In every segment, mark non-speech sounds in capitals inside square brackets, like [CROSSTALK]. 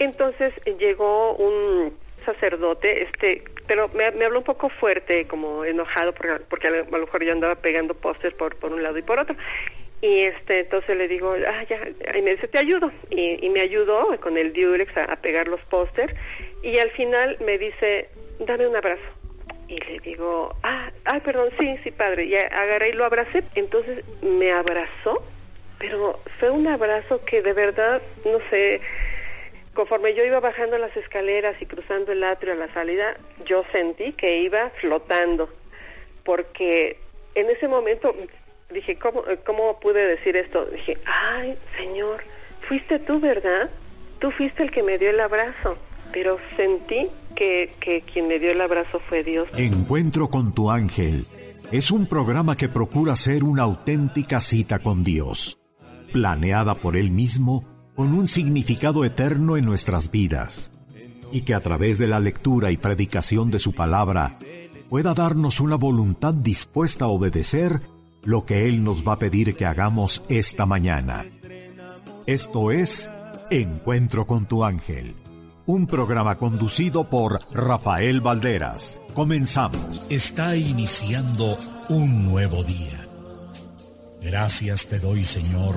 Entonces llegó un sacerdote, este, pero me, habló un poco fuerte, como enojado, porque, porque a lo mejor yo andaba pegando pósters por, por un lado y por otro. Y este, entonces le digo, ah, ya, y me dice, te ayudo. Y, y me ayudó con el Durex a, pegar los pósters. Y al final me dice, dame un abrazo. Y le digo, ah, ay, perdón, sí, sí, padre. Y agarré y lo abracé. Entonces me abrazó, pero fue un abrazo que de verdad, no sé, conforme yo iba bajando las escaleras y cruzando el atrio a la salida, yo sentí que iba flotando, porque en ese momento dije, ¿cómo, cómo pude decir esto? Dije, ay, Señor, fuiste tú, ¿verdad? Tú fuiste el que me dio el abrazo, pero sentí que, que quien me dio el abrazo fue Dios. Encuentro con tu ángel es un programa que procura ser una auténtica cita con Dios, planeada por Él mismo con un significado eterno en nuestras vidas, y que a través de la lectura y predicación de su palabra pueda darnos una voluntad dispuesta a obedecer lo que Él nos va a pedir que hagamos esta mañana. Esto es Encuentro con tu ángel, un programa conducido por Rafael Valderas. Comenzamos. Está iniciando un nuevo día. Gracias te doy, Señor,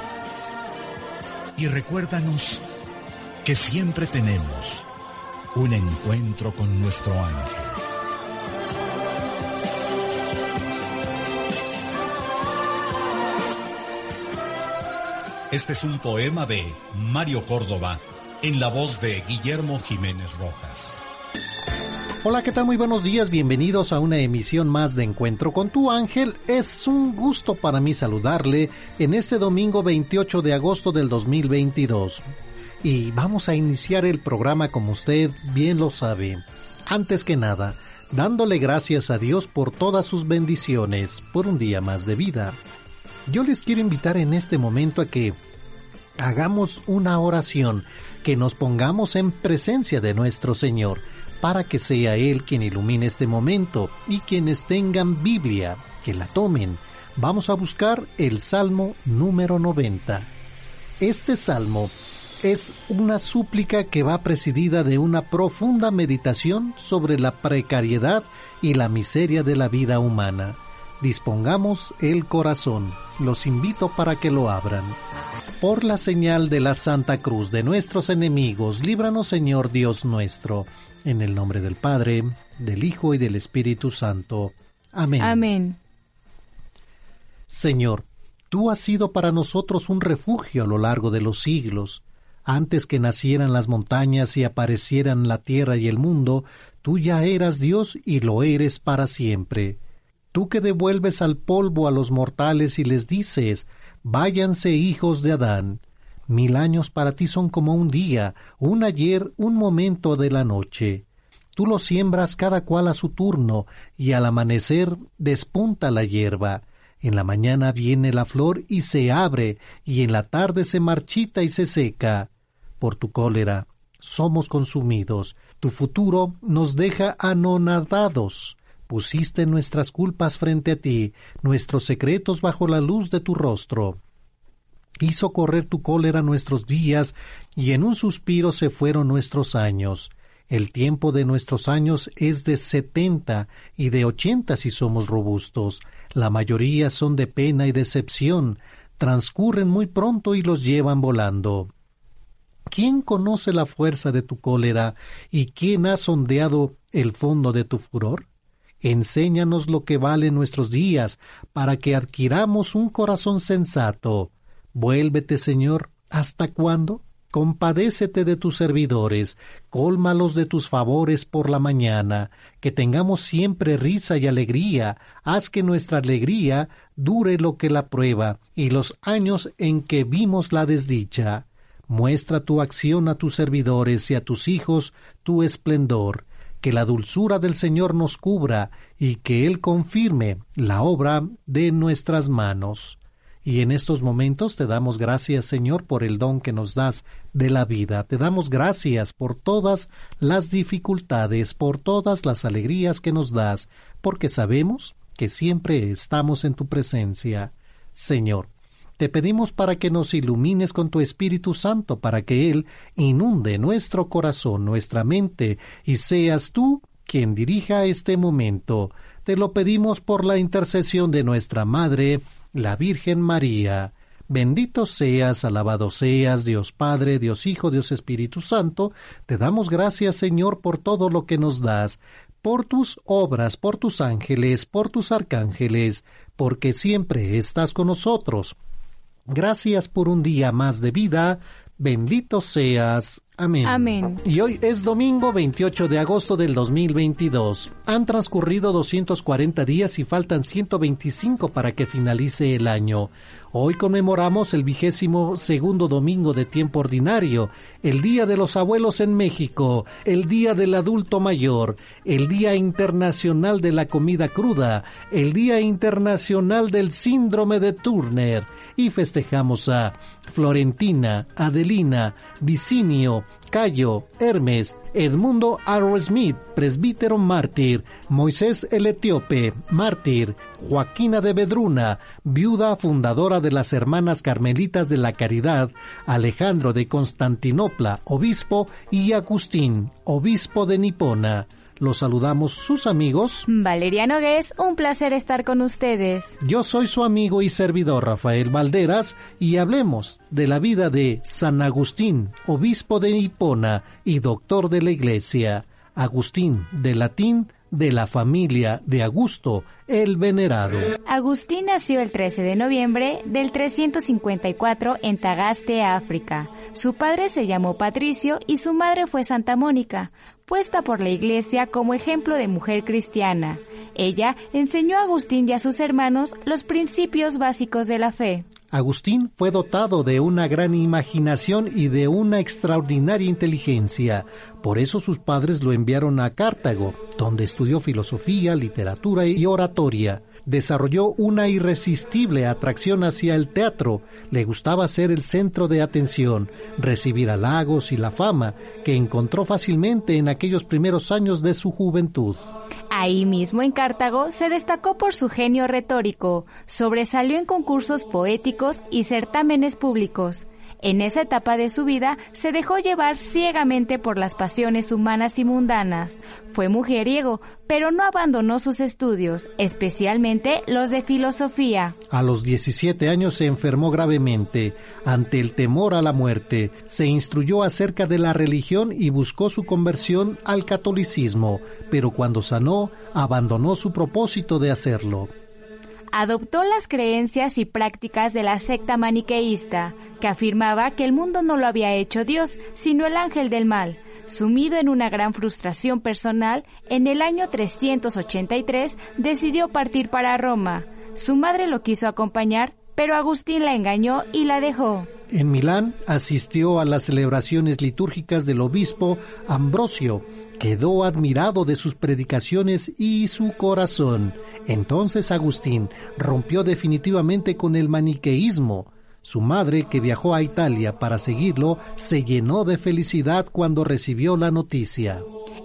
Y recuérdanos que siempre tenemos un encuentro con nuestro ángel. Este es un poema de Mario Córdoba en la voz de Guillermo Jiménez Rojas. Hola, ¿qué tal? Muy buenos días, bienvenidos a una emisión más de Encuentro con tu ángel. Es un gusto para mí saludarle en este domingo 28 de agosto del 2022. Y vamos a iniciar el programa como usted bien lo sabe. Antes que nada, dándole gracias a Dios por todas sus bendiciones, por un día más de vida. Yo les quiero invitar en este momento a que hagamos una oración, que nos pongamos en presencia de nuestro Señor, para que sea Él quien ilumine este momento y quienes tengan Biblia, que la tomen. Vamos a buscar el Salmo número 90. Este salmo es una súplica que va presidida de una profunda meditación sobre la precariedad y la miseria de la vida humana. Dispongamos el corazón. Los invito para que lo abran. Por la señal de la Santa Cruz de nuestros enemigos, líbranos Señor Dios nuestro, en el nombre del Padre, del Hijo y del Espíritu Santo. Amén. Amén. Señor, tú has sido para nosotros un refugio a lo largo de los siglos. Antes que nacieran las montañas y aparecieran la tierra y el mundo, tú ya eras Dios y lo eres para siempre tú que devuelves al polvo a los mortales y les dices, váyanse hijos de Adán, mil años para ti son como un día, un ayer, un momento de la noche. Tú los siembras cada cual a su turno, y al amanecer despunta la hierba. En la mañana viene la flor y se abre, y en la tarde se marchita y se seca. Por tu cólera somos consumidos, tu futuro nos deja anonadados Pusiste nuestras culpas frente a ti, nuestros secretos bajo la luz de tu rostro. Hizo correr tu cólera nuestros días, y en un suspiro se fueron nuestros años. El tiempo de nuestros años es de setenta y de ochenta si somos robustos. La mayoría son de pena y decepción, transcurren muy pronto y los llevan volando. ¿Quién conoce la fuerza de tu cólera y quién ha sondeado el fondo de tu furor? Enséñanos lo que valen nuestros días, para que adquiramos un corazón sensato. Vuélvete, Señor, ¿hasta cuándo? Compadécete de tus servidores, cólmalos de tus favores por la mañana, que tengamos siempre risa y alegría, haz que nuestra alegría dure lo que la prueba, y los años en que vimos la desdicha. Muestra tu acción a tus servidores y a tus hijos tu esplendor, que la dulzura del Señor nos cubra, y que Él confirme la obra de nuestras manos. Y en estos momentos te damos gracias, Señor, por el don que nos das de la vida. Te damos gracias por todas las dificultades, por todas las alegrías que nos das, porque sabemos que siempre estamos en tu presencia. Señor, te pedimos para que nos ilumines con tu Espíritu Santo, para que Él inunde nuestro corazón, nuestra mente, y seas tú quien dirija este momento. Te lo pedimos por la intercesión de nuestra Madre, la Virgen María. Bendito seas, alabado seas, Dios Padre, Dios Hijo, Dios Espíritu Santo. Te damos gracias, Señor, por todo lo que nos das, por tus obras, por tus ángeles, por tus arcángeles, porque siempre estás con nosotros. Gracias por un día más de vida. Bendito seas. Amén. Y hoy es domingo 28 de agosto del 2022. Han transcurrido 240 días y faltan 125 para que finalice el año. Hoy conmemoramos el vigésimo segundo domingo de tiempo ordinario, el Día de los Abuelos en México, el Día del Adulto Mayor, el Día Internacional de la Comida Cruda, el Día Internacional del Síndrome de Turner, y festejamos a Florentina, Adelina, Vicinio, Cayo, Hermes, Edmundo R. Smith, presbítero mártir, Moisés el Etíope, mártir, Joaquina de Bedruna, viuda fundadora de las Hermanas Carmelitas de la Caridad, Alejandro de Constantinopla, obispo, y Agustín, obispo de Nipona. Los saludamos sus amigos. Valeria Nogués, un placer estar con ustedes. Yo soy su amigo y servidor Rafael Valderas y hablemos de la vida de San Agustín, obispo de Hipona y doctor de la Iglesia. Agustín, de latín, de la familia de Augusto el Venerado. Agustín nació el 13 de noviembre del 354 en Tagaste, África. Su padre se llamó Patricio y su madre fue Santa Mónica, puesta por la Iglesia como ejemplo de mujer cristiana. Ella enseñó a Agustín y a sus hermanos los principios básicos de la fe. Agustín fue dotado de una gran imaginación y de una extraordinaria inteligencia. Por eso sus padres lo enviaron a Cartago, donde estudió filosofía, literatura y oratoria. Desarrolló una irresistible atracción hacia el teatro. Le gustaba ser el centro de atención, recibir halagos y la fama que encontró fácilmente en aquellos primeros años de su juventud. Ahí mismo en Cartago se destacó por su genio retórico, sobresalió en concursos poéticos y certámenes públicos. En esa etapa de su vida se dejó llevar ciegamente por las pasiones humanas y mundanas. Fue mujeriego, pero no abandonó sus estudios, especialmente los de filosofía. A los 17 años se enfermó gravemente. Ante el temor a la muerte, se instruyó acerca de la religión y buscó su conversión al catolicismo, pero cuando sanó, abandonó su propósito de hacerlo adoptó las creencias y prácticas de la secta maniqueísta, que afirmaba que el mundo no lo había hecho Dios, sino el ángel del mal. Sumido en una gran frustración personal, en el año 383 decidió partir para Roma. Su madre lo quiso acompañar, pero Agustín la engañó y la dejó. En Milán asistió a las celebraciones litúrgicas del obispo Ambrosio. Quedó admirado de sus predicaciones y su corazón. Entonces Agustín rompió definitivamente con el maniqueísmo. Su madre, que viajó a Italia para seguirlo, se llenó de felicidad cuando recibió la noticia.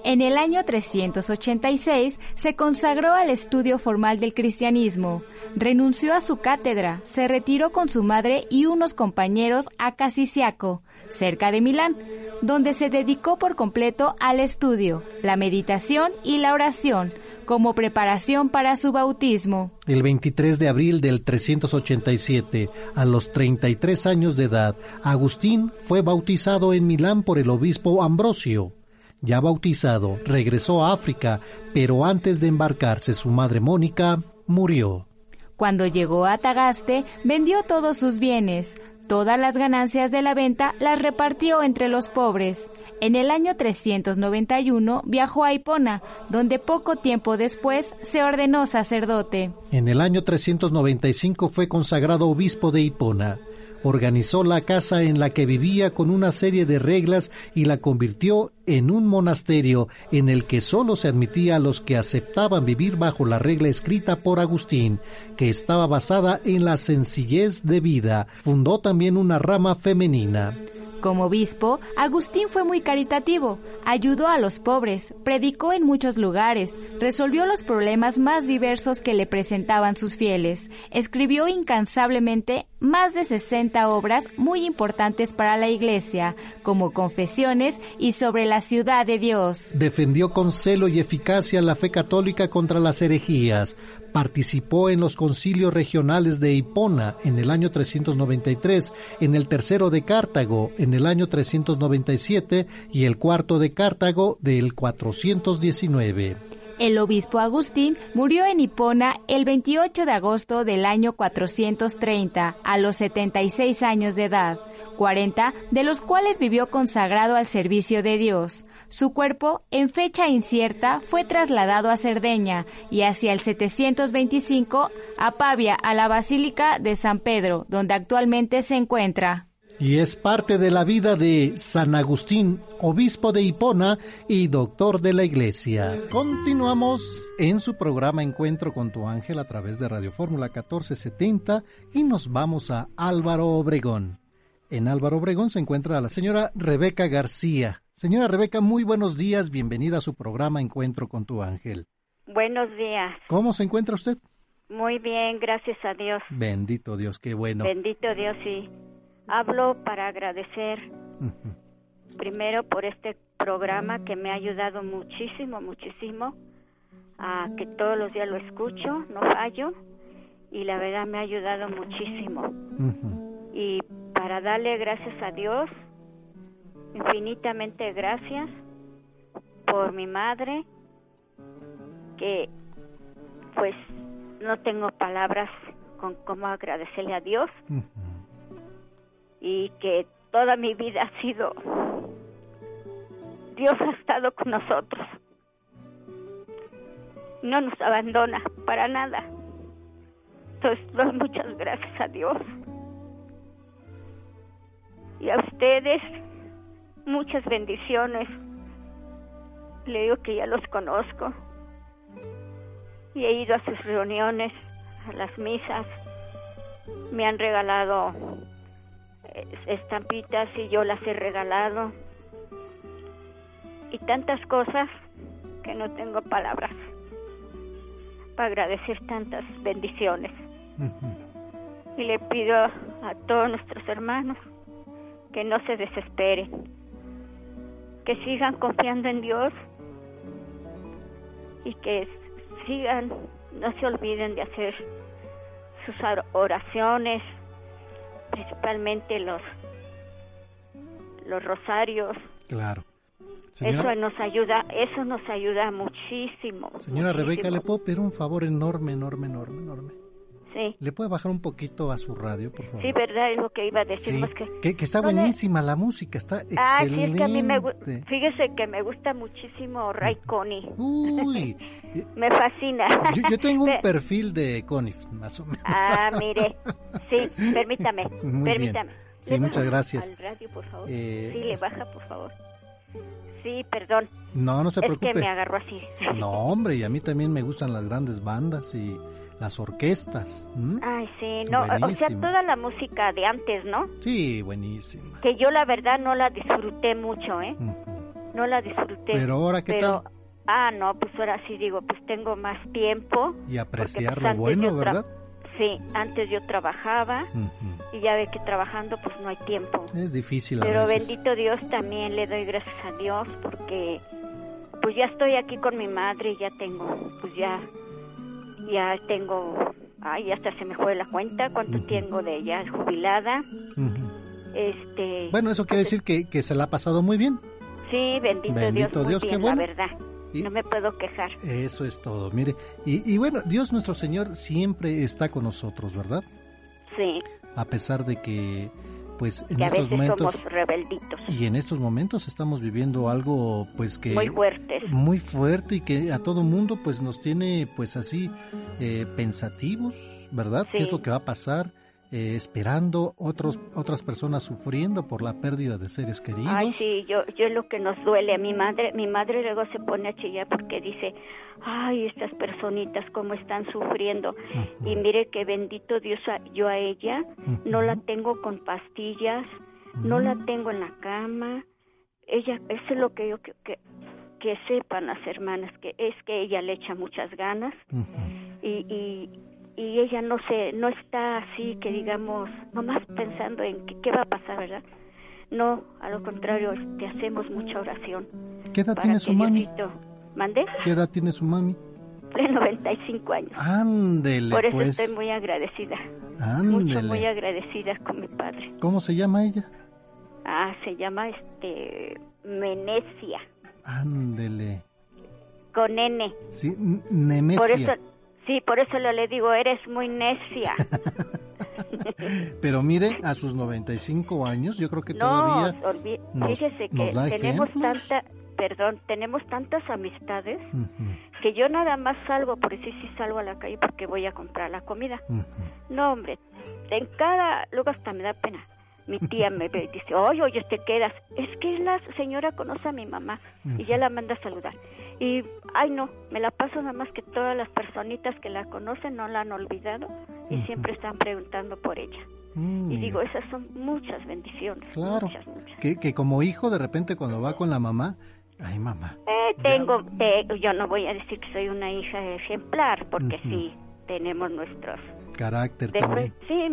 En el año 386 se consagró al estudio formal del cristianismo, renunció a su cátedra, se retiró con su madre y unos compañeros a Casiciaco, cerca de Milán, donde se dedicó por completo al estudio, la meditación y la oración, como preparación para su bautismo. El 23 de abril del 387, a los 33 años de edad, Agustín fue bautizado en Milán por el obispo Ambrosio. Ya bautizado, regresó a África, pero antes de embarcarse su madre Mónica murió. Cuando llegó a Tagaste, vendió todos sus bienes, Todas las ganancias de la venta las repartió entre los pobres. En el año 391 viajó a Hipona, donde poco tiempo después se ordenó sacerdote. En el año 395 fue consagrado obispo de Hipona organizó la casa en la que vivía con una serie de reglas y la convirtió en un monasterio en el que solo se admitía a los que aceptaban vivir bajo la regla escrita por Agustín, que estaba basada en la sencillez de vida. Fundó también una rama femenina. Como obispo, Agustín fue muy caritativo, ayudó a los pobres, predicó en muchos lugares, resolvió los problemas más diversos que le presentaban sus fieles, escribió incansablemente más de 60 obras muy importantes para la Iglesia, como Confesiones y sobre la ciudad de Dios. Defendió con celo y eficacia la fe católica contra las herejías, Participó en los concilios regionales de Hipona en el año 393, en el tercero de Cartago en el año 397 y el cuarto de Cartago del 419. El obispo Agustín murió en Hipona el 28 de agosto del año 430, a los 76 años de edad, 40 de los cuales vivió consagrado al servicio de Dios. Su cuerpo, en fecha incierta, fue trasladado a Cerdeña y hacia el 725 a Pavia, a la Basílica de San Pedro, donde actualmente se encuentra y es parte de la vida de San Agustín, obispo de Hipona y doctor de la Iglesia. Continuamos en su programa Encuentro con tu ángel a través de Radio Fórmula 1470 y nos vamos a Álvaro Obregón. En Álvaro Obregón se encuentra la señora Rebeca García. Señora Rebeca, muy buenos días, bienvenida a su programa Encuentro con tu ángel. Buenos días. ¿Cómo se encuentra usted? Muy bien, gracias a Dios. Bendito Dios, qué bueno. Bendito Dios, sí. Hablo para agradecer primero por este programa que me ha ayudado muchísimo, muchísimo, a que todos los días lo escucho, no fallo, y la verdad me ha ayudado muchísimo. Y para darle gracias a Dios, infinitamente gracias por mi madre, que pues no tengo palabras con cómo agradecerle a Dios y que toda mi vida ha sido, Dios ha estado con nosotros. No nos abandona para nada. Entonces, doy muchas gracias a Dios. Y a ustedes, muchas bendiciones. Le digo que ya los conozco. Y he ido a sus reuniones, a las misas. Me han regalado estampitas y yo las he regalado y tantas cosas que no tengo palabras para agradecer tantas bendiciones. Y le pido a todos nuestros hermanos que no se desesperen, que sigan confiando en Dios y que sigan, no se olviden de hacer sus oraciones, principalmente los los rosarios. Claro. Eso nos ayuda, eso nos ayuda muchísimo. Señora Rebeca, ¿le puedo pedir un favor enorme, enorme, enorme, enorme? Sí. ¿Le puede bajar un poquito a su radio, por favor? Sí, verdad, es lo que iba a decir. que, que, está buenísima la música, está excelente. Ah, sí, es que a mí me fíjese que me gusta muchísimo Ray Connie. Uy. [LAUGHS] me fascina. Yo, tengo un [LAUGHS] perfil de Connie, más o menos. Ah, mire. Sí, permítame, [LAUGHS] permítame. Sí, muchas gracias. Al radio, por favor. Eh, sí, le baja, por favor. Sí, perdón. No, no se preocupe. Es que me agarró así. No, hombre, y a mí también me gustan las grandes bandas y las orquestas. Ay, sí, no, o sea, toda la música de antes, ¿no? Sí, buenísima. Que yo la verdad no la disfruté mucho, ¿eh? no la disfruté. Pero ahora, ¿qué tal? Ah, no, pues ahora sí digo, pues tengo más tiempo. Y pues, apreciar lo bueno, ¿verdad? Sí, antes yo trabajaba y ya ve que trabajando pues no hay tiempo. Es difícil. Pero bendito Dios también le doy gracias a Dios porque pues ya estoy aquí con mi madre y ya tengo, pues ya, ya tengo, ay, hasta se me fue la cuenta cuánto tengo de ella jubilada. Este. Bueno, eso quiere decir que, que se la ha pasado muy bien. Sí, bendito, Dios, Dios qué bueno. la verdad no me puedo quejar. Eso es todo, mire. Y, bueno, Dios nuestro Señor siempre está con nosotros, ¿verdad? Sí. A pesar de que, pues, en estos momentos... somos rebelditos. Y en estos momentos estamos viviendo algo, pues, que... Muy fuerte. Muy fuerte y que a todo mundo, pues, nos tiene, pues, así, eh, pensativos, ¿verdad? ¿Qué es lo que va a pasar? Eh, esperando, otros, otras personas sufriendo por la pérdida de seres queridos. Ay, sí, yo, yo lo que nos duele a mi madre, mi madre luego se pone a chillar porque dice, ay, estas personitas cómo están sufriendo. Y mire que bendito Dios, yo a ella no la tengo con pastillas, no la tengo en la cama. Ella, eso es lo que yo que, que, que sepan las hermanas, que es que ella le echa muchas ganas y, y y ella no se no está así que digamos nomás pensando en qué va a pasar verdad no a lo contrario este hacemos mucha oración qué edad tiene su mami mande qué edad tiene su mami de 95 años. Ándele por eso pues. estoy muy agradecida. Ándele. mucho muy agradecida con mi padre. Cómo se llama ella ah se llama este Menecia ándele. Con N. Sí Nemesia. Por eso Sí, por eso le digo, eres muy necia. [LAUGHS] Pero mire, a sus 95 años, yo creo que todavía. No, fíjese que tenemos tanta, perdón, tenemos tantas amistades que yo nada más salgo, por eso sí salgo a la calle porque voy a comprar la comida. No, hombre, en cada lugar hasta me da pena mi tía me ve y dice, oye, oye, te quedas. Es que la señora conoce a mi mamá y ya la manda a saludar. Y, ay, no, me la paso nada más que todas las personitas que la conocen no la han olvidado y siempre están preguntando por ella. Mm, y digo, esas son muchas bendiciones. Claro. Que, que como hijo, de repente, cuando va con la mamá, ay, mamá. Eh, tengo, yo no voy a decir que soy una hija ejemplar, porque sí, tenemos nuestros carácter también. Sí,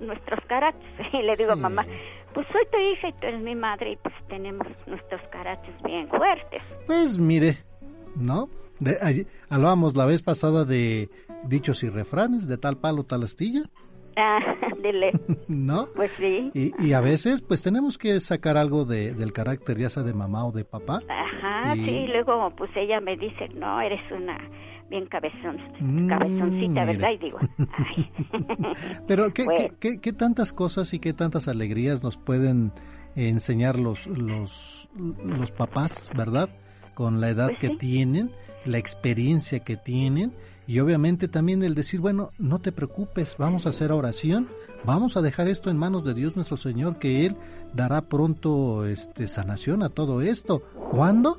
nuestros caracteres. [LAUGHS] Y le digo, mamá, pues soy tu hija y tú eres mi madre y pues tenemos nuestros caracteres bien fuertes. Pues mire, ¿no? De, hablábamos la vez pasada de dichos y refranes, de tal palo, tal astilla. Ah, [LAUGHS] dile. [LAUGHS] ¿No? Pues sí. Y, y, a veces, pues tenemos que sacar algo de, del carácter, ya sea de mamá o de papá. Ajá, sí. Luego, pues ella me dice, no, eres una bien cabezón, mm, cabezoncita, ¿verdad? Y digo, ay. [LAUGHS] Pero ¿qué, ¿qué, qué, tantas cosas y qué tantas alegrías nos pueden enseñar los, los, los papás, ¿verdad? Con la edad pues que tienen, la experiencia que tienen y obviamente también el decir, bueno, no te preocupes, vamos a hacer oración, vamos a dejar esto en manos de Dios nuestro Señor, que Él dará pronto este, sanación a todo esto. ¿Cuándo?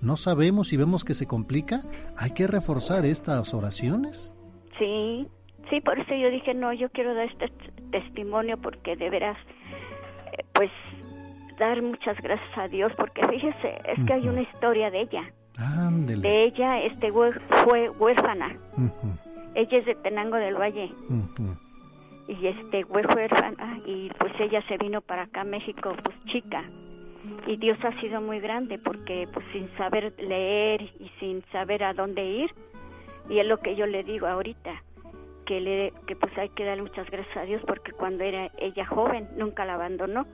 no sabemos y vemos que se complica, hay que reforzar estas oraciones. Sí, sí, por eso yo dije, no, yo quiero dar este testimonio porque de veras, eh, pues, dar muchas gracias a Dios, porque fíjese, es que hay una historia de ella. De ella, este, fue huérfana. Ella es de Tenango del Valle. Y este, fue huérfana, y pues ella se vino para acá, México, pues chica y Dios ha sido muy grande porque pues sin saber leer y sin saber a dónde ir y es lo que yo le digo ahorita que le que pues hay que darle muchas gracias a Dios porque cuando era ella joven nunca la abandonó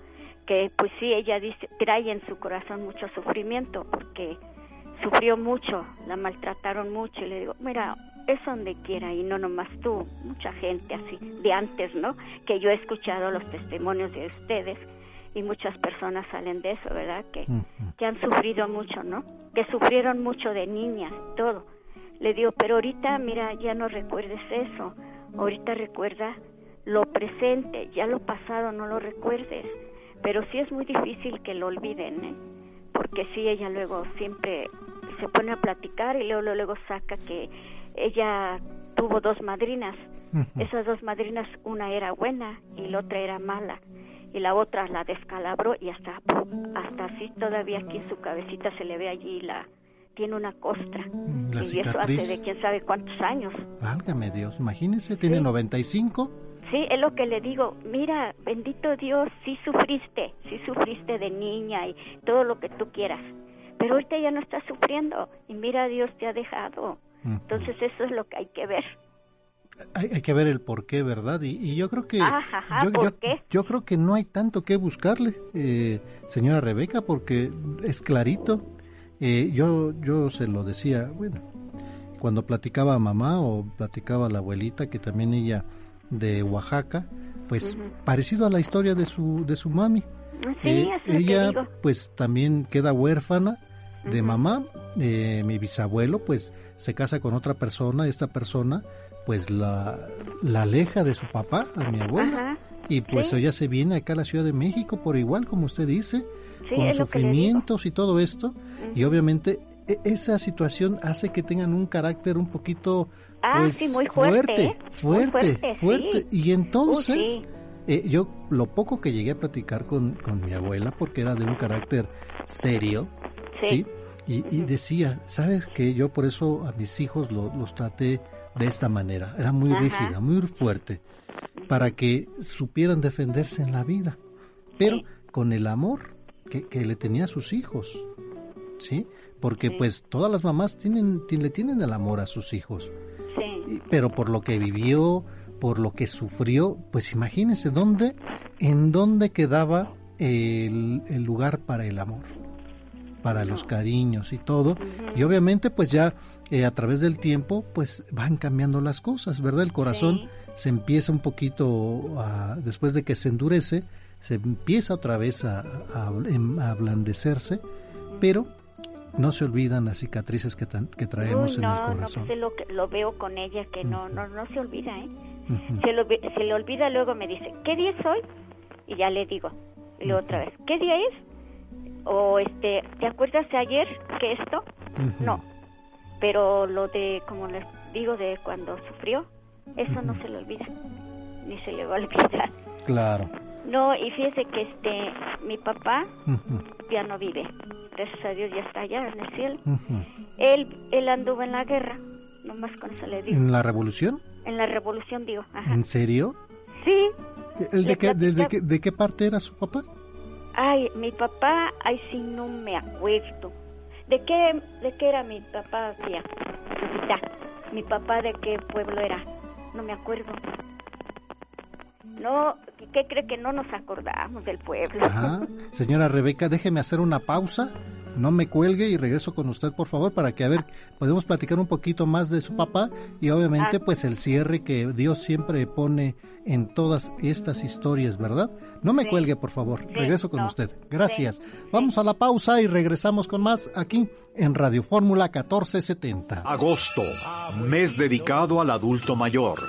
que pues sí ella dice trae en su corazón mucho sufrimiento porque sufrió mucho la maltrataron mucho y le digo mira es donde quiera y no nomás tú mucha gente así de antes no que yo he escuchado los testimonios de ustedes y muchas personas salen de eso, ¿verdad? Que, que han sufrido mucho, ¿no? Que sufrieron mucho de niñas, todo. Le digo, pero ahorita, mira, ya no recuerdes eso. Ahorita recuerda lo presente, ya lo pasado no lo recuerdes. Pero sí es muy difícil que lo olviden, ¿eh? Porque sí, ella luego siempre se pone a platicar y luego, luego saca que ella tuvo dos madrinas. Esas dos madrinas, una era buena y la otra era mala y la otra la descalabró y hasta hasta así todavía aquí en su cabecita se le ve allí la tiene una costra Mm, La y eso hace de quién sabe cuántos años Válgame Dios, imagínese, tiene Sí. 95. Sí es lo que le digo mira bendito Dios sí sufriste sí sufriste de niña y todo lo que tú quieras pero ahorita ya no estás sufriendo y mira Dios te ha dejado entonces eso es lo que hay que ver Hay, hay que ver el por qué, ¿verdad? Y, y yo creo que Ajá, ajá, yo, ¿por yo- qué? yo creo que no hay tanto que buscarle, eh, señora Rebeca, porque es clarito. Eh, yo yo se lo decía, bueno, cuando platicaba a mamá o platicaba a la abuelita, que también ella de Oaxaca, pues parecido a la historia de su de su mami. sí Eh, ella digo pues también queda huérfana de mamá. Eh, mi bisabuelo pues se casa con otra persona. Esta persona pues la, la aleja de su papá, a mi abuela. Ajá. Y pues Sí. ella se viene acá a la Ciudad de México por igual, como usted dice, Sí, con sufrimientos y todo esto. Y obviamente esa situación hace que tengan un carácter un poquito Ah, pues, sí, muy fuerte, ¿eh? Muy fuerte, fuerte, fuerte. sí. Y entonces, Uh, sí. eh, yo lo poco que llegué a platicar con, con mi abuela, porque era de un carácter serio, Sí. Y, y decía, ¿sabes que Yo por eso a mis hijos lo- los traté de esta manera. Era muy Ajá. rígida, muy fuerte, para que supieran defenderse en la vida, pero con el amor que, que le tenía a sus hijos, ¿sí? Porque Sí. pues todas las mamás tienen, ti- le tienen el amor a sus hijos, Sí. pero por lo que vivió, por lo que sufrió, pues imagínense dónde, en dónde quedaba el, el lugar para el amor, para los cariños y todo, y obviamente pues ya eh, a través del tiempo pues van cambiando las cosas, ¿verdad? El corazón Sí. se empieza un poquito, a- después de que se endurece, se empieza otra vez a, a, em- a ablandecerse, pero no se olvidan las cicatrices que, tan- que traemos Uy, en no, el no, corazón. pues es lo, lo veo con ella que no, no, no se olvida, ¿eh? Se, lo, se le olvida, luego me dice, ¿qué día es hoy? Y ya le digo, y luego otra vez, ¿qué día es? O este, ¿te acuerdas de ayer que esto? No, pero lo de, como les digo, de cuando sufrió, eso no se le olvida, ni se le va a olvidar. Claro. No, y fíjese que este, mi papá ya no vive, gracias a Dios ya está allá en el cielo. ujú. Él, él anduvo en la guerra, nomás con eso le digo. ¿En la revolución? En la revolución, digo. Ajá. ¿En serio? Sí. ¿El de, qué, de, de qué, de qué parte era su papá? Ay, mi papá, ay, sí, no me acuerdo. ¿De qué, de qué era mi papá, tía? Mi papá, ¿de qué pueblo era? No me acuerdo. No, ¿qué cree que no nos acordamos del pueblo? Ajá. Señora Rebeca, déjeme hacer una pausa. No me cuelgue y regreso con usted, por favor, para que a ver, podemos platicar un poquito más de su papá y obviamente Ah. pues el cierre que Dios siempre pone en todas estas historias, ¿verdad? No me Sí. cuelgue, por favor. Sí, Regreso con no. usted. Gracias. Vamos a la pausa y regresamos con más aquí en Radio Fórmula 1470. Agosto, mes dedicado al adulto mayor.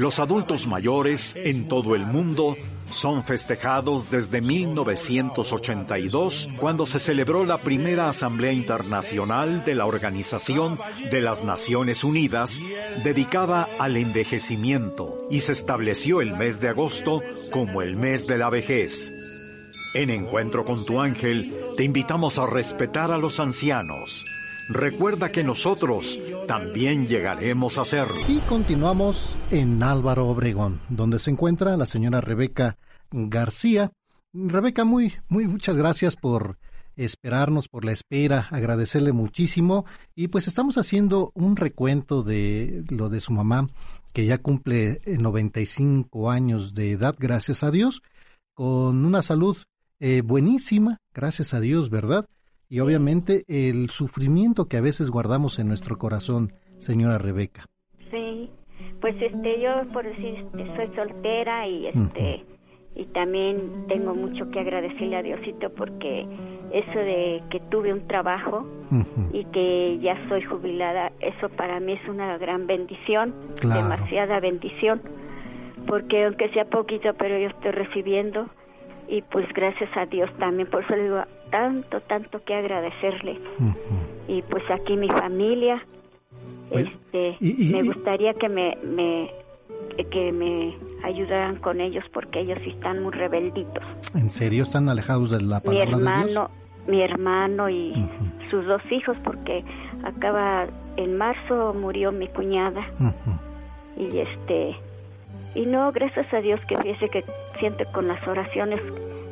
Los adultos mayores en todo el mundo son festejados desde 1982, cuando se celebró la primera Asamblea Internacional de la Organización de las Naciones Unidas dedicada al envejecimiento y se estableció el mes de agosto como el mes de la vejez. En Encuentro con tu ángel, te invitamos a respetar a los ancianos. Recuerda que nosotros también llegaremos a serlo. Y continuamos en Álvaro Obregón, donde se encuentra la señora Rebeca García. Rebeca, muy, muy muchas gracias por esperarnos, por la espera, agradecerle muchísimo. Y pues estamos haciendo un recuento de lo de su mamá, que ya cumple eh, 95 años de edad, gracias a Dios, con una salud eh, buenísima, gracias a Dios, ¿verdad? Y obviamente el sufrimiento que a veces guardamos en nuestro corazón, señora Rebeca. Sí, pues este, yo por decir, soy soltera y este, y también tengo mucho que agradecerle a Diosito porque eso de que tuve un trabajo y que ya soy jubilada, eso para mí es una gran bendición, Claro. demasiada bendición, porque aunque sea poquito, pero yo estoy recibiendo y pues gracias a Dios también, por eso le digo tanto, tanto que agradecerle. Ujú. Y pues aquí mi familia, Pues, este, y- y- me gustaría que me, me, que me ayudaran con ellos porque ellos están muy rebelditos. ¿En serio están alejados de la palabra mi hermano, de Dios? Mi hermano y sus dos hijos porque acaba en marzo murió mi cuñada y este y no gracias a Dios que fíjese que siente con las oraciones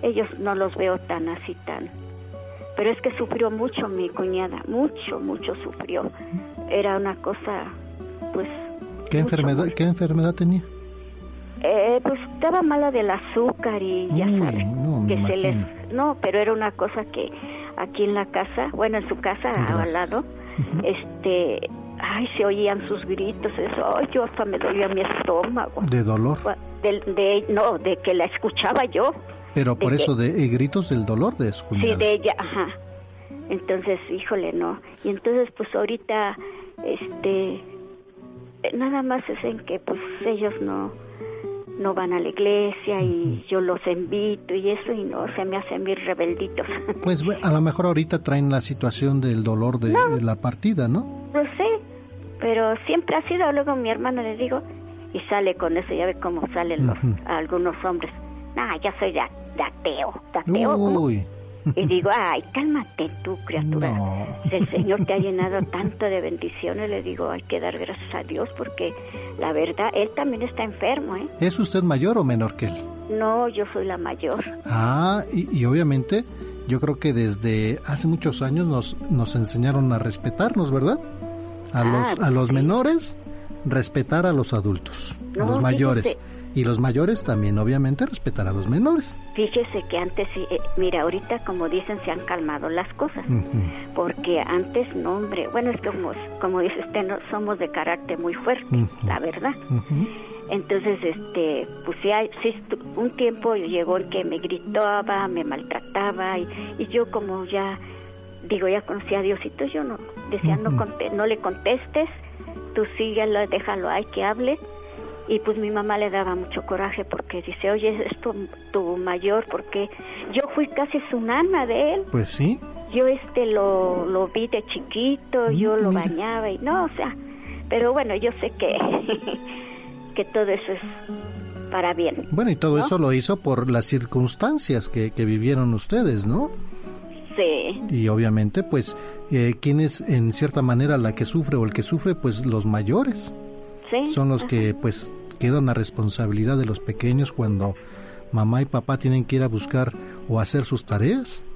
ellos no los veo tan así tan pero es que sufrió mucho mi cuñada mucho mucho sufrió. Era una cosa pues qué enfermedad qué enfermedad tenía eh, pues estaba mala del azúcar y ya sabes que se les no pero era una cosa que aquí en la casa bueno en su casa al lado este ay se oían sus gritos eso ay, yo hasta me dolía mi estómago. De dolor de, de no de que la escuchaba yo pero por eso de eh, gritos del dolor de su sí de ella ajá. Entonces híjole no. Y entonces pues ahorita este nada más es en que pues ellos no no van a la iglesia y yo los invito y eso y no se me hacen bien rebelditos. [LAUGHS] Pues a lo mejor ahorita traen la situación del dolor de, la partida, ¿no? Lo sé, pero siempre ha sido, luego mi hermano le digo, y sale con eso, ya ve cómo salen los, algunos hombres. No, yo soy de, ateo, de ateo. Uy. Y digo, ay, cálmate tú, criatura. El Señor te ha llenado tanto de bendiciones. Le digo, hay que dar gracias a Dios porque la verdad, Él también está enfermo, ¿eh? ¿Es usted mayor o menor que Él? No, yo soy la mayor. Ah, y, obviamente yo creo que desde hace muchos años nos, nos enseñaron a respetarnos, ¿verdad? A, los, ah, a los menores, respetar a los adultos, a los mayores. Y los mayores también, obviamente, respetar a los menores. Fíjese que antes, eh, mira, ahorita como dicen, se han calmado las cosas. Porque antes, no, hombre, bueno, es que como, como dice usted, no, somos de carácter muy fuerte, la verdad. Entonces, este, pues sí, un tiempo llegó el que me gritaba, me maltrataba y, y yo como ya, digo, ya conocía a Diosito, yo no, decía, no, no le contestes, tú síguelo, déjalo ahí que hable y pues mi mamá le daba mucho coraje porque dice, oye, es tu, mayor, porque yo fui casi su nana de él. Pues sí. Yo este lo, lo vi de chiquito, mm, yo lo bañaba y no, o sea, pero bueno, yo sé que, [LAUGHS] que todo eso es para bien. Bueno, y todo eso lo hizo por las circunstancias que, que vivieron ustedes, ¿no? Sí. Y obviamente, pues, eh, ¿quién es en cierta manera la que sufre o el que sufre? Pues los mayores. Sí. Son los que, pues, queda una responsabilidad de los pequeños cuando mamá y papá tienen que ir a buscar o hacer sus tareas.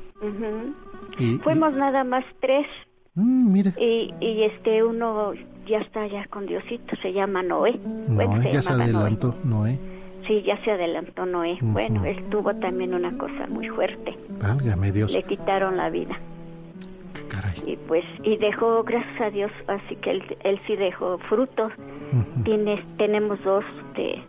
y, Fuimos nada más tres. Mm, mire. Y, y, este uno ya está ya con Diosito, se llama Noé. No, ya se adelantó Noé. Sí, ya se adelantó Noé. Bueno, él tuvo también una cosa muy fuerte. Válgame Dios. Le quitaron la vida. Y pues, y dejó, gracias a Dios, así que él, él sí dejó frutos. Tienes, tenemos dos, de,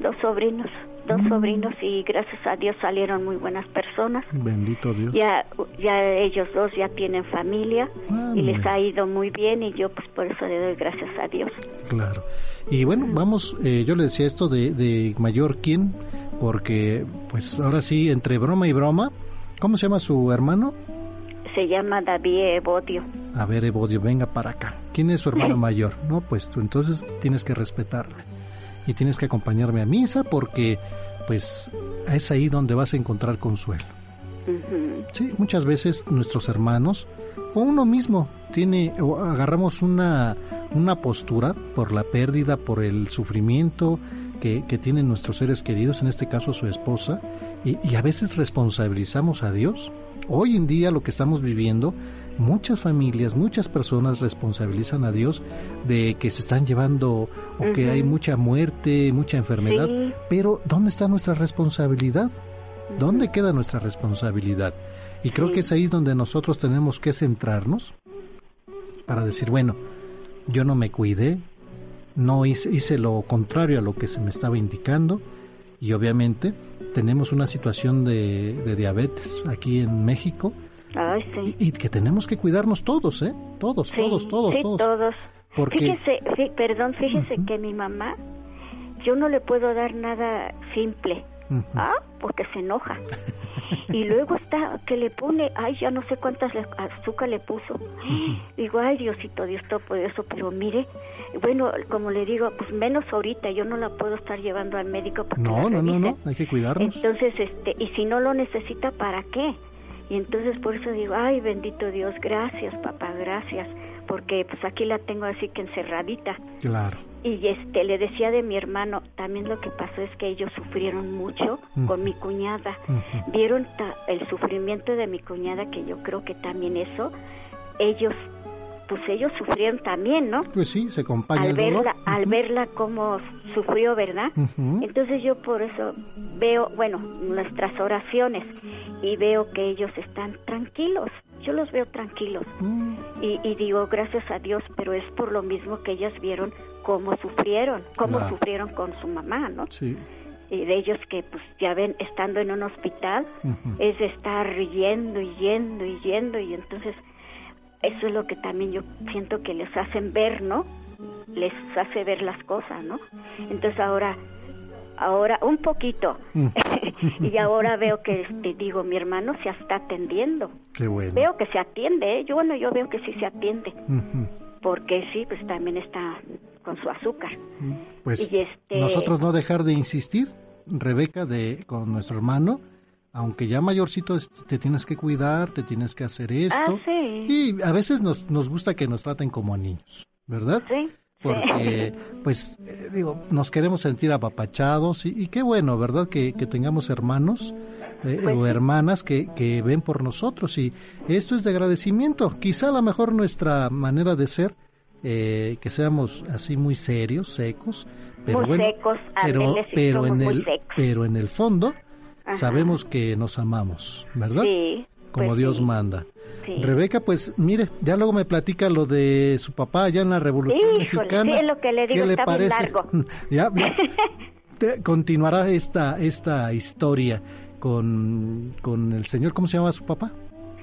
dos sobrinos, dos mm. sobrinos y gracias a Dios salieron muy buenas personas. Bendito Dios. Ya, ya ellos dos ya tienen familia y les ha ido muy bien y yo pues por eso le doy gracias a Dios. Claro. Y bueno, vamos, eh, yo le decía esto de, de mayor quién, porque pues ahora sí, entre broma y broma, ¿cómo se llama su hermano? Se llama David Evodio. A ver, Evodio, venga para acá. ¿Quién es su hermano mayor? No, pues tú entonces tienes que respetarme. Y tienes que acompañarme a misa porque, pues, es ahí donde vas a encontrar consuelo. Sí, muchas veces nuestros hermanos o uno mismo tiene o agarramos una, una postura por la pérdida, por el sufrimiento que, que tienen nuestros seres queridos, en este caso su esposa, y, y a veces responsabilizamos a Dios Hoy en día lo que estamos viviendo, muchas familias, muchas personas responsabilizan a Dios de que se están llevando o que hay mucha muerte, mucha enfermedad, pero ¿dónde está nuestra responsabilidad? ¿Dónde queda nuestra responsabilidad? Y creo que es ahí donde nosotros tenemos que centrarnos para decir, bueno, yo no me cuidé, no hice, hice lo contrario a lo que se me estaba indicando y obviamente tenemos una situación de, diabetes aquí en México. y, que tenemos que cuidarnos todos, ¿eh? Todos, todos, todos, sí, todos. Porque... Fíjese, perdón, fíjese que mi mamá, yo no le puedo dar nada simple. Ah, porque se enoja. y luego está que le pone, ay, ya no sé cuántas azúcar le puso. Digo, ay, Diosito, Dios eso pero mire, bueno, como le digo, pues menos ahorita, yo no la puedo estar llevando al médico para No, no, no, no, hay que cuidarnos. Entonces, este, y si no lo necesita, ¿para qué? Y entonces por eso digo, ay, bendito Dios, gracias, papá, gracias porque pues aquí la tengo así que encerradita. Claro. Y este le decía de mi hermano, también lo que pasó es que ellos sufrieron mucho con mi cuñada. Vieron el sufrimiento de mi cuñada que yo creo que también eso ellos pues ellos sufrieron también, ¿no? Pues sí, se acompaña al el verla, Al verla cómo sufrió, ¿verdad? Entonces yo por eso veo, bueno, nuestras oraciones y veo que ellos están tranquilos, yo los veo tranquilos mm. y, digo gracias a Dios, pero es por lo mismo que ellas vieron cómo sufrieron, cómo sufrieron con su mamá, ¿no? Sí. Y de ellos que pues ya ven estando en un hospital es estar yendo y yendo y yendo y entonces eso es lo que también yo siento que les hacen ver, ¿no? Les hace ver las cosas, ¿no? Entonces ahora ahora un poquito. Mm. [LAUGHS] y ahora veo que, este, digo, mi hermano se está atendiendo. Qué bueno. Veo que se atiende, ¿eh? yo bueno, yo veo que sí se atiende. Porque sí, pues también está con su azúcar. Mm. Pues este... nosotros no dejar de insistir, Rebeca, de con nuestro hermano, aunque ya mayorcito te tienes que cuidar, te tienes que hacer esto. Ah, sí. Y a veces nos, nos gusta que nos traten como a niños, ¿verdad? Sí porque pues eh, digo nos queremos sentir apapachados y, qué bueno verdad que, tengamos hermanos eh, pues o hermanas que, que, ven por nosotros y esto es de agradecimiento quizá a lo mejor nuestra manera de ser eh, que seamos así muy serios secos pero muy secos, pero pero en el pero en el fondo sabemos que nos amamos verdad sí, como pues Dios manda Rebeca, pues mire, ya luego me platica lo de su papá allá en la Revolución Mexicana. Sí, lo que le digo, ¿Qué le parece? largo. [LAUGHS] ya, continuará esta, esta historia con, con el señor, ¿cómo se llama su papá?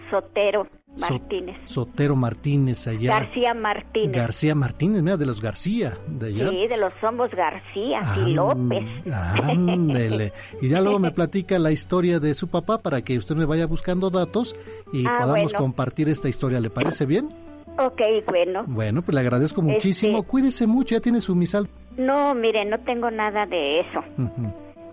Sotero. Martínez. Sotero Martínez allá. García Martínez. García Martínez, mira, de los García. De allá. Sí, de los somos García y López. Ándele. Y ya luego me [LAUGHS] platica la historia de su papá para que usted me vaya buscando datos y ah, podamos compartir esta historia. ¿Le parece bien? Ok, bueno. Bueno, pues le agradezco muchísimo. Este Cuídese mucho, ya tiene su misal. No, mire, no tengo nada de eso.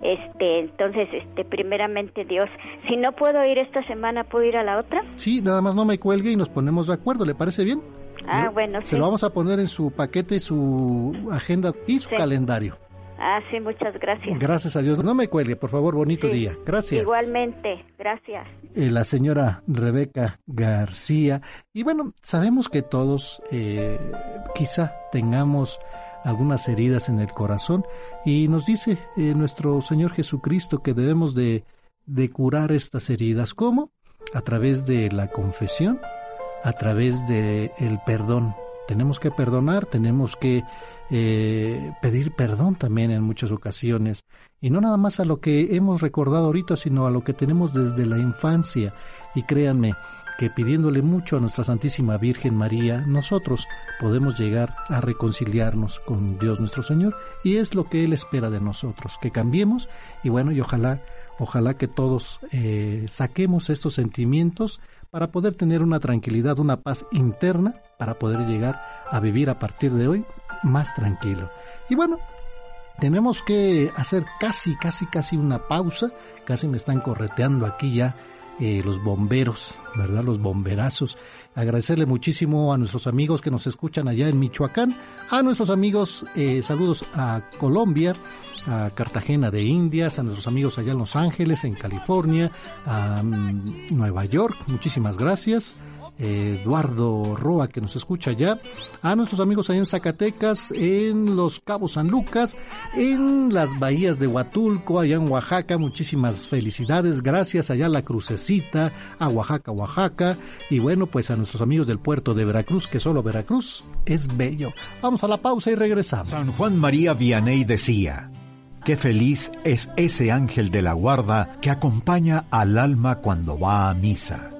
Este, entonces, este, primeramente Dios, si no puedo ir esta semana, ¿puedo ir a la otra? Sí, nada más no me cuelgue y nos ponemos de acuerdo, ¿le parece bien? Ah, bueno, Se lo vamos a poner en su paquete, su agenda y su calendario. Ah, sí, muchas gracias. Gracias a Dios. No me cuelgue, por favor, bonito día. Gracias. Igualmente, gracias. Eh, la señora Rebeca García. Y bueno, sabemos que todos eh, quizá tengamos algunas heridas en el corazón y nos dice eh, nuestro Señor Jesucristo que debemos de, de curar estas heridas. ¿Cómo? A través de la confesión, a través de el perdón. Tenemos que perdonar, tenemos que eh, pedir perdón también en muchas ocasiones. Y no nada más a lo que hemos recordado ahorita, sino a lo que tenemos desde la infancia. Y créanme, que pidiéndole mucho a nuestra Santísima Virgen María, nosotros podemos llegar a reconciliarnos con Dios nuestro Señor y es lo que Él espera de nosotros, que cambiemos y bueno, y ojalá, ojalá que todos eh, saquemos estos sentimientos para poder tener una tranquilidad, una paz interna, para poder llegar a vivir a partir de hoy más tranquilo. Y bueno, tenemos que hacer casi, casi, casi una pausa, casi me están correteando aquí ya eh, los bomberos, ¿verdad? Los bomberazos. Agradecerle muchísimo a nuestros amigos que nos escuchan allá en Michoacán, a nuestros amigos, eh, saludos a Colombia, a Cartagena de Indias, a nuestros amigos allá en Los Ángeles, en California, a mm, Nueva York, muchísimas gracias. Eduardo Roa que nos escucha ya, a nuestros amigos allá en Zacatecas, en Los Cabos San Lucas, en las bahías de Huatulco, allá en Oaxaca, muchísimas felicidades, gracias allá a la crucecita, a Oaxaca, Oaxaca, y bueno, pues a nuestros amigos del puerto de Veracruz, que solo Veracruz es bello. Vamos a la pausa y regresamos. San Juan María Vianney decía, Qué feliz es ese ángel de la guarda que acompaña al alma cuando va a misa.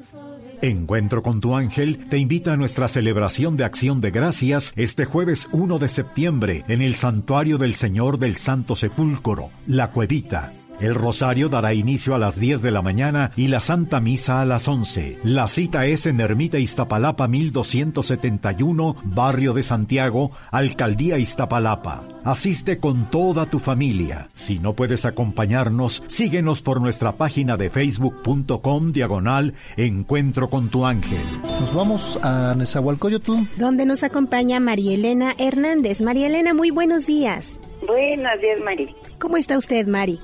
Encuentro con tu ángel te invita a nuestra celebración de acción de gracias este jueves 1 de septiembre en el Santuario del Señor del Santo Sepulcro, La Cuevita El rosario dará inicio a las 10 de la mañana y la Santa Misa a las 11. La cita es en Ermita Iztapalapa 1271, Barrio de Santiago, Alcaldía Iztapalapa. Asiste con toda tu familia. Si no puedes acompañarnos, síguenos por nuestra página de facebook.com diagonal Encuentro con tu ángel. Nos vamos a Nezahualcóyotl. Donde nos acompaña María Elena Hernández. María Elena, muy buenos días. Buenos días, Mari. ¿Cómo está usted, Mari?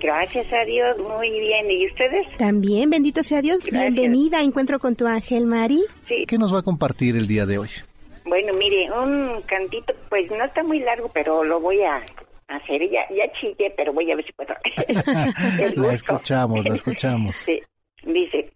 Gracias a Dios, muy bien. ¿Y ustedes? También, bendito sea Dios. Bienvenida a Encuentro con tu ángel, Mari. Sí. ¿Qué nos va a compartir el día de hoy? Bueno, mire, un cantito, pues no está muy largo, pero lo voy a hacer. Ya, ya chillé, pero voy a ver si puedo. [LAUGHS] [LAUGHS] la escuchamos, la escuchamos. Sí. Dice,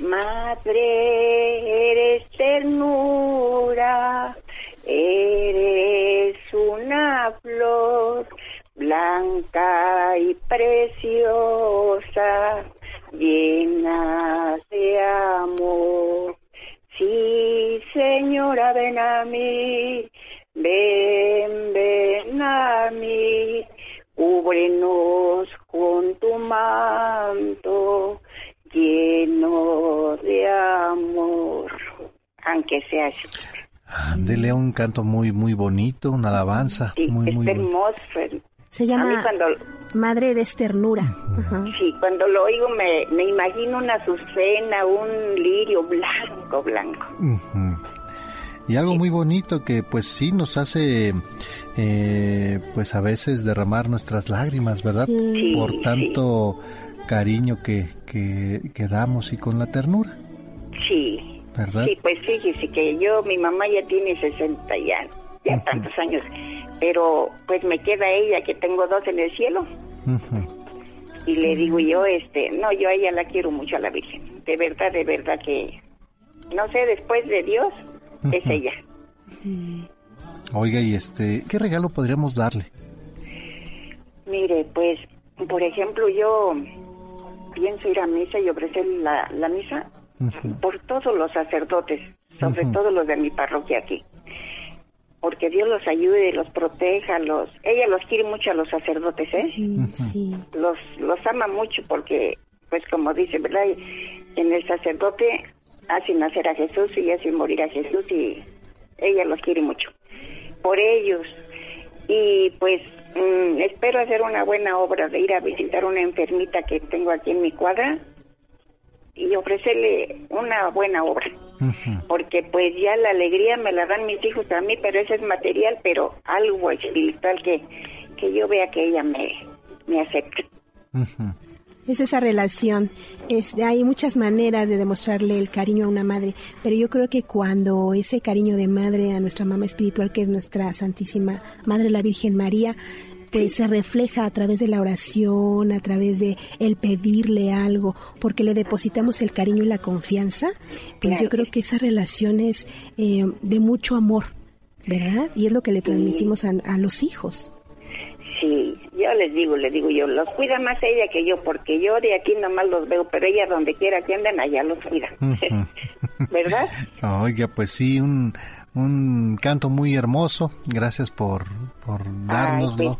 Madre, eres ternura, eres una flor blanca y preciosa, llena de amor. Sí, señora, ven a mí, ven, ven a mí, cúbrenos con tu manto lleno de amor, aunque sea. Ándele un canto muy muy bonito, una alabanza muy muy hermoso. Se llama Madre eres ternura. Sí, cuando lo oigo me, me imagino una azucena, un lirio blanco, blanco. Y algo muy bonito que pues sí nos hace eh, pues a veces derramar nuestras lágrimas, ¿verdad? Por tanto cariño que, que, que damos y con la ternura. Sí, Sí, pues fíjese que yo, mi mamá ya tiene 60 ya, tantos años, pero pues me queda ella que tengo dos en el cielo. Y le digo yo, este, no, yo a ella la quiero mucho a la Virgen. De verdad, de verdad que, no sé, después de Dios, es ella. Oiga, y este, ¿qué regalo podríamos darle? Mire, pues, por ejemplo, yo pienso ir a misa y ofrecer la, la misa por todos los sacerdotes, sobre todo los de mi parroquia aquí. Porque Dios los ayude, y los proteja, los ella los quiere mucho a los sacerdotes, ¿eh? Sí. Los los ama mucho porque pues como dice, ¿verdad? En el sacerdote hace nacer a Jesús y hace morir a Jesús y ella los quiere mucho. Por ellos y pues mm, espero hacer una buena obra de ir a visitar una enfermita que tengo aquí en mi cuadra y ofrecerle una buena obra. Porque pues ya la alegría me la dan mis hijos a mí, pero eso es material, pero algo espiritual que, que yo vea que ella me, me acepte. Es esa relación. Es, hay muchas maneras de demostrarle el cariño a una madre, pero yo creo que cuando ese cariño de madre a nuestra mamá espiritual, que es nuestra Santísima Madre la Virgen María, pues se refleja a través de la oración, a través de el pedirle algo, porque le depositamos el cariño y la confianza, pues yo creo que esa relación es eh, de mucho amor, ¿verdad? Y es lo que le transmitimos a, los hijos. Sí, yo les digo, les digo yo, los cuida más ella que yo, porque yo de aquí nomás los veo, pero ella donde quiera que anden, allá los cuida. [LAUGHS] ¿Verdad? Oiga, pues sí, un, un canto muy hermoso. Gracias por, por dárnoslo.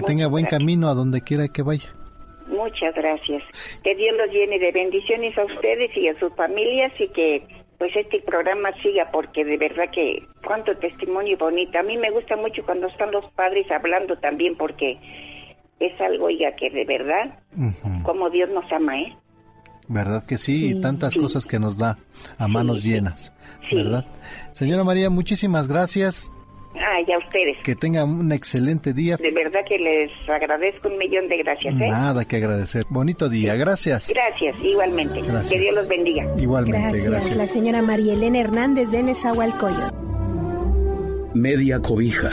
Que tenga buen camino a donde quiera que vaya. Muchas gracias. Que Dios los llene de bendiciones a ustedes y a sus familias y que pues este programa siga porque de verdad que cuánto testimonio bonito. A mí me gusta mucho cuando están los padres hablando también porque es algo, oiga, que de verdad, como Dios nos ama, ¿eh? ¿Verdad que sí? Y tantas cosas que nos da a manos llenas. ¿Verdad? Señora María, muchísimas gracias. Ah, ya ustedes. Que tengan un excelente día. De verdad que les agradezco un millón de gracias. ¿eh? Nada que agradecer. Bonito día, gracias. Gracias, igualmente. Que Dios los bendiga. Igualmente, gracias. La señora María Elena Hernández de Nezahualcóyotl. Media cobija.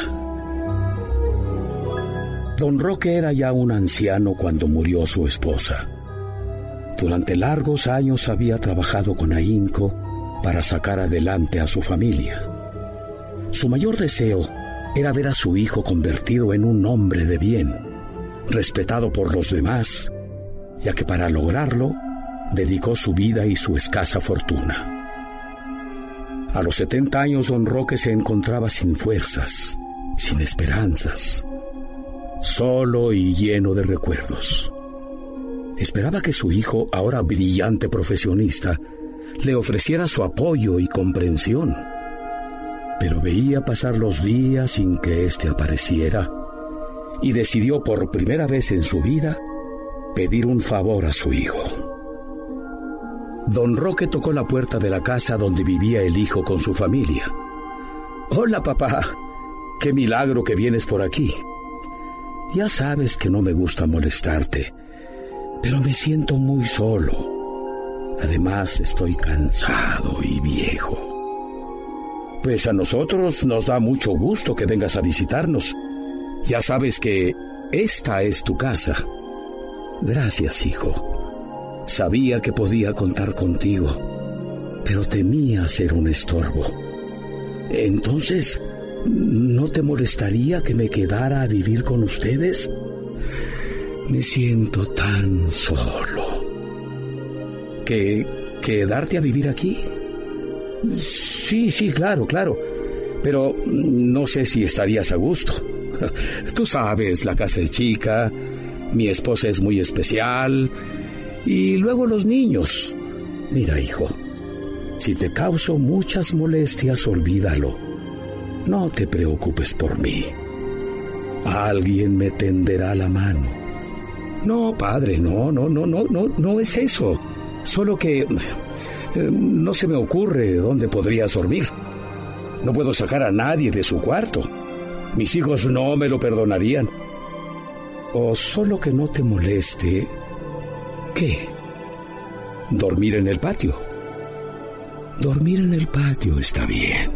Don Roque era ya un anciano cuando murió su esposa. Durante largos años había trabajado con ahínco para sacar adelante a su familia. Su mayor deseo era ver a su hijo convertido en un hombre de bien, respetado por los demás, ya que para lograrlo dedicó su vida y su escasa fortuna. A los 70 años don Roque se encontraba sin fuerzas, sin esperanzas. solo y lleno de recuerdos. Esperaba que su hijo, ahora brillante profesionista, le ofreciera su apoyo y comprensión. Pero veía pasar los días sin que éste apareciera y decidió por primera vez en su vida pedir un favor a su hijo. Don Roque tocó la puerta de la casa donde vivía el hijo con su familia. Hola papá, qué milagro que vienes por aquí. Ya sabes que no me gusta molestarte, pero me siento muy solo. Además estoy cansado y viejo. Pues a nosotros nos da mucho gusto que vengas a visitarnos. Ya sabes que esta es tu casa. Gracias, hijo. Sabía que podía contar contigo, pero temía ser un estorbo. Entonces, ¿no te molestaría que me quedara a vivir con ustedes? Me siento tan solo. ¿Que quedarte a vivir aquí? Sí, sí, claro, claro. Pero no sé si estarías a gusto. [LAUGHS] Tú sabes, la casa es chica, mi esposa es muy especial, y luego los niños. Mira, hijo, si te causo muchas molestias, olvídalo. No te preocupes por mí. Alguien me tenderá la mano. No, padre, no, no, no, no, no, no es eso. Solo que eh, no se me ocurre dónde podrías dormir. No puedo sacar a nadie de su cuarto. Mis hijos no me lo perdonarían. O solo que no te moleste. ¿Qué? Dormir en el patio. Dormir en el patio está bien.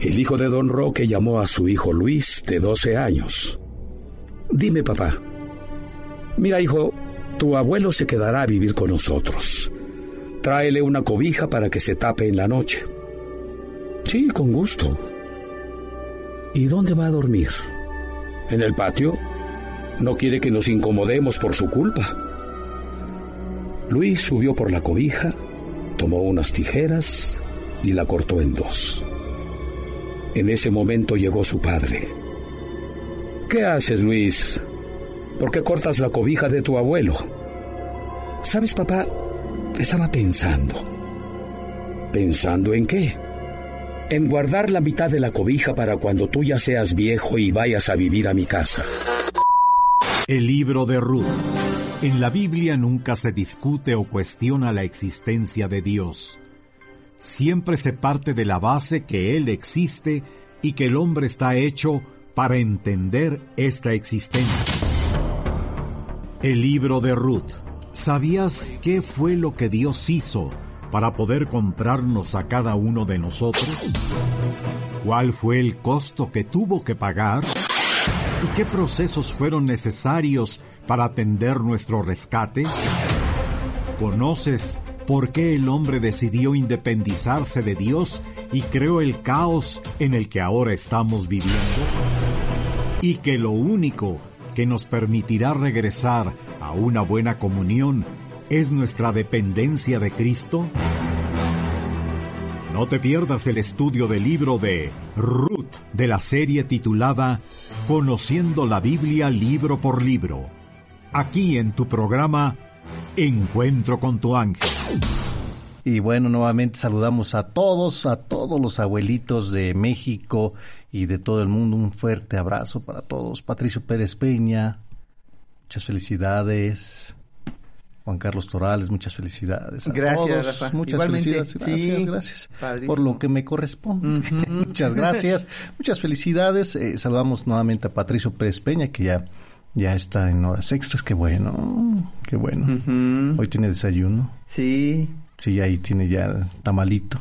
El hijo de don Roque llamó a su hijo Luis, de 12 años. Dime, papá. Mira, hijo, tu abuelo se quedará a vivir con nosotros. Tráele una cobija para que se tape en la noche. Sí, con gusto. ¿Y dónde va a dormir? ¿En el patio? No quiere que nos incomodemos por su culpa. Luis subió por la cobija, tomó unas tijeras y la cortó en dos. En ese momento llegó su padre. ¿Qué haces, Luis? ¿Por qué cortas la cobija de tu abuelo? ¿Sabes, papá? Estaba pensando. ¿Pensando en qué? En guardar la mitad de la cobija para cuando tú ya seas viejo y vayas a vivir a mi casa. El libro de Ruth. En la Biblia nunca se discute o cuestiona la existencia de Dios. Siempre se parte de la base que Él existe y que el hombre está hecho para entender esta existencia. El libro de Ruth. ¿Sabías qué fue lo que Dios hizo para poder comprarnos a cada uno de nosotros? ¿Cuál fue el costo que tuvo que pagar? ¿Y qué procesos fueron necesarios para atender nuestro rescate? ¿Conoces por qué el hombre decidió independizarse de Dios y creó el caos en el que ahora estamos viviendo? Y que lo único que nos permitirá regresar a una buena comunión es nuestra dependencia de Cristo? No te pierdas el estudio del libro de Ruth de la serie titulada Conociendo la Biblia libro por libro, aquí en tu programa Encuentro con tu ángel. Y bueno, nuevamente saludamos a todos, a todos los abuelitos de México y de todo el mundo. Un fuerte abrazo para todos. Patricio Pérez Peña, muchas felicidades. Juan Carlos Torales, muchas felicidades. gracias, Rafa. Muchas felicidades. Gracias, gracias. Por lo que me corresponde. [LAUGHS] muchas gracias. Muchas felicidades. Eh, saludamos nuevamente a Patricio Pérez Peña, que ya, ya está en horas extras. Qué bueno, qué bueno. Hoy tiene desayuno. Sí. Sí, ahí tiene ya tamalito.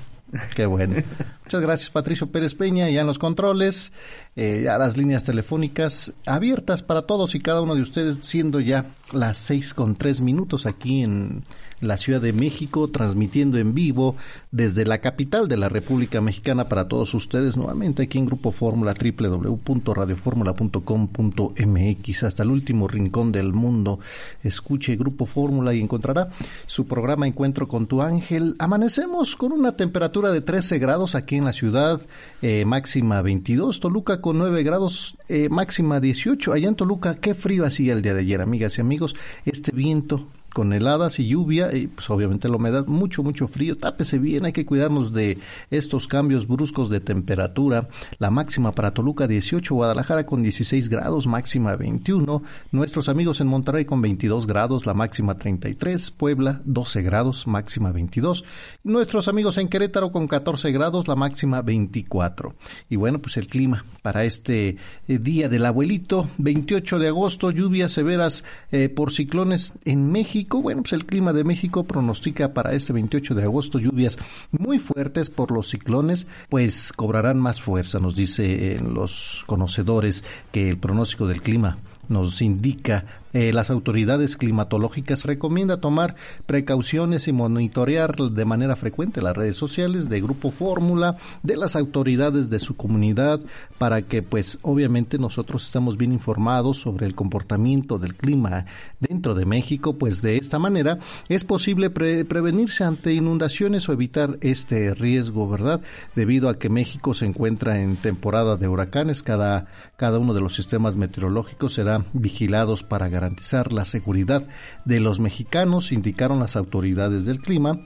Qué bueno. [LAUGHS] Muchas gracias, Patricio Pérez Peña, ya en los controles, eh, ya las líneas telefónicas abiertas para todos y cada uno de ustedes, siendo ya las seis con tres minutos aquí en la Ciudad de México, transmitiendo en vivo desde la capital de la República Mexicana para todos ustedes, nuevamente aquí en Grupo Fórmula, www.radioformula.com.mx, hasta el último rincón del mundo. Escuche Grupo Fórmula y encontrará su programa Encuentro con tu Ángel. Amanecemos con una temperatura de 13 grados aquí en la ciudad, eh, máxima 22, Toluca con 9 grados, eh, máxima 18. Allá en Toluca, qué frío hacía el día de ayer, amigas y amigos. Este viento con heladas y lluvia y pues obviamente la humedad, mucho, mucho frío. Tápese bien, hay que cuidarnos de estos cambios bruscos de temperatura. La máxima para Toluca 18, Guadalajara con 16 grados, máxima 21. Nuestros amigos en Monterrey con 22 grados, la máxima 33. Puebla 12 grados, máxima 22. Nuestros amigos en Querétaro con 14 grados, la máxima 24. Y bueno, pues el clima para este eh, día del abuelito, 28 de agosto, lluvias severas eh, por ciclones en México bueno, pues el clima de México pronostica para este 28 de agosto lluvias muy fuertes por los ciclones, pues cobrarán más fuerza, nos dicen los conocedores que el pronóstico del clima nos indica eh, las autoridades climatológicas recomienda tomar precauciones y monitorear de manera frecuente las redes sociales de Grupo Fórmula, de las autoridades de su comunidad, para que pues obviamente nosotros estamos bien informados sobre el comportamiento del clima dentro de México, pues de esta manera es posible prevenirse ante inundaciones o evitar este riesgo, ¿verdad? Debido a que México se encuentra en temporada de huracanes, cada, cada uno de los sistemas meteorológicos será vigilados para garantizar la seguridad de los mexicanos, indicaron las autoridades del clima.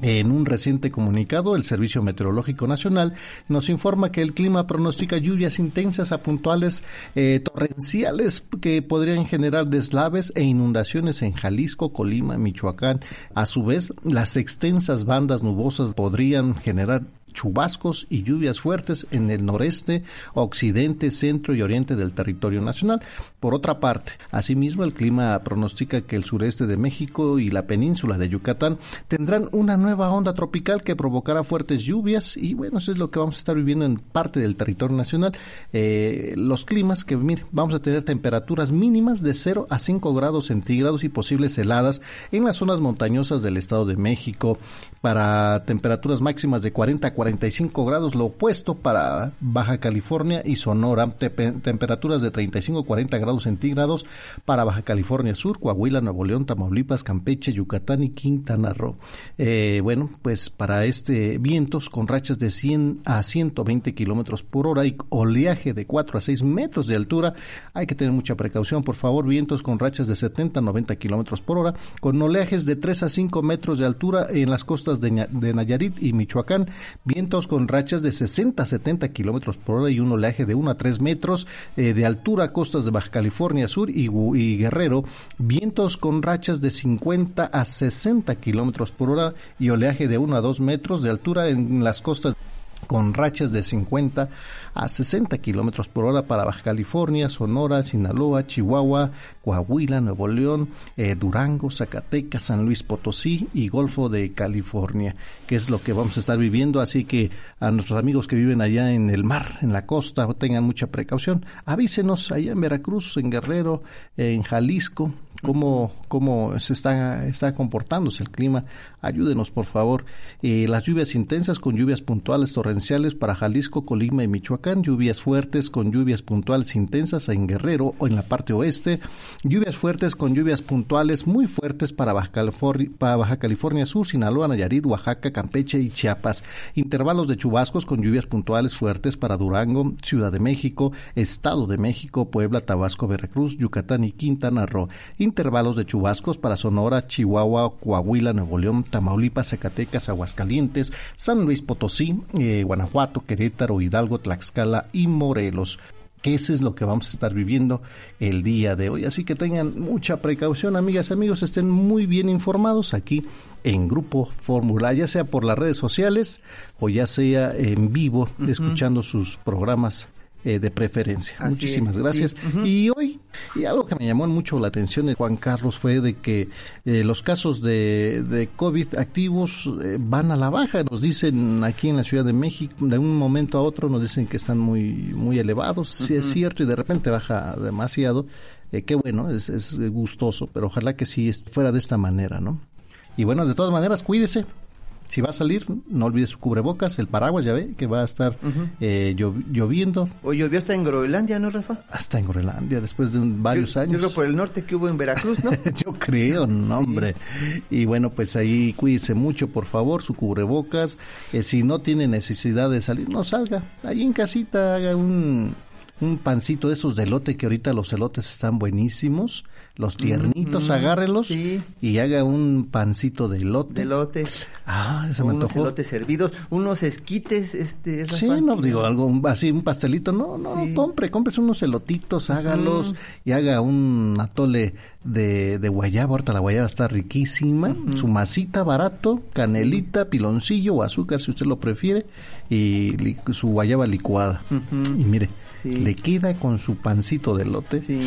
En un reciente comunicado, el Servicio Meteorológico Nacional nos informa que el clima pronostica lluvias intensas a puntuales eh, torrenciales que podrían generar deslaves e inundaciones en Jalisco, Colima, Michoacán. A su vez, las extensas bandas nubosas podrían generar chubascos y lluvias fuertes en el noreste, occidente, centro y oriente del territorio nacional. Por otra parte, asimismo, el clima pronostica que el sureste de México y la península de Yucatán tendrán una nueva onda tropical que provocará fuertes lluvias y bueno, eso es lo que vamos a estar viviendo en parte del territorio nacional. Eh, los climas que, vamos a tener temperaturas mínimas de 0 a 5 grados centígrados y posibles heladas en las zonas montañosas del Estado de México, para temperaturas máximas de 40 a 45 grados, lo opuesto para Baja California y Sonora, temperaturas de 35 a 40 grados centígrados para Baja California Sur, Coahuila, Nuevo León, Tamaulipas, Campeche, Yucatán y Quintana Roo. Eh, bueno, pues para este vientos con rachas de 100 a 120 kilómetros por hora y oleaje de 4 a 6 metros de altura, hay que tener mucha precaución, por favor, vientos con rachas de 70 a 90 kilómetros por hora, con oleajes de 3 a 5 metros de altura en las costas de, Nayarit y Michoacán, vientos con rachas de 60 a 70 kilómetros por hora y un oleaje de 1 a 3 metros eh, de altura, costas de Baja California Sur y, y Guerrero, vientos con rachas de 50 a 60 kilómetros por hora y oleaje de 1 a 2 metros de altura en las costas con rachas de 50 a 60 kilómetros por hora para Baja California, Sonora, Sinaloa, Chihuahua, Coahuila, Nuevo León, eh, Durango, Zacatecas, San Luis Potosí y Golfo de California, que es lo que vamos a estar viviendo. Así que a nuestros amigos que viven allá en el mar, en la costa, tengan mucha precaución. Avísenos allá en Veracruz, en Guerrero, en Jalisco, cómo, cómo se está, está comportándose el clima. Ayúdenos, por favor. Eh, las lluvias intensas con lluvias puntuales torrenciales para Jalisco, Colima y Michoacán. Lluvias fuertes con lluvias puntuales intensas en Guerrero o en la parte oeste. Lluvias fuertes con lluvias puntuales muy fuertes para Baja California, para Baja California Sur, Sinaloa, Nayarit, Oaxaca, Campeche y Chiapas. Intervalos de chubascos con lluvias puntuales fuertes para Durango, Ciudad de México, Estado de México, Puebla, Tabasco, Veracruz, Yucatán y Quintana Roo intervalos de chubascos para Sonora, Chihuahua, Coahuila, Nuevo León, Tamaulipas, Zacatecas, Aguascalientes, San Luis Potosí, eh, Guanajuato, Querétaro, Hidalgo, Tlaxcala y Morelos. Ese es lo que vamos a estar viviendo el día de hoy. Así que tengan mucha precaución, amigas y amigos, estén muy bien informados aquí en Grupo Fórmula, ya sea por las redes sociales o ya sea en vivo, escuchando sus programas eh, de preferencia. Muchísimas gracias. Y hoy, y algo que me llamó mucho la atención de Juan Carlos fue de que eh, los casos de, de COVID activos eh, van a la baja. Nos dicen aquí en la Ciudad de México, de un momento a otro nos dicen que están muy, muy elevados. Sí es cierto, y de repente baja demasiado. qué bueno, es, es gustoso, pero ojalá que sí fuera de esta manera, ¿no? Y bueno, de todas maneras, cuídese, si va a salir, no olvide su cubrebocas, el paraguas, ya ve, que va a estar eh, lloviendo. O llovió hasta en Groenlandia, ¿no, Rafa? Hasta en Groenlandia, después de varios años. Yo creo por el norte que hubo en Veracruz, ¿no? [LAUGHS] yo creo, no, hombre. Y bueno, pues ahí cuídese mucho, por favor, su cubrebocas. Eh, si no tiene necesidad de salir, no salga. Ahí en casita haga un un pancito de esos de elote que ahorita los elotes están buenísimos, los tiernitos, agárrelos y haga un pancito de elote. De elote. Ah, se me unos elotes servidos, unos esquites, este. Sí, no digo algo así, un pastelito, no, no, compre, compre unos elotitos, hágalos y haga un atole de, de guayaba, ahorita la guayaba está riquísima, su masita barato, canelita, piloncillo o azúcar si usted lo prefiere y su guayaba licuada. Y mire, le queda con su pancito de lote. Sí.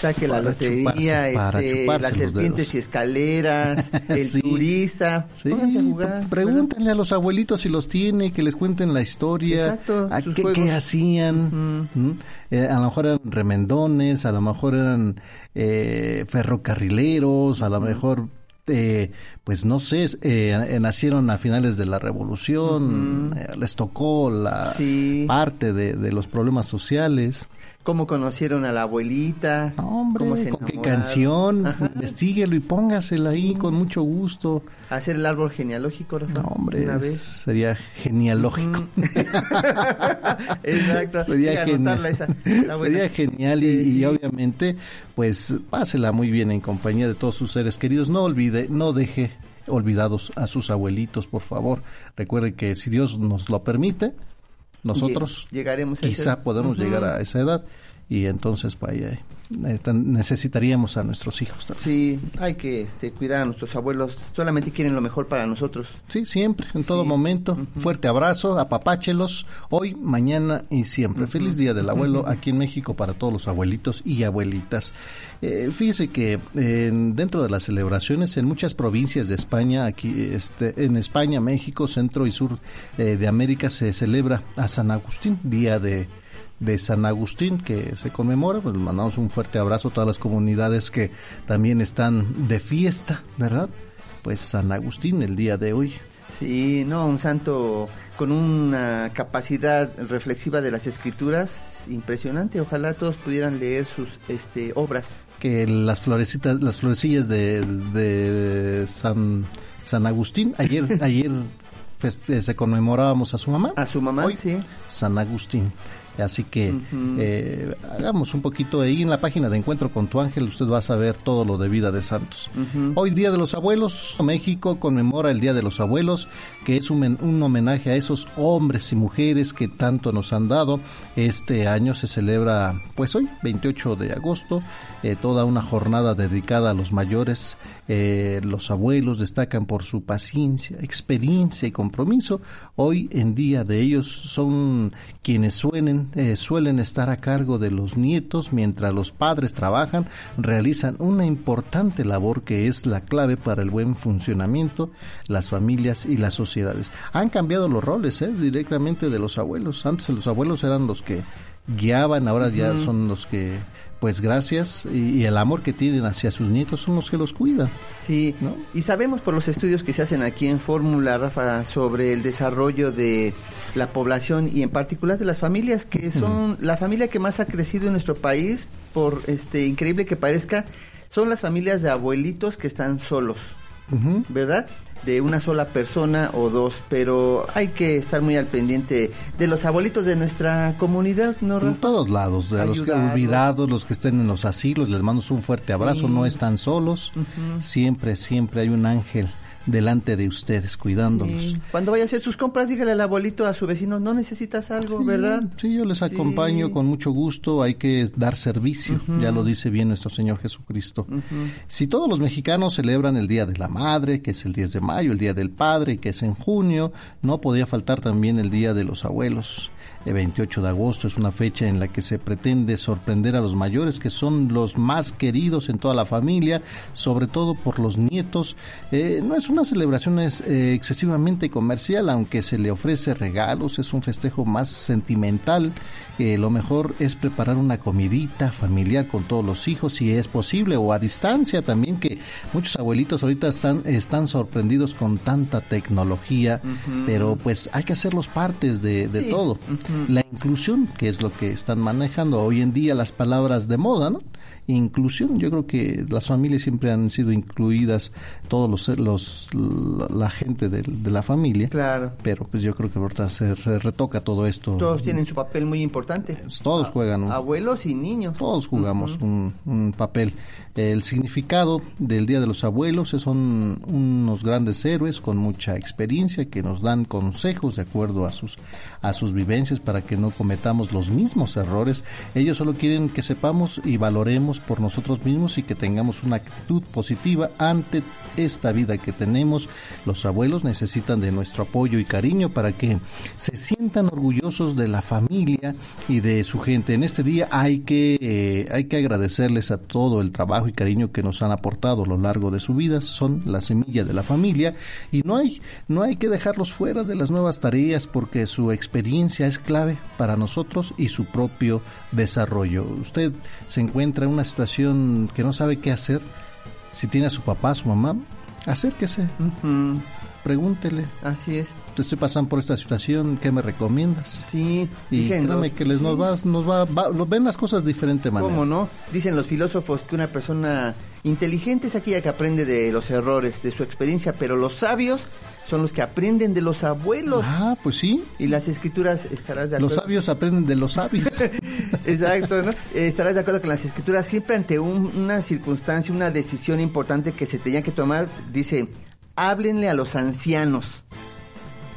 Saque la lotería, este, las serpientes y escaleras, [LAUGHS] el turista. Sí. a jugar. Pregúntenle a los abuelitos si los tiene, que les cuenten la historia. Exacto. A qué, hacían. ¿Mm? Eh, a lo mejor eran remendones, a lo mejor eran eh, ferrocarrileros, a lo mejor eh, pues no sé, eh, nacieron a finales de la revolución, eh, les tocó la parte de, de, los problemas sociales cómo conocieron a la abuelita, hombre, con qué canción, investíguelo y póngasela ahí con mucho gusto. Hacer el árbol genealógico, No, hombre, una vez. sería genealógico. [LAUGHS] Exacto. [LAUGHS] sería, sería genial y, obviamente, pues pásela muy bien en compañía de todos sus seres queridos. No olvide, no deje olvidados a sus abuelitos, por favor. Recuerde que si Dios nos lo permite, nosotros llegaremos quizá podemos llegar a esa edad. Y entonces pues, eh, necesitaríamos a nuestros hijos también. Sí, hay que este, cuidar a nuestros abuelos, solamente quieren lo mejor para nosotros. Sí, siempre, en todo momento. Fuerte abrazo, apapáchelos, hoy, mañana y siempre. Feliz Día del Abuelo aquí en México para todos los abuelitos y abuelitas. Eh, fíjese que dentro de las celebraciones en muchas provincias de España, aquí este, en España, México, Centro y Sur eh, de América se celebra a San Agustín, Día de de San Agustín que se conmemora, pues mandamos un fuerte abrazo a todas las comunidades que también están de fiesta, ¿verdad? Pues San Agustín el día de hoy. Sí, no, un santo con una capacidad reflexiva de las escrituras impresionante. Ojalá todos pudieran leer sus este, obras. Que las florecitas, las florecillas de, de San, San Agustín, ayer, [LAUGHS] ayer se conmemorábamos a su mamá. A su mamá, sí. San Agustín. Así que eh, hagamos un poquito ahí en la página de Encuentro con tu Ángel, usted va a saber todo lo de vida de santos. Hoy Día de los Abuelos, México conmemora el Día de los Abuelos, que es un, un, homenaje a esos hombres y mujeres que tanto nos han dado. Este año se celebra, pues hoy, 28 de agosto, eh, toda una jornada dedicada a los mayores. Eh, los abuelos destacan por su paciencia, experiencia y compromiso. Hoy en día de ellos son quienes suelen, eh, suelen estar a cargo de los nietos mientras los padres trabajan, realizan una importante labor que es la clave para el buen funcionamiento, las familias y las sociedades. Han cambiado los roles directamente de los abuelos. Antes los abuelos eran los que guiaban, ahora ya son los que pues gracias y, el amor que tienen hacia sus nietos son los que los cuidan. Sí, y sabemos por los estudios que se hacen aquí en Fórmula, Rafa, sobre el desarrollo de la población y en particular de las familias que son la familia que más ha crecido en nuestro país, por este increíble que parezca, son las familias de abuelitos que están solos, ¿verdad? De una sola persona o dos, pero hay que estar muy al pendiente de los abuelitos de nuestra comunidad, ¿no? En todos lados, de los que olvidados, los que estén en los asilos, les mando un fuerte abrazo, no están solos, siempre, siempre hay un ángel delante de ustedes, cuidándolos. Cuando vaya a hacer sus compras, dígale al abuelito, a su vecino, no necesitas algo, ¿verdad? Sí, yo les acompaño con mucho gusto, hay que dar servicio, ya lo dice bien nuestro Señor Jesucristo. Si todos los mexicanos celebran el Día de la Madre, que es el 10 de mayo, el Día del Padre, que es en junio, no podía faltar también el Día de los Abuelos. El 28 de agosto es una fecha en la que se pretende sorprender a los mayores, que son los más queridos en toda la familia, sobre todo por los nietos. Eh, no es una celebración eh, excesivamente comercial, aunque se le ofrece regalos, es un festejo más sentimental. Lo mejor es preparar una comidita familiar con todos los hijos, si es posible, o a distancia también, que muchos abuelitos ahorita están, están sorprendidos con tanta tecnología, pero pues hay que hacerlos partes de, todo. La inclusión, que es lo que están manejando hoy en día las palabras de moda, ¿no? Inclusión. Yo creo que las familias siempre han sido incluidas, todos los, los la, gente de, la familia. Claro. Pero pues yo creo que ahorita se, retoca todo esto. Todos tienen su papel muy importante. Todos juegan. Abuelos y niños. Todos jugamos un, un, papel. El significado del Día de los Abuelos son unos grandes héroes con mucha experiencia que nos dan consejos de acuerdo a sus, a sus vivencias para que no cometamos los mismos errores. Ellos solo quieren que sepamos y valoremos por nosotros mismos y que tengamos una actitud positiva ante esta vida que tenemos. Los abuelos necesitan de nuestro apoyo y cariño para que se sientan orgullosos de la familia y de su gente. En este día hay que, eh, hay que agradecerles a todo el trabajo y cariño que nos han aportado a lo largo de su vida. Son la semilla de la familia y no hay, no hay que dejarlos fuera de las nuevas tareas porque su experiencia es clave para nosotros y su propio desarrollo. Usted se encuentra en una situación que no sabe qué hacer si tiene a su papá, a su mamá, acérquese, pregúntele. Así es. Te estoy pasando por esta situación, ¿qué me recomiendas? Sí, y dicen créame que les nos va, nos va, ven las cosas de diferente manera. ¿Cómo no? Dicen los filósofos que una persona inteligente es aquella que aprende de los errores, de su experiencia, pero los sabios son los que aprenden de los abuelos. Ah, pues sí. Y las escrituras, estarás de acuerdo. Los sabios aprenden de los sabios. [LAUGHS] Exacto, ¿no? Estarás de acuerdo con las escrituras. Siempre ante una circunstancia, una decisión importante que se tenía que tomar, dice, háblenle a los ancianos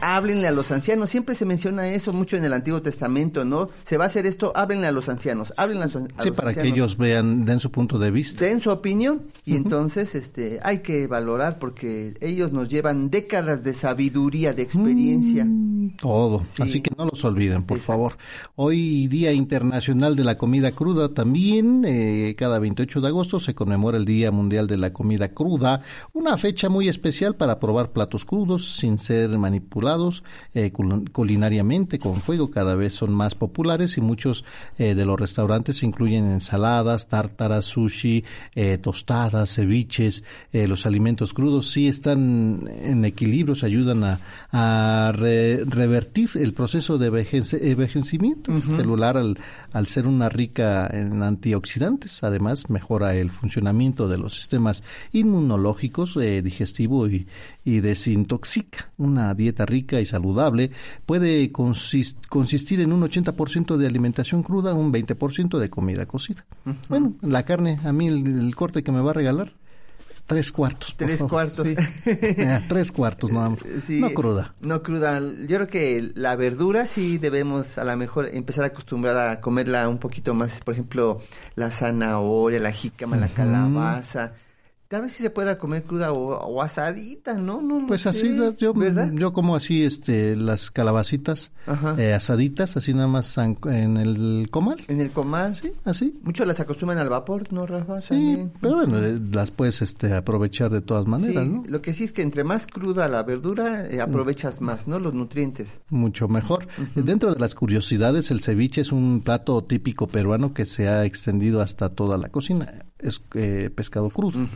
háblenle a los ancianos. Siempre se menciona eso mucho en el Antiguo Testamento, ¿no? Se va a hacer esto, háblenle a los ancianos, háblenle a, los sí, para que ellos vean, den su punto de vista. Den su opinión y entonces este, hay que valorar porque ellos nos llevan décadas de sabiduría, de experiencia. Mm, todo, así que no los olviden, por favor. Hoy Día Internacional de la Comida Cruda también, eh, cada 28 de agosto se conmemora el Día Mundial de la Comida Cruda, una fecha muy especial para probar platos crudos sin ser manipulados eh, culinariamente con fuego cada vez son más populares y muchos eh, de los restaurantes incluyen ensaladas, tártaras, sushi, eh, tostadas, ceviches, los alimentos crudos sí están en equilibrio, se ayudan a, revertir el proceso de envejecimiento celular al, al ser una rica en antioxidantes. Además, mejora el funcionamiento de los sistemas inmunológicos, digestivo y, y desintoxica. Una dieta rica y saludable puede consistir en un 80% de alimentación cruda, un 20% de comida cocida. Bueno, la carne, a mí el, corte que me va a regalar, tres cuartos. Tres cuartos. tres cuartos, no, no cruda. No cruda. Yo creo que la verdura sí debemos a lo mejor empezar a acostumbrar a comerla un poquito más. Por ejemplo, la zanahoria, la jícama, la calabaza tal vez si se pueda comer cruda o, asadita, ¿no? no, pues así, yo, yo como así este las calabacitas eh, asaditas, así nada más en el comal. En el comal, sí, así. Muchos las acostumbran al vapor, ¿no, Rafa? Sí, pero bueno, eh, las puedes este, aprovechar de todas maneras, ¿no? Lo que sí es que entre más cruda la verdura, eh, aprovechas más, ¿no? Los nutrientes. Mucho mejor. Dentro de las curiosidades, el ceviche es un plato típico peruano que se ha extendido hasta toda la cocina es eh, pescado crudo,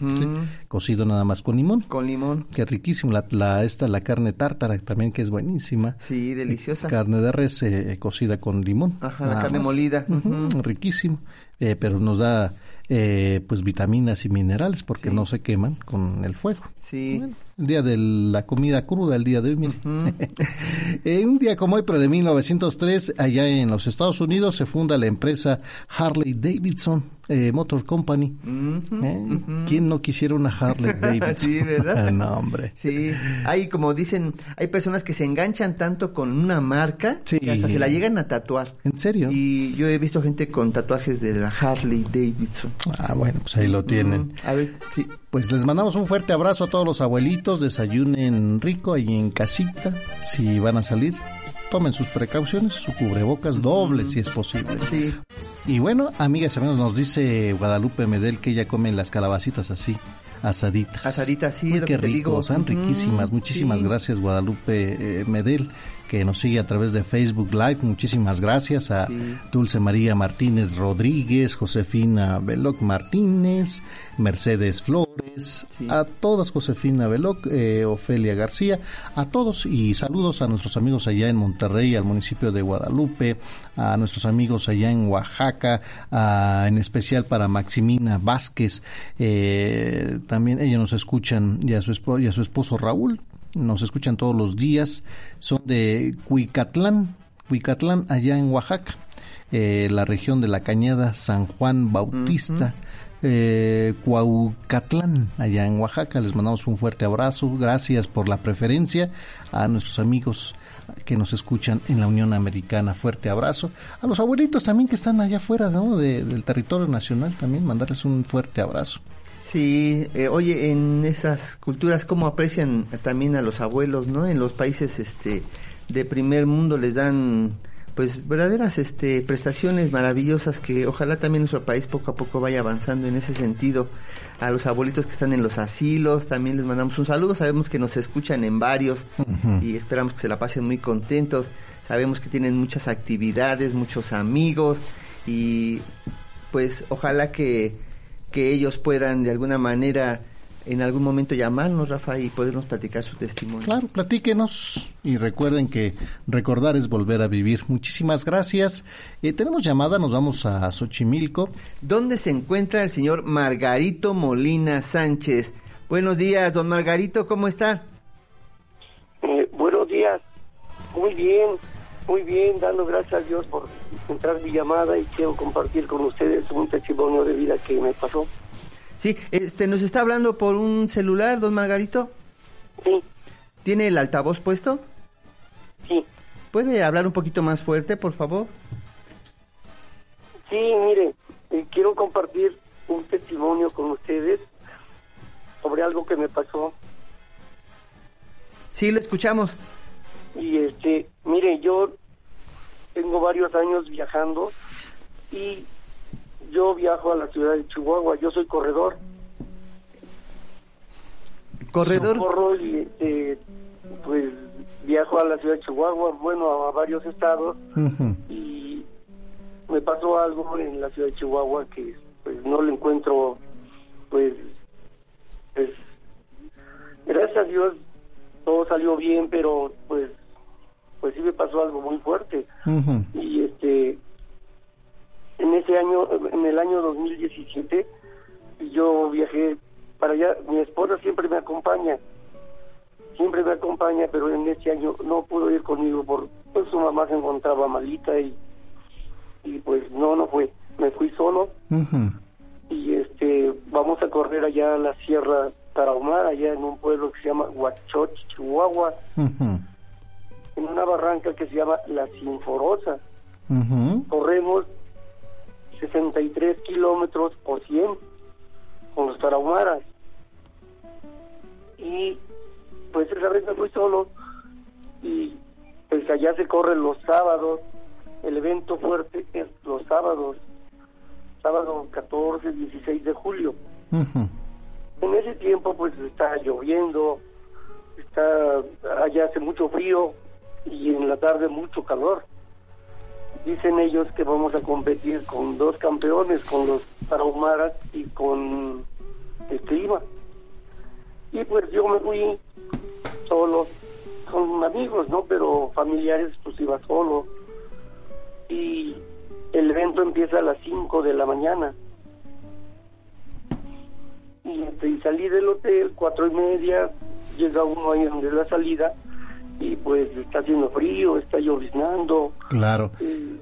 cocido nada más con limón. Con limón. Que riquísimo. La, la, esta, la carne tártara también que es buenísima. Sí, deliciosa. Carne de res eh, cocida con limón. Ajá, la carne molida. Riquísimo. Eh, pero nos da pues vitaminas y minerales porque no se queman con el fuego. Sí. el día de la comida cruda, el día de hoy. [LAUGHS] un día como hoy, pero de 1903, allá en los Estados Unidos se funda la empresa Harley Davidson eh, Motor Company. ¿Eh? ¿Quién no quisiera una Harley [LAUGHS] Davidson? sí, ¿verdad? [LAUGHS] no, hombre. Sí, hay como dicen, hay personas que se enganchan tanto con una marca que hasta se la llegan a tatuar. ¿En serio? Y yo he visto gente con tatuajes de la Harley Davidson. Ah, bueno, pues ahí lo tienen. A ver, sí. Pues les mandamos un fuerte abrazo a todos los abuelitos, desayunen rico ahí en casita, si van a salir tomen sus precauciones, su cubrebocas doble si es posible. Sí. Y bueno, amigas y amigos, nos dice Guadalupe Medel que ella come las calabacitas así asaditas. Asaditas, sí, qué rico, son riquísimas. Muchísimas gracias, Guadalupe eh, Medel que nos sigue a través de Facebook Live. Muchísimas gracias a Dulce María Martínez Rodríguez, Josefina Veloc Martínez, Mercedes Flores, a todas Josefina Veloc, eh, Ofelia García, a todos y saludos a nuestros amigos allá en Monterrey, al municipio de Guadalupe, a nuestros amigos allá en Oaxaca, en especial para Maximina Vázquez, eh, también ellos nos escuchan y a su, y a su esposo Raúl, nos escuchan todos los días, son de Cuicatlán, Cuicatlán, allá en Oaxaca, eh, la región de la Cañada, San Juan Bautista. Eh, Cuaucatlán, allá en Oaxaca. Les mandamos un fuerte abrazo. Gracias por la preferencia a nuestros amigos que nos escuchan en la Unión Americana. Fuerte abrazo. A los abuelitos también que están allá afuera del territorio nacional, también mandarles un fuerte abrazo. Sí, eh, oye, en esas culturas cómo aprecian también a los abuelos, ¿no? En los países este de primer mundo les dan pues verdaderas este prestaciones maravillosas que ojalá también nuestro país poco a poco vaya avanzando en ese sentido. A los abuelitos que están en los asilos también les mandamos un saludo, sabemos que nos escuchan en varios y esperamos que se la pasen muy contentos. Sabemos que tienen muchas actividades, muchos amigos y pues ojalá que que ellos puedan de alguna manera en algún momento llamarnos, Rafa, y podernos platicar su testimonio. Claro, platíquenos y recuerden que recordar es volver a vivir. Muchísimas gracias. Eh, tenemos llamada, nos vamos a Xochimilco. ¿Dónde se encuentra el señor Margarito Molina Sánchez? Buenos días, don Margarito, ¿cómo está? Eh, buenos días, muy bien, muy bien, dando gracias a Dios por entrar mi llamada y quiero compartir con ustedes un testimonio de vida que me pasó. Sí, este, ¿nos está hablando por un celular, don Margarito? Sí. ¿Tiene el altavoz puesto? Sí. ¿Puede hablar un poquito más fuerte, por favor? Sí, mire, eh, quiero compartir un testimonio con ustedes sobre algo que me pasó. Sí, lo escuchamos. Y este, mire, yo tengo varios años viajando y yo viajo a la ciudad de Chihuahua, yo soy corredor. ¿Corredor? corro y este, pues viajo a la ciudad de Chihuahua, bueno, a varios estados y me pasó algo en la ciudad de Chihuahua que pues no le encuentro pues pues gracias a Dios todo salió bien, pero pues pues sí me pasó algo muy fuerte. Y este, en ese año, en el año 2017, yo viajé para allá, mi esposa siempre me acompaña, siempre me acompaña, pero en ese año no pudo ir conmigo por pues su mamá se encontraba malita y y pues no no fue, me fui solo. Y este vamos a correr allá a la Sierra Tarahumara, allá en un pueblo que se llama Huachoch, Chihuahua en una barranca que se llama La Sinforosa. Corremos 63 kilómetros por 100 con los tarahumaras. Y pues esa vez me fui solo y pues allá se corren los sábados. El evento fuerte es los sábados, sábado 14, 16 de julio. En ese tiempo pues está lloviendo, está allá hace mucho frío, y en la tarde mucho calor. Dicen ellos que vamos a competir con dos campeones, con los Tarahumaras y con el clima. Y pues yo me fui solo, con amigos, ¿no? Pero familiares pues iba solo. Y el evento empieza a las 5 de la mañana. Y, este, y salí del hotel, cuatro y media, llega uno ahí donde es la salida, y pues está haciendo frío, está lloviznando. Claro.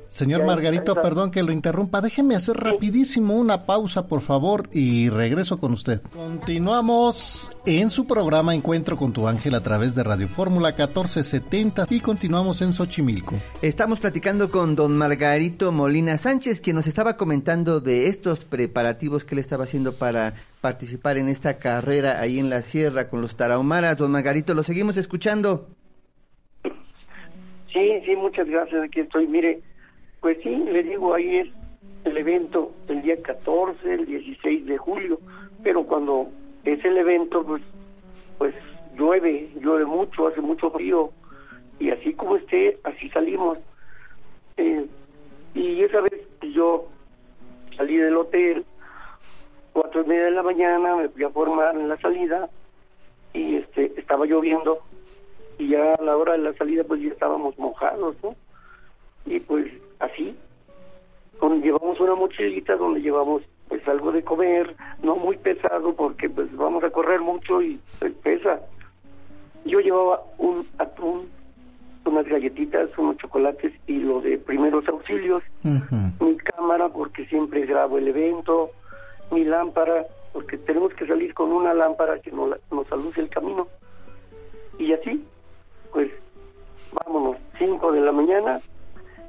Señor Margarito, perdón que lo interrumpa, déjeme hacer rapidísimo una pausa, por favor, y regreso con usted. Continuamos en su programa Encuentro con tu ángel a través de Radio Fórmula 1470 y continuamos en Xochimilco. Estamos platicando con don Margarito Molina Sánchez, quien nos estaba comentando de estos preparativos que él estaba haciendo para participar en esta carrera ahí en la sierra con los tarahumaras. Don Margarito, lo seguimos escuchando. Sí, sí, muchas gracias, aquí estoy. Mire, pues sí, le digo, ahí es el evento el día 14, el 16 de julio, pero cuando es el evento, pues, pues llueve, llueve mucho, hace mucho frío, y así como esté, así salimos. Eh, y esa vez yo salí del hotel, cuatro y media de la mañana, me fui a formar en la salida, y este estaba lloviendo, y ya a la hora de la salida pues ya estábamos mojados, ¿no? Y pues así, con, llevamos una mochilita donde llevamos pues algo de comer, no muy pesado porque pues vamos a correr mucho y pues, pesa. Yo llevaba un atún, unas galletitas, unos chocolates y lo de primeros auxilios, mi cámara porque siempre grabo el evento, mi lámpara porque tenemos que salir con una lámpara que nos, nos aluce el camino. Y así, pues vámonos, 5 de la mañana,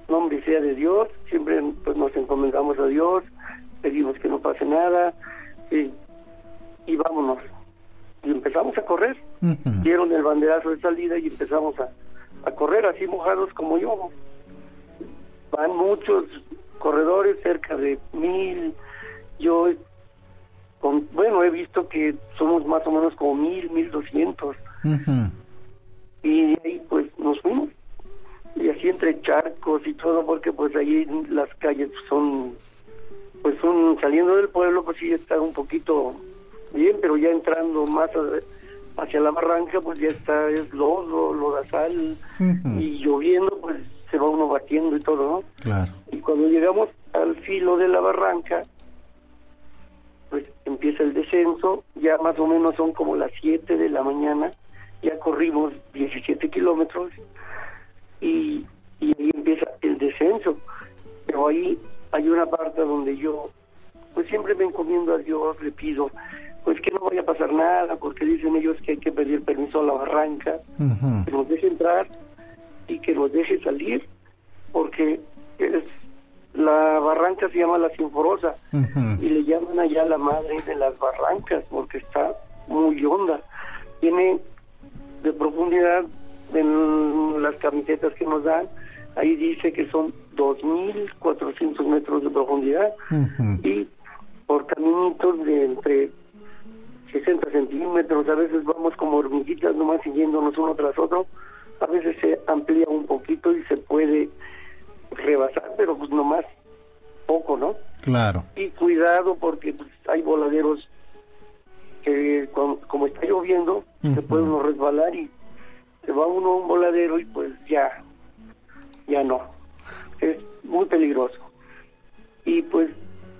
nombre sea de Dios, siempre pues nos encomendamos a Dios, pedimos que no pase nada y, y vámonos. Y empezamos a correr, dieron el banderazo de salida y empezamos a, a correr así mojados como yo. Van muchos corredores, cerca de mil, yo con, bueno, he visto que somos más o menos como mil, mil doscientos. Y de ahí pues nos fuimos. Y así entre charcos y todo, porque pues ahí las calles son, pues son, saliendo del pueblo pues sí está un poquito bien, pero ya entrando más hacia la barranca pues ya está, es lodo, lodazal, y lloviendo pues se va uno batiendo y todo, ¿no? Claro. Y cuando llegamos al filo de la barranca, pues empieza el descenso, ya más o menos son como las 7 de la mañana, ya corrimos 17 kilómetros y, y ahí empieza el descenso. Pero ahí hay una parte donde yo, pues siempre me encomiendo a Dios, le pido, pues que no vaya a pasar nada, porque dicen ellos que hay que pedir permiso a la barranca, que nos deje entrar y que nos deje salir, porque es, la barranca se llama la Sinforosa y le llaman allá la madre de las barrancas, porque está muy honda. Tiene de profundidad en las camisetas que nos dan, ahí dice que son 2.400 metros de profundidad y por caminitos de entre 60 centímetros, a veces vamos como hormiguitas nomás siguiéndonos uno tras otro, a veces se amplía un poquito y se puede rebasar, pero pues nomás poco, ¿no? Claro. Y cuidado porque pues, hay voladeros que como está lloviendo se puede uno resbalar y se va uno a un voladero y pues ya, ya no. Es muy peligroso. Y pues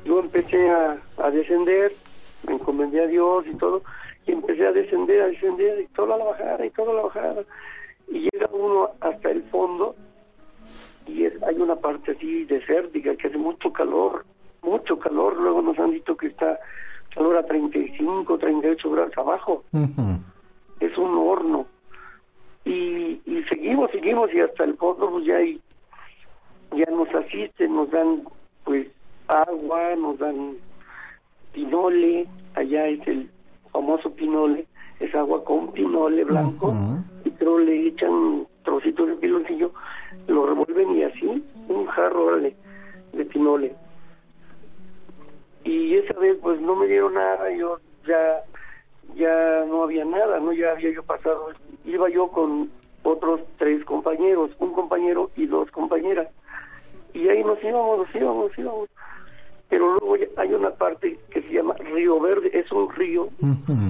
yo empecé a, a descender, me encomendé a Dios y todo, y empecé a descender, a descender, y toda la bajada, y toda la bajada. Y llega uno hasta el fondo, y es, hay una parte así desértica que hace mucho calor, mucho calor. Luego nos han dicho que está calor a 35, 38 grados abajo. Es un horno. Y, y seguimos, seguimos, y hasta el fondo pues ya hay, ya nos asisten, nos dan pues agua, nos dan pinole, allá es el famoso pinole, es agua con pinole blanco, y pero le echan trocitos de piloncillo, lo revuelven y así, un jarro de, de pinole. Y esa vez pues no me dieron nada, yo ya ya no había nada, no ya había yo pasado, iba yo con otros tres compañeros, un compañero y dos compañeras, y ahí nos íbamos, nos íbamos, nos íbamos. Pero luego hay una parte que se llama Río Verde, es un río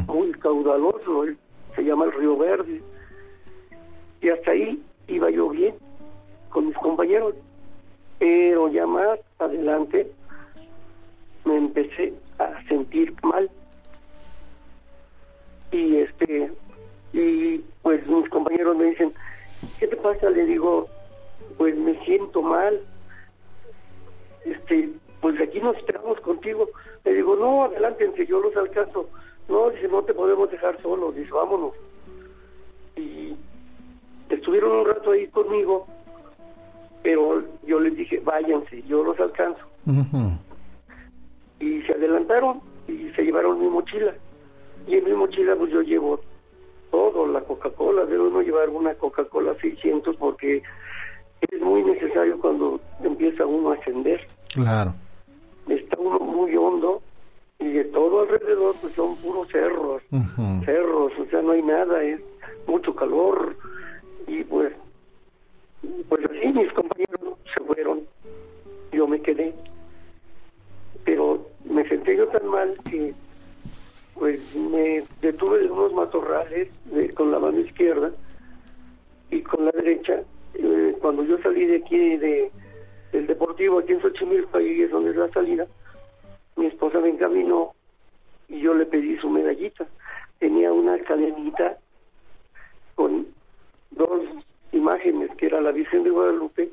muy caudaloso, se llama el Río Verde, y hasta ahí iba yo bien con mis compañeros, pero ya más adelante me empecé a sentir mal y este y pues mis compañeros me dicen ¿qué te pasa? le digo pues me siento mal este pues aquí nos esperamos contigo. Le digo, no, adelántense, yo los alcanzo. No, dice, no te podemos dejar solos, dice, vámonos. Y estuvieron un rato ahí conmigo, pero yo les dije, váyanse, yo los alcanzo. Y se adelantaron y se llevaron mi mochila. Y en mi mochila pues yo llevo todo, la Coca-Cola, debo no llevar una Coca-Cola 600 porque es muy necesario cuando empieza uno a ascender. Claro. Está uno muy hondo y de todo alrededor pues son puros cerros, cerros, o sea, no hay nada, es mucho calor y pues, pues así mis compañeros se fueron, yo me quedé, pero me senté yo tan mal que pues me detuve en unos matorrales con la mano izquierda y con la derecha, eh, cuando yo salí de aquí de del deportivo aquí en Xochimilco, ahí es donde es la salida, mi esposa me encaminó y yo le pedí su medallita. Tenía una cadenita con dos imágenes, que era la Virgen de Guadalupe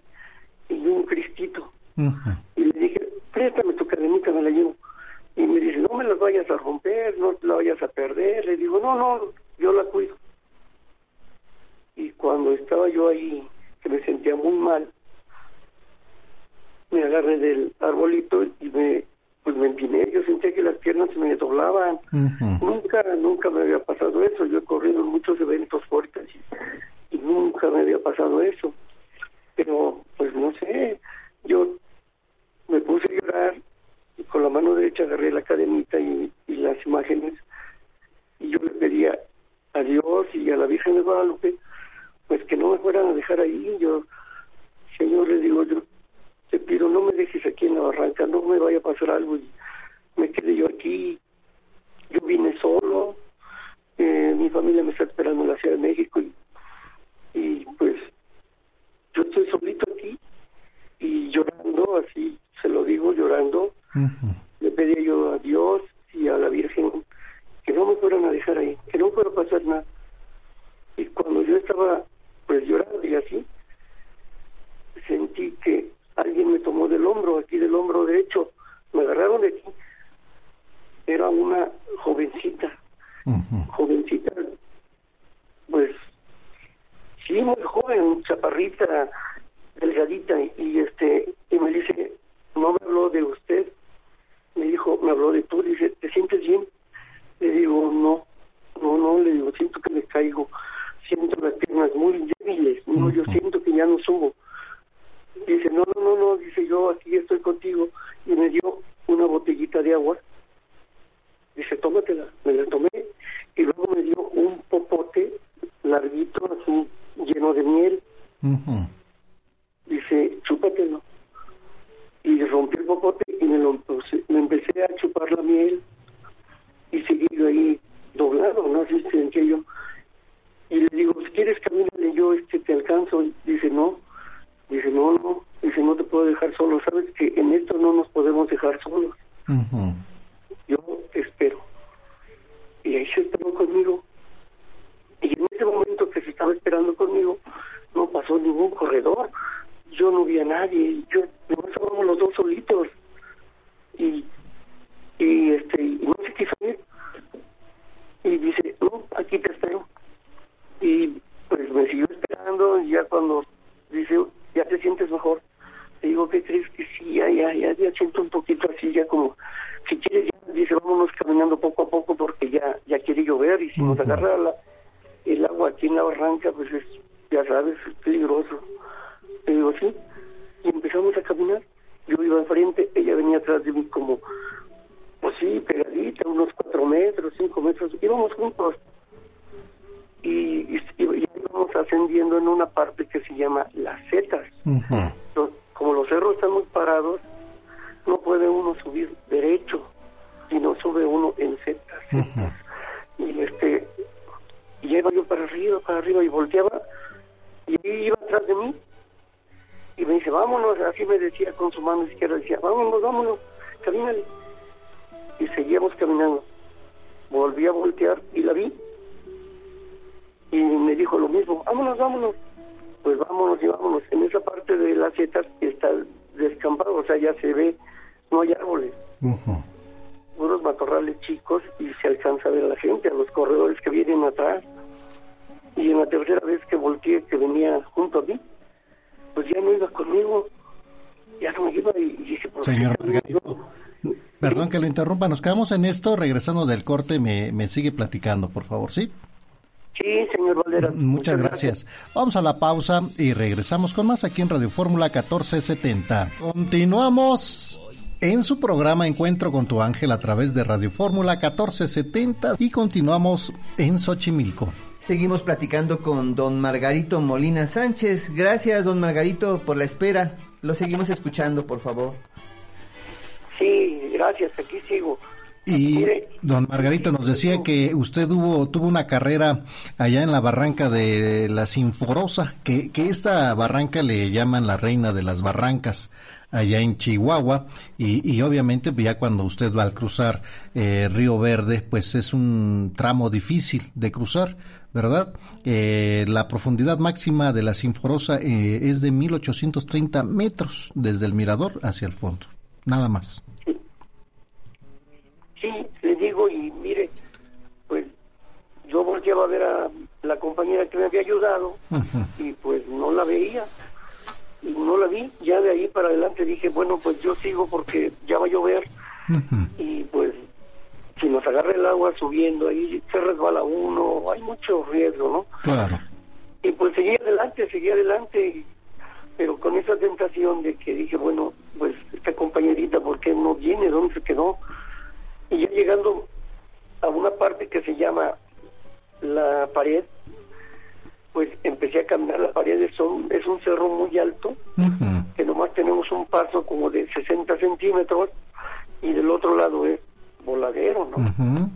y un Cristito. Y le dije, préstame tu cadenita, me la llevo. Y me dice, no me las vayas a romper, no la vayas a perder. Le digo, no, no, yo la cuido. Y cuando estaba yo ahí, que me sentía muy mal, me agarré del arbolito y me pues me empiné, yo sentía que las piernas se me doblaban. Nunca, nunca me había pasado eso. Yo he corrido en muchos eventos fuertes y, nunca me había pasado eso. Pero, pues no sé, yo me puse a llorar y con la mano derecha agarré la cadenita y, las imágenes y yo le pedía a Dios y a la Virgen de Guadalupe, pues que no me fueran a dejar ahí. Yo, Señor, le digo, yo te pido no me dejes aquí en la barranca, no me vaya a pasar algo y me quedé yo aquí. Yo vine solo, eh, mi familia me está esperando en la Ciudad de México y, y pues yo estoy solito aquí y llorando, así se lo digo, llorando. Le pedí yo a Dios y a la Virgen que no me fueran a dejar ahí, que no fuera a pasar nada. Y cuando yo estaba pues llorando y así, sentí que alguien me tomó del hombro, aquí del hombro derecho, me agarraron de aquí. Era una jovencita, jovencita, pues sí, muy joven, chaparrita, delgadita, y este, y me dice, no me habló de usted, me dijo, me habló de tú, dice, ¿te sientes bien? Le digo, no, no, no, le digo, siento que me caigo, siento las piernas muy débiles, no, yo siento nos quedamos en esto, regresando del corte, me, me sigue platicando, por favor, ¿sí? Sí, señor Valera. Muchas, gracias. Vamos a la pausa y regresamos con más aquí en Radio Fórmula 1470. Continuamos en su programa Encuentro con tu ángel a través de Radio Fórmula 1470 y continuamos en Xochimilco. Seguimos platicando con don Margarito Molina Sánchez. Gracias, don Margarito, por la espera. Lo seguimos escuchando, por favor. Gracias, aquí sigo. Y don Margarito nos decía que usted hubo, tuvo una carrera allá en la barranca de la Sinforosa, que, que esta barranca le llaman la reina de las barrancas allá en Chihuahua y, y obviamente ya cuando usted va al cruzar eh, Río Verde pues es un tramo difícil de cruzar ¿verdad? Eh, la profundidad máxima de la Sinforosa eh, es de 1830 metros desde el mirador hacia el fondo, nada más. Sí, le digo y mire, pues yo volteaba a ver a la compañera que me había ayudado y pues no la veía y no la vi. Ya de ahí para adelante dije, bueno, pues yo sigo porque ya va a llover y pues si nos agarra el agua subiendo ahí se resbala uno, hay mucho riesgo, ¿no? Claro. Y pues seguí adelante, seguí adelante, pero con esa tentación de que dije, bueno, pues esta compañerita, ¿por qué no viene? ¿Dónde se quedó? Y ya llegando a una parte que se llama la pared, pues empecé a caminar la pared, es un, es un cerro muy alto, que nomás tenemos un paso como de 60 centímetros y del otro lado es voladero, ¿no?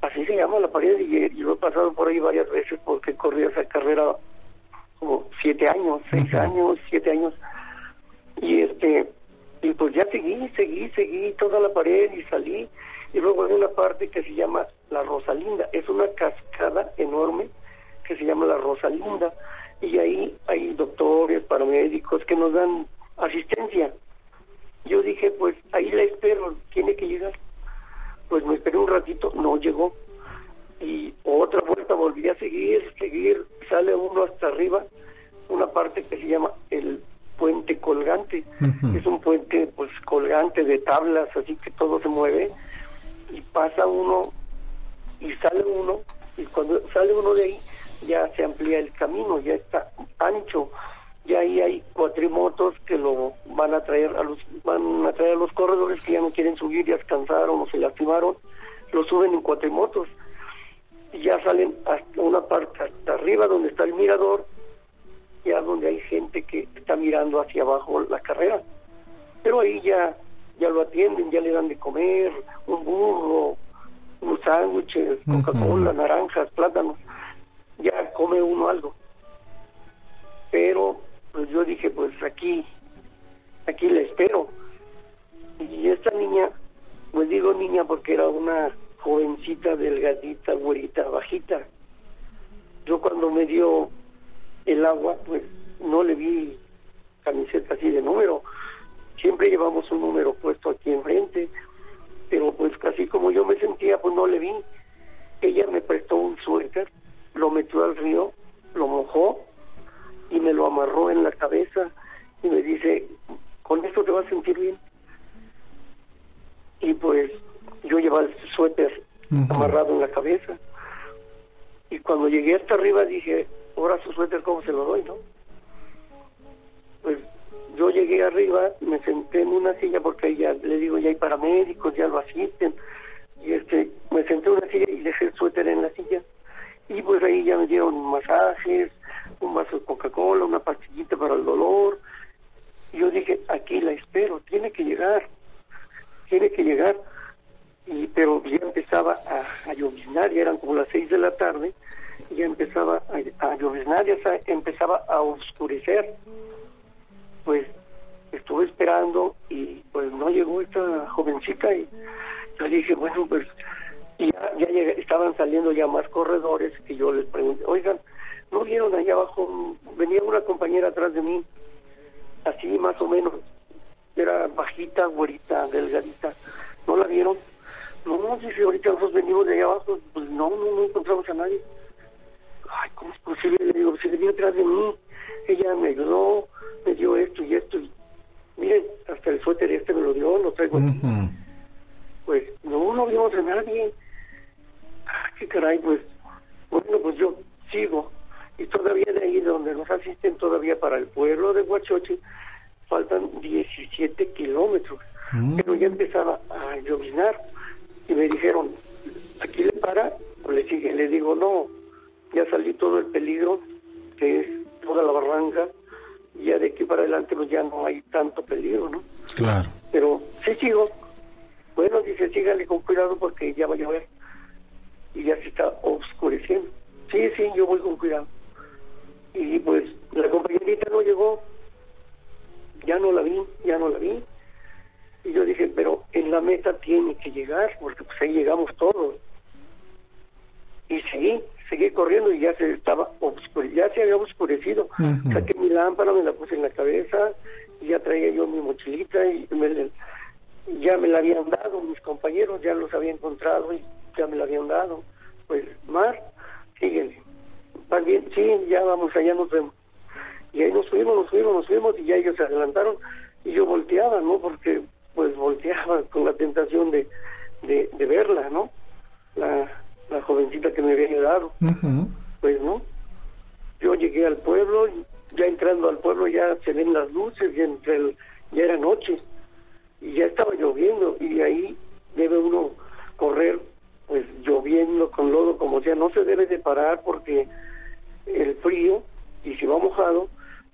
Así se llama la pared y yo he pasado por ahí varias veces porque corrí esa carrera como siete años, seis años, siete años. Y este, y pues ya seguí, seguí, seguí toda la pared y salí y luego hay una parte que se llama la Rosalinda, es una cascada enorme que se llama la Rosalinda y ahí hay doctores, paramédicos que nos dan asistencia. Yo dije, pues ahí la espero, tiene que llegar. Pues me esperé un ratito, no llegó. Y otra vuelta volví a seguir, seguir, sale uno hasta arriba, una parte que se llama el puente colgante. Es un puente pues colgante de tablas, así que todo se mueve y pasa uno y sale uno y cuando sale uno de ahí ya se amplía el camino, ya está ancho, ya ahí hay cuatrimotos que lo van a traer a los van a traer a los corredores que ya no quieren subir, ya descansaron o se lastimaron, lo suben en cuatrimotos y ya salen hasta una parte hasta arriba donde está el mirador, ya donde hay gente que está mirando hacia abajo la carrera. Pero ahí ya ya lo atienden, ya le dan de comer, un burro, unos sándwiches, Coca-Cola, naranjas, plátanos, ya come uno algo. Pero pues yo dije, pues aquí, aquí le espero. Y esta niña, pues digo niña porque era una jovencita, delgadita, güerita, bajita. Yo cuando me dio el agua, pues no le vi camiseta así de número, siempre llevamos un número puesto aquí enfrente, pero pues casi como yo me sentía, pues no le vi. Ella me prestó un suéter, lo metió al río, lo mojó y me lo amarró en la cabeza y me dice, con esto te vas a sentir bien. Y pues yo llevaba el suéter amarrado en la cabeza. Y cuando llegué hasta arriba dije, ahora su suéter, ¿cómo se lo doy, no? Yo llegué arriba, me senté en una silla porque ya le digo, ya hay paramédicos, ya lo asisten. Y este, me senté en una silla y dejé el suéter en la silla. Y pues ahí ya me dieron masajes, un vaso de Coca-Cola, una pastillita para el dolor. Y yo dije, aquí la espero, tiene que llegar, tiene que llegar. Y, pero ya empezaba a, a lloviznar, ya eran como las seis de la tarde, y ya empezaba a, a lloviznar, ya empezaba a oscurecer pues estuve esperando y pues no llegó esta jovencita y yo dije, bueno, pues y ya, ya estaban saliendo ya más corredores que yo les pregunté, oigan, ¿no vieron allá abajo? Venía una compañera atrás de mí, así más o menos, era bajita, güerita, delgadita, ¿no la vieron? No, dice, ahorita nosotros venimos de allá abajo, pues no, no, no encontramos a nadie. Ay, ¿cómo es posible? Le digo, si venía atrás de mí, ella me ayudó, me dio esto y esto. Y, miren, hasta el suéter este me lo dio, lo traigo aquí. Pues no, no vimos a nadie. Ah, qué caray, pues, bueno, pues yo sigo. Y todavía de ahí, donde nos asisten todavía para el pueblo de Huachoche, faltan 17 kilómetros. Mm. Pero ya empezaba a llovinar y me dijeron, aquí le para o le sigue. Le digo, no, ya salí todo el peligro, que es toda la barranca, y ya de aquí para adelante pues ya no hay tanto peligro, ¿no? Claro. Pero sí sigo. Bueno, dice, sígale con cuidado porque ya va a llover. Y ya se está oscureciendo. Sí, sí, yo voy con cuidado. Y pues la compañerita no llegó, ya no la vi, ya no la vi. Y yo dije, pero en la meta tiene que llegar, porque pues ahí llegamos todos. Y seguí, seguí corriendo y ya se estaba ya se había oscurecido. Saqué mi lámpara, me la puse en la cabeza, y ya traía yo mi mochilita y ya me la habían dado, mis compañeros ya los había encontrado y ya me la habían dado. Pues, Mar, síguele. Más bien, sí, ya vamos, allá nos vemos. Y ahí nos fuimos, nos fuimos, nos fuimos y ya ellos se adelantaron y yo volteaba, ¿no? Porque pues volteaba [LAUGHS] con la tentación de, de, verla, ¿no? La, la jovencita que me había ayudado. Pues no. Yo llegué al pueblo, ya entrando al pueblo ya se ven las luces, y entre el, ya era noche y ya estaba lloviendo y ahí debe uno correr pues lloviendo con lodo como sea, no se debe de parar porque el frío y si va mojado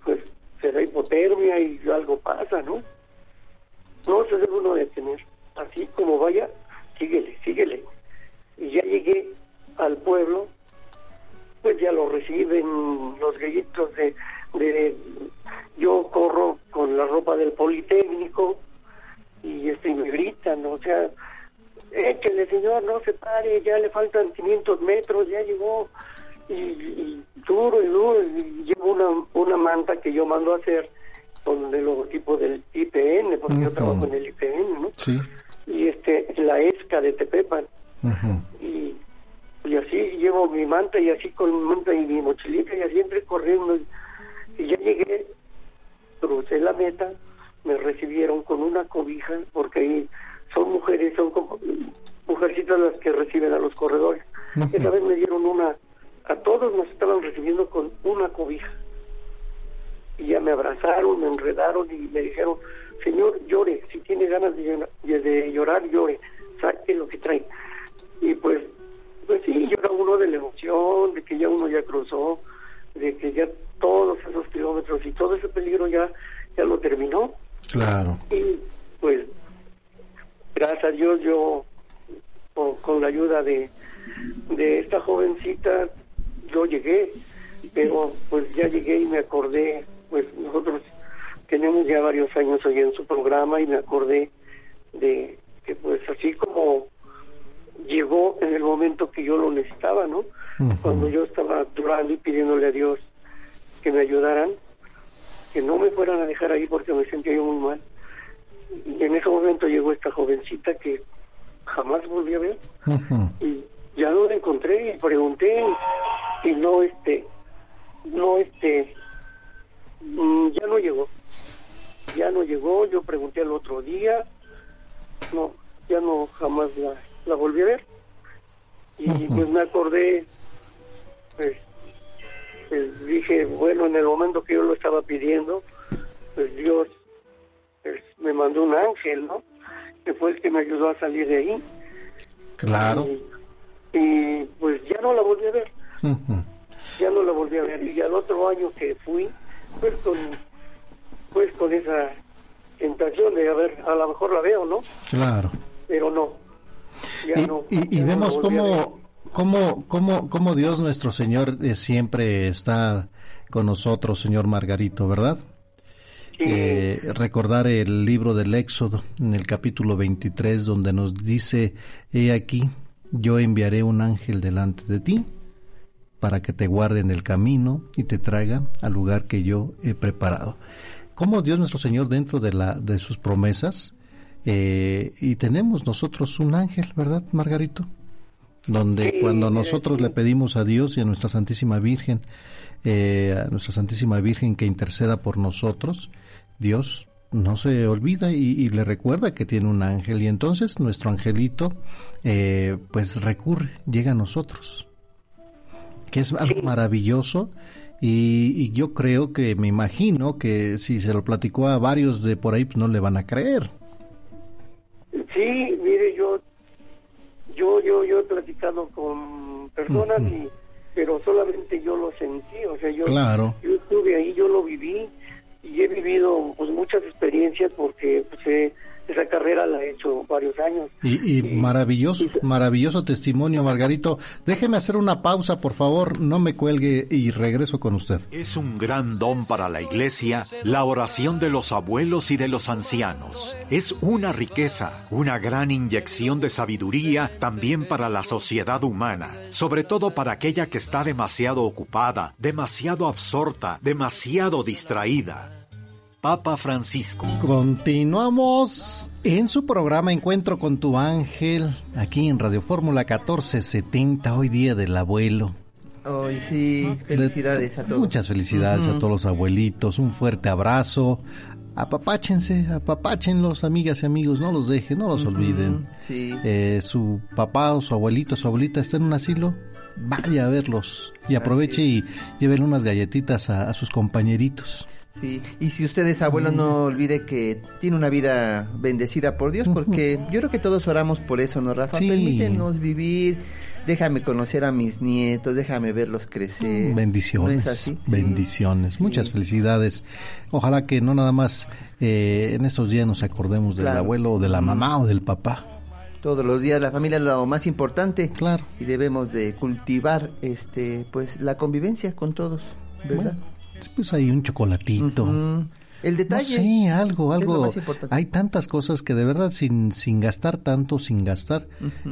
pues se da hipotermia y algo pasa, ¿no? No se debe uno detener. Así como vaya, síguele, síguele. Y ya llegué al pueblo, pues ya lo reciben los gallitos de, de yo corro con la ropa del Politécnico y este me gritan, o sea, échele señor, no se pare, ya le faltan 500 metros, ya llegó, y, duro y duro, y llevo una, una manta que yo mando a hacer con el logotipo del IPN, porque yo trabajo en el IPN, ¿no? Sí. Y este, la ESCA de Tepepan. Y, y así llevo mi manta y así con mi manta y mi mochilita y así entré corriendo. Y, ya llegué, crucé la meta, me recibieron con una cobija, porque ahí son mujeres, son como, mujercitas las que reciben a los corredores. Esa vez me dieron una a todos nos estaban recibiendo con una cobija. Y ya me abrazaron, me enredaron y me dijeron, Señor, llore, si tiene ganas de llorar, llore, saque lo que trae. Uno nuestro Señor eh, siempre está con nosotros, Señor Margarito, ¿verdad? Eh, recordar el libro del Éxodo en el capítulo 23 donde nos dice, he aquí, yo enviaré un ángel delante de ti para que te guarde en el camino y te traiga al lugar que yo he preparado. Como Dios nuestro Señor dentro de, la, de sus promesas, eh, y tenemos nosotros un ángel, ¿verdad, Margarito? Donde cuando nosotros le pedimos a Dios y a nuestra Santísima Virgen, eh, a nuestra Santísima Virgen que interceda por nosotros, Dios no se olvida y, le recuerda que tiene un ángel y entonces nuestro angelito eh, pues recurre, llega a nosotros. que es algo maravilloso. Y, yo creo que, me imagino que si se lo platicó a varios de por ahí, pues no le van a creer. Sí, mire, yo, yo, yo, yo he platicado con personas y, pero solamente yo lo sentí, o sea, yo, claro. yo estuve ahí, yo lo viví y he vivido pues muchas experiencias porque pues, he, esa carrera la he hecho varios años. Y, maravilloso, maravilloso testimonio, Margarito. Déjeme hacer una pausa, por favor, no me cuelgue y regreso con usted. Es un gran don para la iglesia la oración de los abuelos y de los ancianos. Es una riqueza, una gran inyección de sabiduría también para la sociedad humana, sobre todo para aquella que está demasiado ocupada, demasiado absorta, demasiado distraída. Papa Francisco. Continuamos en su programa Encuentro con tu ángel, aquí en Radio Fórmula 1470, hoy día del abuelo. Hoy sí, felicidades a todos. Muchas felicidades a todos los abuelitos, un fuerte abrazo. Apapáchense, apapáchenlos, amigas y amigos, no los dejen, no los olviden. Sí. Eh, su papá o su abuelito, su abuelita está en un asilo, vaya a verlos y aproveche y llévenle unas galletitas a sus compañeritos. Sí, y si usted es abuelo, no olvide que tiene una vida bendecida por Dios, porque [LAUGHS] yo creo que todos oramos por eso, ¿no, Rafa? Permítenos vivir, déjame conocer a mis nietos, déjame verlos crecer. Bendiciones. así? Bendiciones. Muchas felicidades. Ojalá que no nada más eh, en estos días nos acordemos del abuelo o de la mamá o del papá. Todos los días la familia es lo más importante. Claro. Y debemos de cultivar este pues la convivencia con todos, ¿verdad? Pues hay un chocolatito. El detalle. sí, algo, algo. Hay tantas cosas que de verdad sin, sin gastar tanto, sin gastar,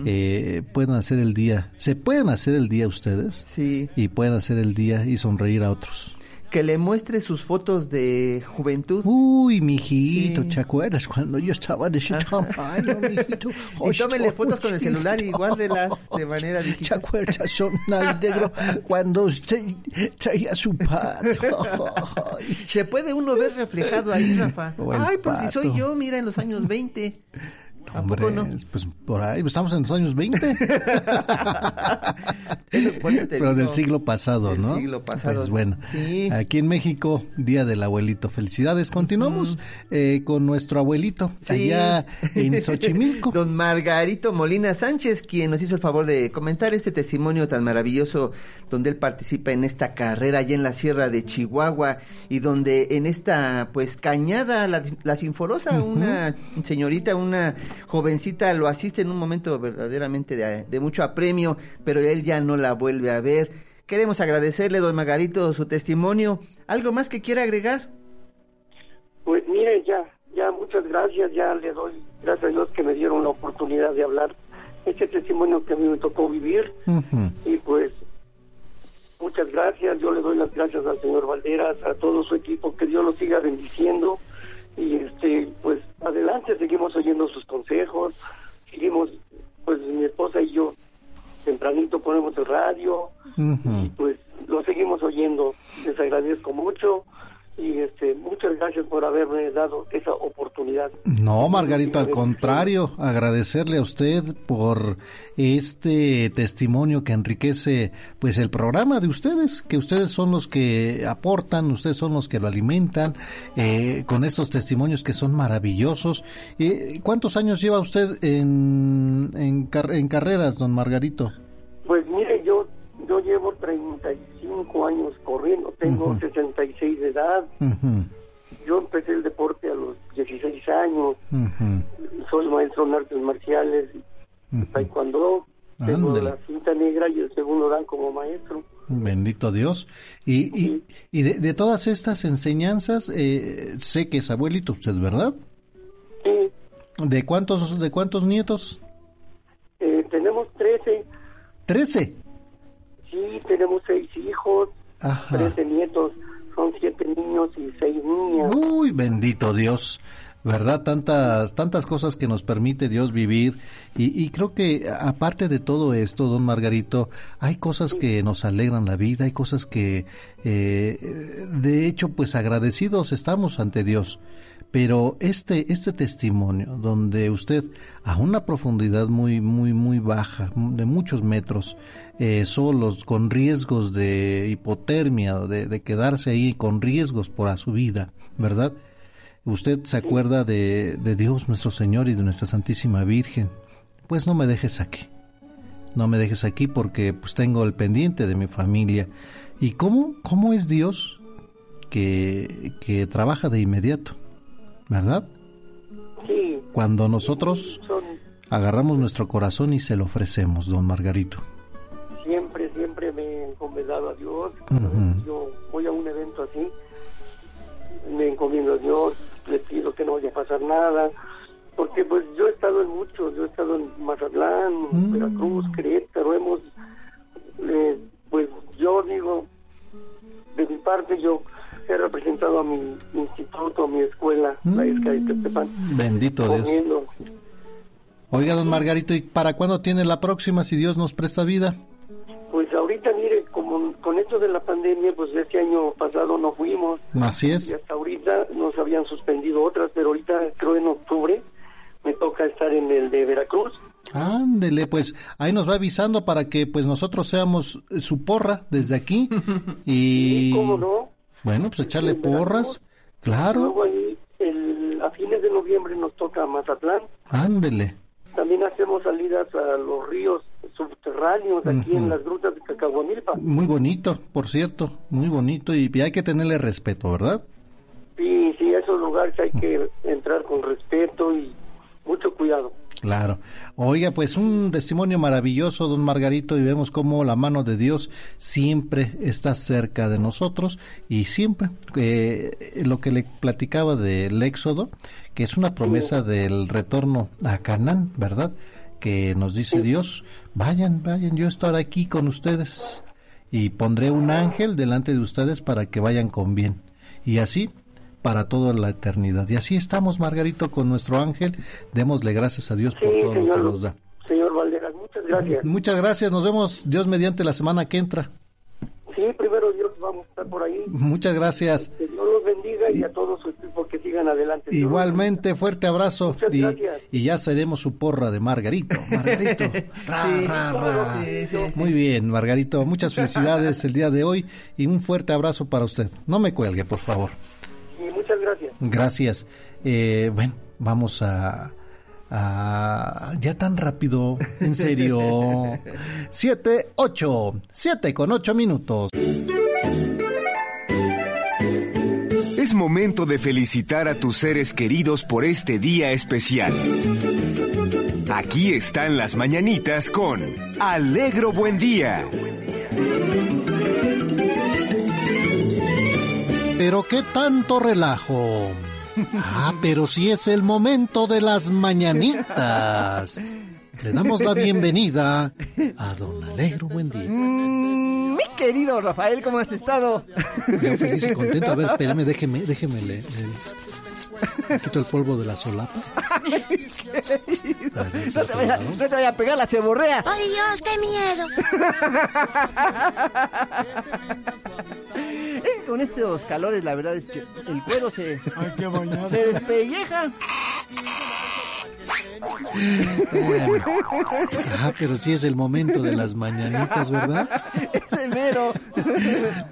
eh, pueden hacer el día. Se pueden hacer el día ustedes. Sí. Y pueden hacer el día y sonreír a otros que le muestre sus fotos de juventud. Uy, mijito, ¿te acuerdas cuando yo estaba de ese tamaño, mijito? [LAUGHS] y tómele fotos con el celular y guárdelas de manera digital. ¿Te acuerdas, son negro, cuando usted traía su pato? [LAUGHS] Se puede uno ver reflejado ahí, Rafa. Ay, pues si soy yo, mira, en los años 20. Hombre, pues por ahí, estamos en los años 20. [LAUGHS] [LAUGHS] Pero del siglo pasado, ¿no? siglo pasado. Pues bueno, aquí en México, Día del Abuelito. Felicidades. Continuamos eh, con nuestro abuelito allá en Xochimilco. [LAUGHS] Don Margarito Molina Sánchez, quien nos hizo el favor de comentar este testimonio tan maravilloso donde él participa en esta carrera allá en la Sierra de Chihuahua y donde en esta pues cañada la, la Sinforosa, una señorita, una jovencita lo asiste en un momento verdaderamente de, mucho apremio, pero él ya no la vuelve a ver. Queremos agradecerle, don Margarito, su testimonio. ¿Algo más que quiera agregar? Pues mire, ya, ya muchas gracias, ya le doy gracias a Dios que me dieron la oportunidad de hablar este testimonio que a mí me tocó vivir y pues muchas gracias, yo le doy las gracias al señor Valderas, a todo su equipo, que Dios lo siga bendiciendo y este pues adelante seguimos oyendo sus consejos seguimos pues mi esposa y yo tempranito ponemos el radio y pues lo seguimos oyendo. Les agradezco mucho y este muchas gracias por haberme dado esa oportunidad. No, Margarito, al contrario, agradecerle a usted por este testimonio que enriquece pues el programa de ustedes, que ustedes son los que aportan, ustedes son los que lo alimentan eh, con estos testimonios que son maravillosos. Eh, ¿Cuántos años lleva usted en, en, en carreras, don Margarito? 35 años corriendo, tengo 66 de edad. Yo empecé el deporte a los 16 años. Soy maestro en artes marciales, taekwondo. Tengo la cinta negra y el segundo dan como maestro. Bendito Dios. Y, y, y de, todas estas enseñanzas, eh, sé que es abuelito usted, ¿verdad? Sí. ¿De cuántos, de cuántos nietos? Eh, tenemos 13. ¿13? Sí, tenemos seis hijos, trece nietos, son siete niños y seis niñas. Uy, bendito Dios. ¿verdad? Tantas, tantas cosas que nos permite Dios vivir. Y, creo que aparte de todo esto, don Margarito, hay cosas que nos alegran la vida, hay cosas que, eh, de hecho, pues agradecidos estamos ante Dios. Pero este, este testimonio, donde usted a una profundidad muy, muy, muy baja, de muchos metros, eh, solos, con riesgos de hipotermia, de, de quedarse ahí con riesgos por su vida, ¿verdad? Usted se acuerda de, de Dios nuestro Señor y de nuestra Santísima Virgen. Pues no me dejes aquí. No me dejes aquí porque pues tengo el pendiente de mi familia. ¿Y cómo, cómo es Dios que, que trabaja de inmediato? ¿Verdad? Sí. Cuando nosotros agarramos nuestro corazón y se lo ofrecemos, don Margarito. Siempre, siempre me he encomendado a Dios. Yo voy a un evento así, me encomiendo a Dios, le pido que no vaya a pasar nada, porque pues yo he estado en muchos, yo he estado en Mazatlán, mm. Veracruz, Querétaro, hemos, eh, pues yo digo, de mi parte yo he representado a mi instituto, a mi escuela, la ISCA de Tepepan. Bendito Dios. Oiga, don Margarito, ¿y para cuándo tiene la próxima, si Dios nos presta vida? Pues ahorita, mire, como con esto de la pandemia, pues este año pasado no fuimos. Así es. Y hasta ahorita nos habían suspendido otras, pero ahorita creo en octubre me toca estar en el de Veracruz. Ándele, pues ahí nos va avisando para que pues nosotros seamos su porra desde aquí [LAUGHS] y... ¿Cómo no? Bueno, pues echarle porras, claro. Luego ahí, a fines de noviembre nos toca Mazatlán. Ándele. También hacemos salidas a los ríos subterráneos aquí en las grutas de Cacahuamilpa. Muy bonito, por cierto, muy bonito y hay que tenerle respeto, ¿verdad? Sí, sí, a esos lugares hay que entrar con respeto y mucho cuidado. Claro. Oiga, pues un testimonio maravilloso, don Margarito, y vemos cómo la mano de Dios siempre está cerca de nosotros y siempre eh, lo que le platicaba del Éxodo, que es una promesa del retorno a Canaán, ¿verdad? Que nos dice Dios, vayan, vayan, yo estaré aquí con ustedes y pondré un ángel delante de ustedes para que vayan con bien. Y así para toda la eternidad. Y así estamos, Margarito, con nuestro ángel. Démosle gracias a Dios por todo lo que nos da. Señor Valderas, muchas gracias. Muchas gracias. Nos vemos, Dios mediante, la semana que entra. Sí, primero Dios, vamos a estar por ahí. Muchas gracias. Que Dios los bendiga y, a todos su equipo que sigan adelante. Igualmente, fuerte abrazo. Muchas y, gracias. y ya seremos su porra de Margarito. Margarito. [LAUGHS] ra, ra, ra. Muy bien, Margarito. Muchas felicidades el día de hoy y un fuerte abrazo para usted. No me cuelgue, por favor muchas gracias. Gracias. Eh, bueno, vamos a, a, ya tan rápido, en serio. [LAUGHS] Siete, ocho, siete con ocho minutos. Es momento de felicitar a tus seres queridos por este día especial. Aquí están las mañanitas con Alegro Buen Día. Pero qué tanto relajo. Ah, [LAUGHS] pero si es el momento de las mañanitas. Le damos la bienvenida a Don Alegro. Buen día. Mm, mi querido Rafael, ¿cómo has estado? Yo feliz y contento. A ver, [LAUGHS] espérame, déjeme, déjeme le, quito el polvo de la solapa. no, te vaya, no te vaya a pegar la ceborrea. ¡Ay, Dios, qué miedo! [LAUGHS] Es que con estos calores, la verdad es que el cuero se, Ay, qué se despelleja. Bueno. Ah, pero sí es el momento de las mañanitas, ¿verdad? Ese mero.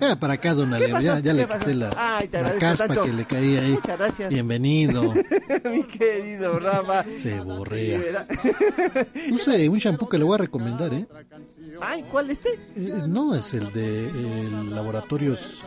Ah, para acá, don Alero, ya, ya le quité la, Ay, te la caspa tanto. que le caía ahí. Muchas gracias. Bienvenido. [LAUGHS] Mi querido Rafa. Se borrea. Use un shampoo que le voy a recomendar, ¿eh? Ay, ¿cuál este? Eh, No, es el de el Laboratorios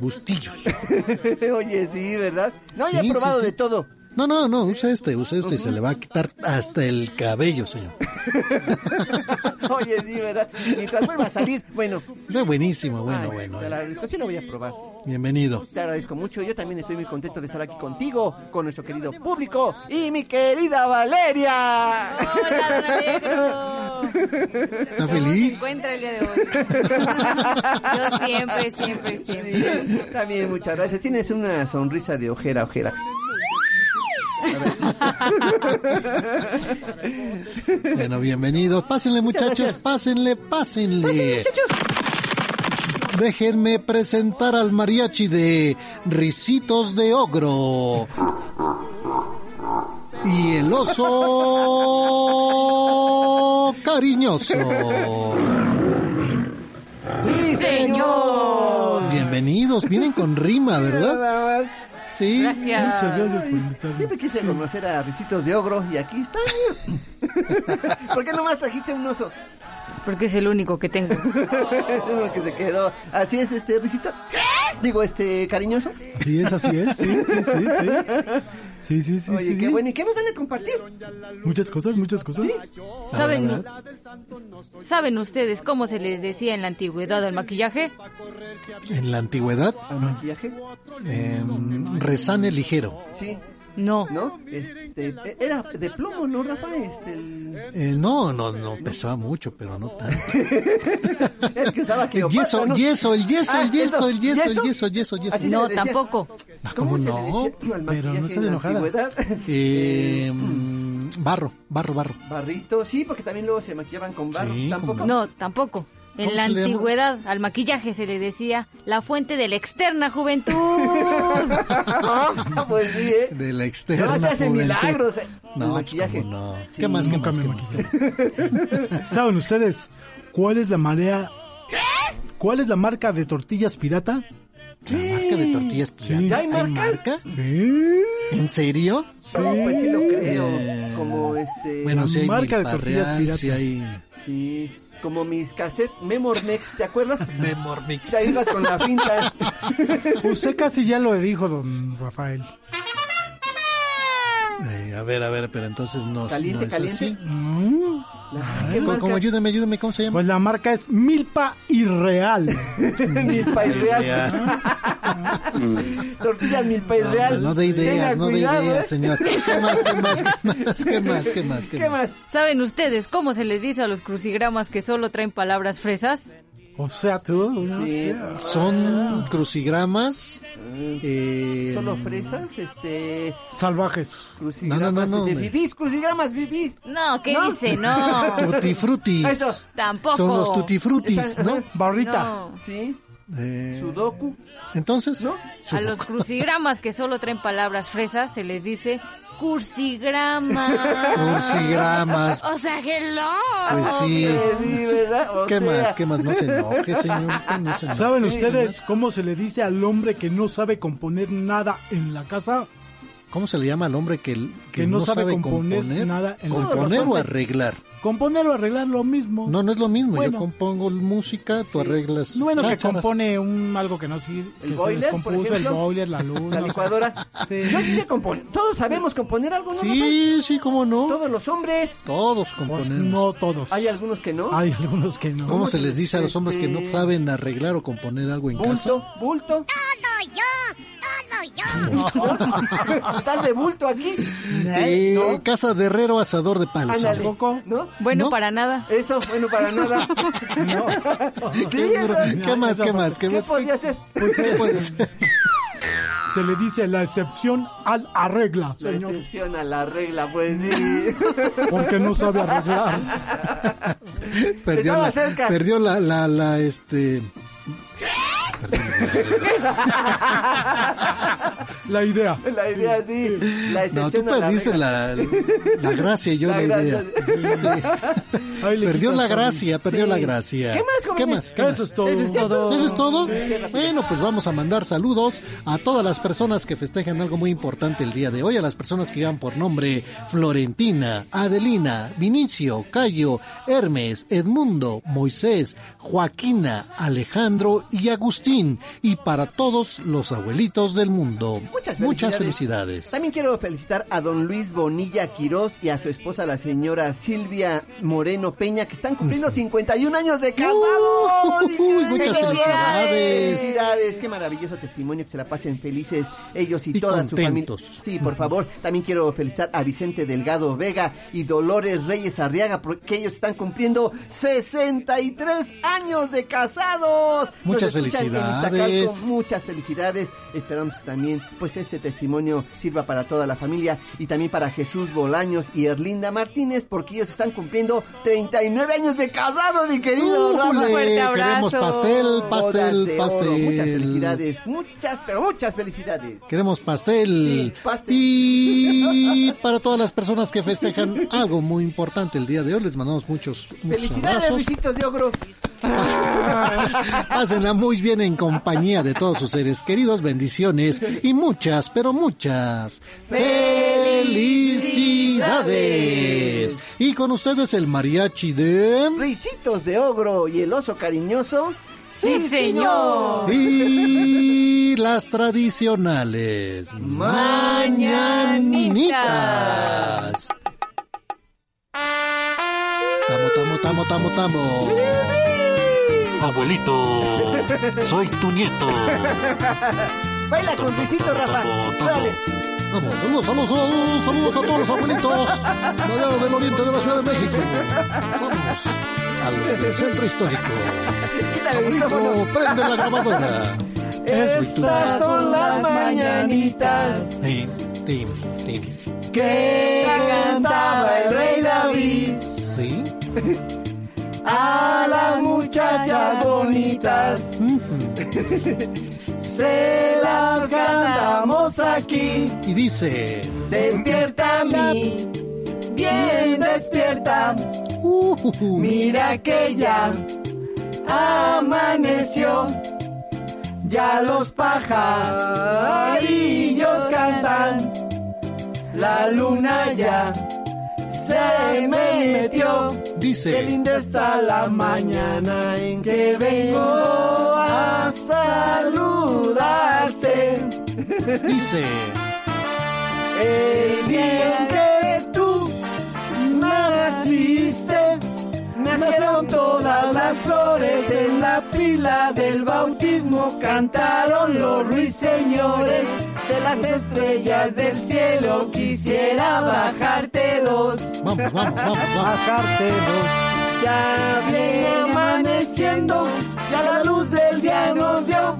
Bustillos. [LAUGHS] Oye, sí, ¿verdad? No, Sí, ya he sí, probado sí. de todo. No, no, no, usa este, usa este y se le va a quitar hasta el cabello, señor. [LAUGHS] Oye, sí, ¿verdad? Mientras vuelva a salir, bueno. Está buenísimo, bueno, Ay, bueno. Te eh. agradezco, sí lo voy a probar. Bienvenido. Te agradezco mucho. Yo también estoy muy contento de estar aquí contigo, con nuestro querido público y mi querida Valeria. Hola, Alegro. ¿Está ¿Cómo feliz? se encuentra el día de hoy? Yo siempre, siempre, siempre. Sí, también muchas gracias. Tienes una sonrisa de ojera a ojera. Bueno, bienvenidos. Pásenle, muchachos, pásenle, pásenle. déjenme presentar al mariachi de Ricitos de Ogro. Y el oso cariñoso. ¡Sí, señor! Bienvenidos, vienen con rima, ¿verdad? Sí. Gracias. Muchas gracias por invitarme. Siempre quise conocer a Ricitos de Ogro y aquí está. [LAUGHS] ¿Por qué nomás trajiste un oso? Porque es el único que tengo. [LAUGHS] es lo que se quedó. Así es, este, Risito. Digo, este, cariñoso. Sí, es así, es. Sí, sí, sí, sí. [LAUGHS] Sí, sí, sí. Oye, sí. qué bueno. ¿Y qué nos van a compartir? Muchas cosas, muchas cosas. ¿Saben, ¿Saben ustedes cómo se les decía en la antigüedad al maquillaje? En la antigüedad, ¿Al maquillaje? em, resane ligero. Sí. No. ¿No? Este, era de plomo, ¿no, Rafa? Este, el... Eh, no, no, no, pesaba mucho, pero no tanto. [LAUGHS] el que El yeso, ¿no? yeso, el yeso, Ah, el yeso, el yeso, el ¿yeso? yeso, yeso, No, tampoco. Ah, ¿Cómo se le no? Pero no la enojada. [LAUGHS] Eh, mm, barro, barro, barro. Barrito, sí, porque también luego se maquillaban con barro. Sí, Tampoco. como No, tampoco. En ¿Cómo la le llama? antigüedad al maquillaje se le decía la fuente de la externa juventud. Ah, [LAUGHS] pues sí, ¿eh? De la externa No, se hace juventud. milagros. eh, No, el pues, maquillaje. cómo no. Sí. ¿Qué más, qué Nunca más, me qué más? ¿Saben ustedes cuál es la marea? ¿Cuál es la marca de tortillas pirata? La marca de tortillas pirata. ¿Ya hay marca? Sí. ¿En serio? No, pues sí lo creo. Eh, Como este. Bueno, si hay marca de tortillas Real, pirata. si hay Sí. Como mis cassettes Memormex, ¿te acuerdas? [LAUGHS] Memormix. Ahí ibas con la finta. [LAUGHS] Usted casi ya lo dijo, don Rafael. Eh, a ver, a ver, pero entonces no, Caliente, no es caliente. así. Mm. La- Ay, ¿Qué marcas? ayúdame, ayúdame, ¿cómo se llama? Pues la marca es Milpa Irreal. [LAUGHS] Milpa y real. Real. [LAUGHS] Tortillas Milpa y No, real. no de ideas, no de cuidado, ideas, ¿eh? señor. ¿Qué más, qué más, qué más, qué más, qué más? ¿Qué más? ¿Saben ustedes cómo se les dice a los crucigramas que solo traen palabras fresas? O sea, tú. no Sí. Son crucigramas. Eh, Solo fresas, este. Salvajes. Crucigramas. No, no, no, no, vivís, crucigramas, vivís. No, ¿qué ¿No? dice? No. Tutti frutis. Eso. Tampoco. Son los tutti frutis, Esa- ¿no? Barrita. No. Sí. Eh, Sudoku. Entonces, ¿No? A los crucigramas que solo traen palabras fresas se les dice cursigrama. Cursigramas. O sea, hello. Pues sí. Sí, ¿verdad? O ¿Qué sea, más? ¿Qué más? No se enoje, señorita, no se [LAUGHS] enoje. ¿Saben ¿Qué ustedes cómo se le dice al hombre que no sabe componer nada en la casa? ¿Cómo se le llama al hombre que, que, Que no sabe componer nada en la ¿Componer casa? o arreglar? Componer o arreglar lo mismo. No, no es lo mismo. Bueno. Yo compongo música, tú arreglas Bueno, que compone un algo que no sirve, que El se boiler, por descompuso, el ejemplo. boiler, la luz, [LAUGHS] La no sé. licuadora. Sí. Yo sí sé componer. Todos sabemos componer algo, ¿no? Sí, sí, cómo no. Todos los hombres. Todos Pues componemos. no todos. Hay algunos que no. Hay algunos que no. ¿Cómo se les dice a los hombres que no Este- saben arreglar o componer algo en casa? Bulto, bulto. [LAUGHS] ¿Estás de bulto aquí? Eh, ¿No? Casa de herrero, asador de palos. ¿No? Bueno, ¿No? para nada. Eso, bueno, para nada. [LAUGHS] Sí, ¿Qué, eso. ¿Qué más? ¿Qué más? ¿Qué ¿Qué más? podría ser? ¿Qué puede ser? [LAUGHS] Se le dice la excepción al arregla, La señor. excepción a la regla, pues sí. [LAUGHS] Porque no sabe arreglar. Perdió Estaba la, cerca. perdió la, la, la, este... La idea. La idea sí. La No, tú la perdiste la, la gracia y yo la, La idea. Perdió la gracia, perdió Sí. la gracia. ¿Qué más, ¿Qué más? ¿Qué más? Eso es todo. Eso es todo. ¿Eso es todo? Bueno, pues vamos a mandar saludos a todas las personas que festejan algo muy importante el día de hoy, a las personas que llevan por nombre Florentina, Adelina, Vinicio, Cayo, Hermes, Edmundo, Moisés, Joaquina, Alejandro y Agustín, y para todos los abuelitos del mundo. Muchas felicidades. felicidades. También quiero felicitar a don Luis Bonilla Quirós y a su esposa, la señora Silvia Moreno Peña, que están cumpliendo 51 años de casados. Uy, muchas ¡Qué felicidades. Felicidades, qué maravilloso testimonio, que se la pasen felices ellos y, Y toda su familia. contentos. Sí, por favor. También quiero felicitar a Vicente Delgado Vega y Dolores Reyes Arriaga, porque ellos están cumpliendo 63 años de casados. Muchas felicidades. Iztacalco, muchas felicidades. Esperamos que también pues este testimonio sirva para toda la familia y también para Jesús Bolaños y Erlinda Martínez porque ellos están cumpliendo 39 años de casado, mi querido Rafa. Queremos pastel, pastel, pastel. Muchas felicidades, muchas, pero muchas felicidades. Queremos pastel. pastel. Y para todas las personas que festejan [LAUGHS] algo muy importante el día de hoy, les mandamos muchos, muchos Felicidades, abrazos. Luisitos de Ogro. [LAUGHS] Pásenla muy bien en compañía de todos sus seres queridos, bendiciones y muchas, pero muchas felicidades. Y con ustedes el mariachi de... Risitos de Ogro y el oso cariñoso. Sí, señor. Y las tradicionales mañanitas. Tamo, tamo, tamo, tamo, tamo. Abuelito, soy tu nieto. Baila con Luisito, Rafa. Órale. Vamos, saludos, saludos, saludos, saludos a todos los abuelitos de allá del oriente de la Ciudad de México. Vamos al centro histórico. Abuelito, prende la grabadora. Estas son las mañanitas Tim, tim, tim. que cantaba el rey David Sí. A las muchachas bonitas. [LAUGHS] Se las cantamos aquí. Y dice... Despierta mi, bien despierta. Mira que ya amaneció. Ya los pajarillos cantan. La luna ya se me metió. Dice. Qué linda está la mañana en que vengo a saludarte. Dice. El día en que tú naciste, nacieron todas las flores en la pila del bautismo, cantaron los ruiseñores de las estrellas del cielo, quisiera bajarte dos. Vamos, vamos, vamos, vamos. Bajarte dos. Ya viene amaneciendo, ya la luz del día nos dio.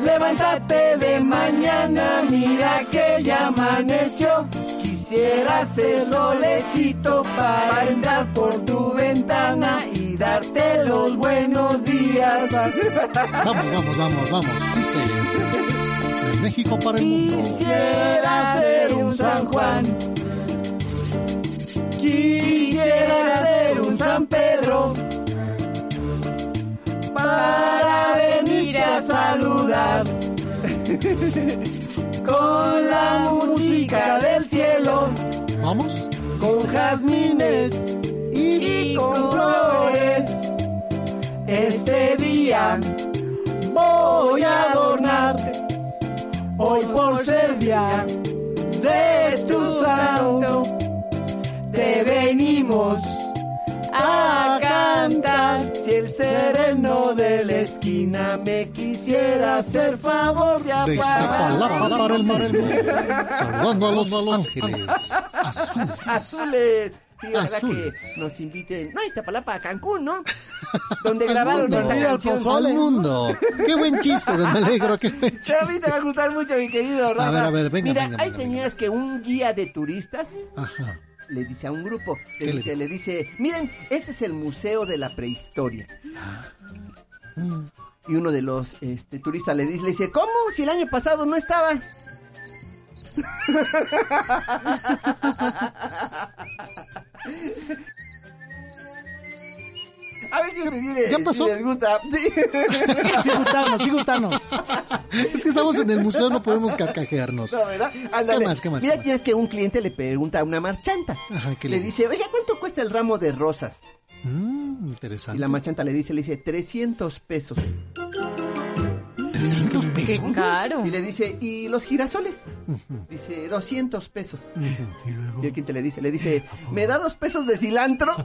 Levántate de mañana, mira que ya amaneció. Quisiera ser solecito para entrar por tu ventana y darte los buenos días. Vamos, vamos, vamos, vamos. Dice. De México para el mundo. Quisiera ser un San Juan. Quisiera ser un San Pedro. Para venirte a saludar. [LAUGHS] Con la música del cielo. Vamos. Con jazmines y con flores. Este día voy a adornar. Hoy por ser día de tu santo, te venimos a cantar. Si el la esquina me quisiera hacer favor de apagar para el mar, el mar. Saludando a los ángeles. Azules. Sí, ojalá Azules. que nos inviten. No, Iztapalapa, a Cancún, ¿no? Donde grabaron mundo. esta canción. Al mundo. Qué buen chiste, don [LAUGHS] Alegro. Qué buen Sí, A mí te va a gustar mucho, mi querido Rafa. A ver, a ver, venga, Mira, venga, ahí venga, tenías que un guía de turistas Ajá. le dice a un grupo, ¿Qué le le dice, le dice, miren, este es el museo de la prehistoria. Y uno de los este, turistas le dice, le dice, ¿cómo? Si el año pasado no estaba. [LAUGHS] A ver si, si le- ¿Ya si pasó? les gusta. Sí. [LAUGHS] Sí, gustanos, sí, gustanos. Es que estamos en el museo, no podemos carcajearnos. No, ¿verdad? Ándale. ¿Qué más, qué más, Mira, qué más? tienes que un cliente le pregunta a una marchanta. Ajá, ¿qué le le dice, oiga, ¿cuánto cuesta el ramo de rosas? Mm, Y interesante. la marchanta le dice, le dice, 300 pesos. 300 Qué caro. Y le dice, ¿y los girasoles? Dice, 200 pesos. Y el cliente le dice, le dice, ¿me da dos pesos de cilantro? [LAUGHS]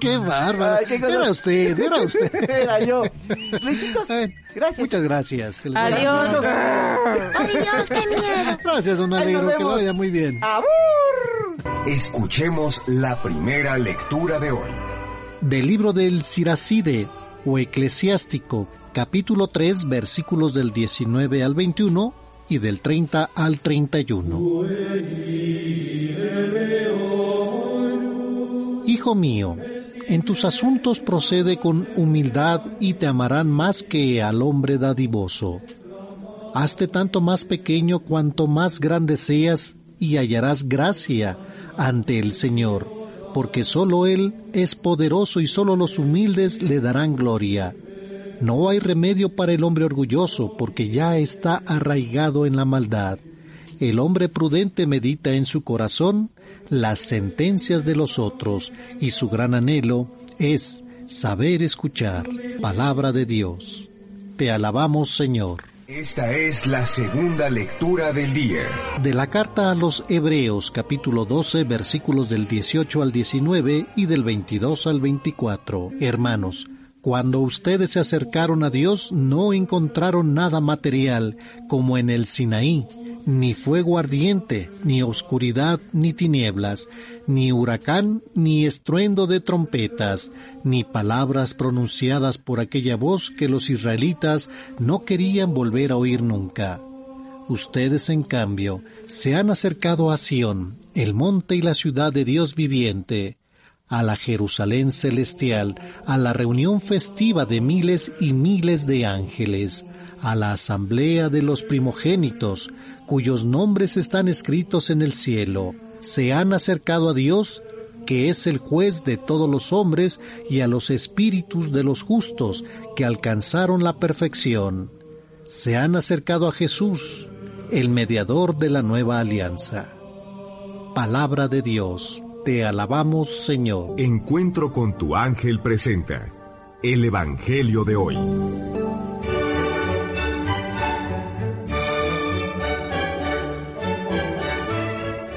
Qué bárbaro. Ay, qué cosa- Era usted, era usted. [LAUGHS] Era yo. Luisitos, gracias. Muchas gracias. que les Adiós. Adiós, qué miedo. Gracias, don Alegro, que vemos. vaya muy bien. ¡Abur! Escuchemos la primera lectura de hoy. Del libro del Siracide, o Eclesiástico, capítulo 3, versículos del 19 al 21 y del 30 al 31. Hijo mío, en tus asuntos procede con humildad y te amarán más que al hombre dadivoso. Hazte tanto más pequeño cuanto más grande seas y hallarás gracia ante el Señor, porque sólo Él es poderoso y sólo los humildes le darán gloria. No hay remedio para el hombre orgulloso, porque ya está arraigado en la maldad. El hombre prudente medita en su corazón las sentencias de los otros, y su gran anhelo es saber escuchar palabra de Dios. Te alabamos, Señor. Esta es la segunda lectura del día. De la carta a los Hebreos capítulo 12 versículos del 18 al 19 y del 22 al 24. Hermanos, cuando ustedes se acercaron a Dios no encontraron nada material como en el Sinaí ni fuego ardiente, ni oscuridad, ni tinieblas, ni huracán, ni estruendo de trompetas, ni palabras pronunciadas por aquella voz que los israelitas no querían volver a oír nunca. Ustedes, en cambio, se han acercado a Sión, el monte y la ciudad de Dios viviente, a la Jerusalén celestial, a la reunión festiva de miles y miles de ángeles, a la asamblea de los primogénitos, cuyos nombres están escritos en el cielo, se han acercado a Dios, que es el juez de todos los hombres, y a los espíritus de los justos, que alcanzaron la perfección. Se han acercado a Jesús, el mediador de la nueva alianza. Palabra de Dios, te alabamos Señor. Encuentro con tu ángel presenta el Evangelio de hoy.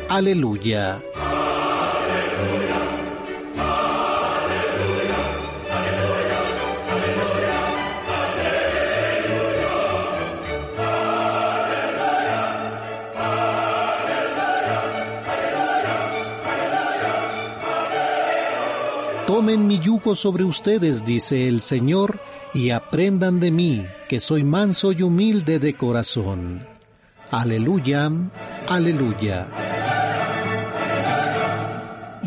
Aleluya. Tomen mi yugo sobre ustedes, dice el Señor, y aprendan de mí, que soy manso y humilde de corazón. Aleluya, aleluya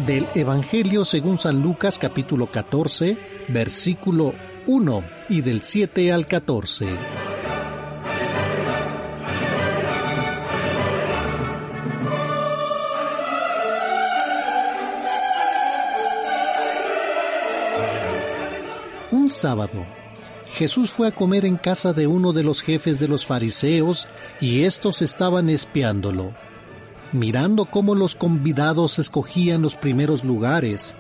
del Evangelio según San Lucas capítulo 14, versículo 1 y del 7 al 14. Un sábado, Jesús fue a comer en casa de uno de los jefes de los fariseos y estos estaban espiándolo mirando cómo los convidados escogían los primeros lugares,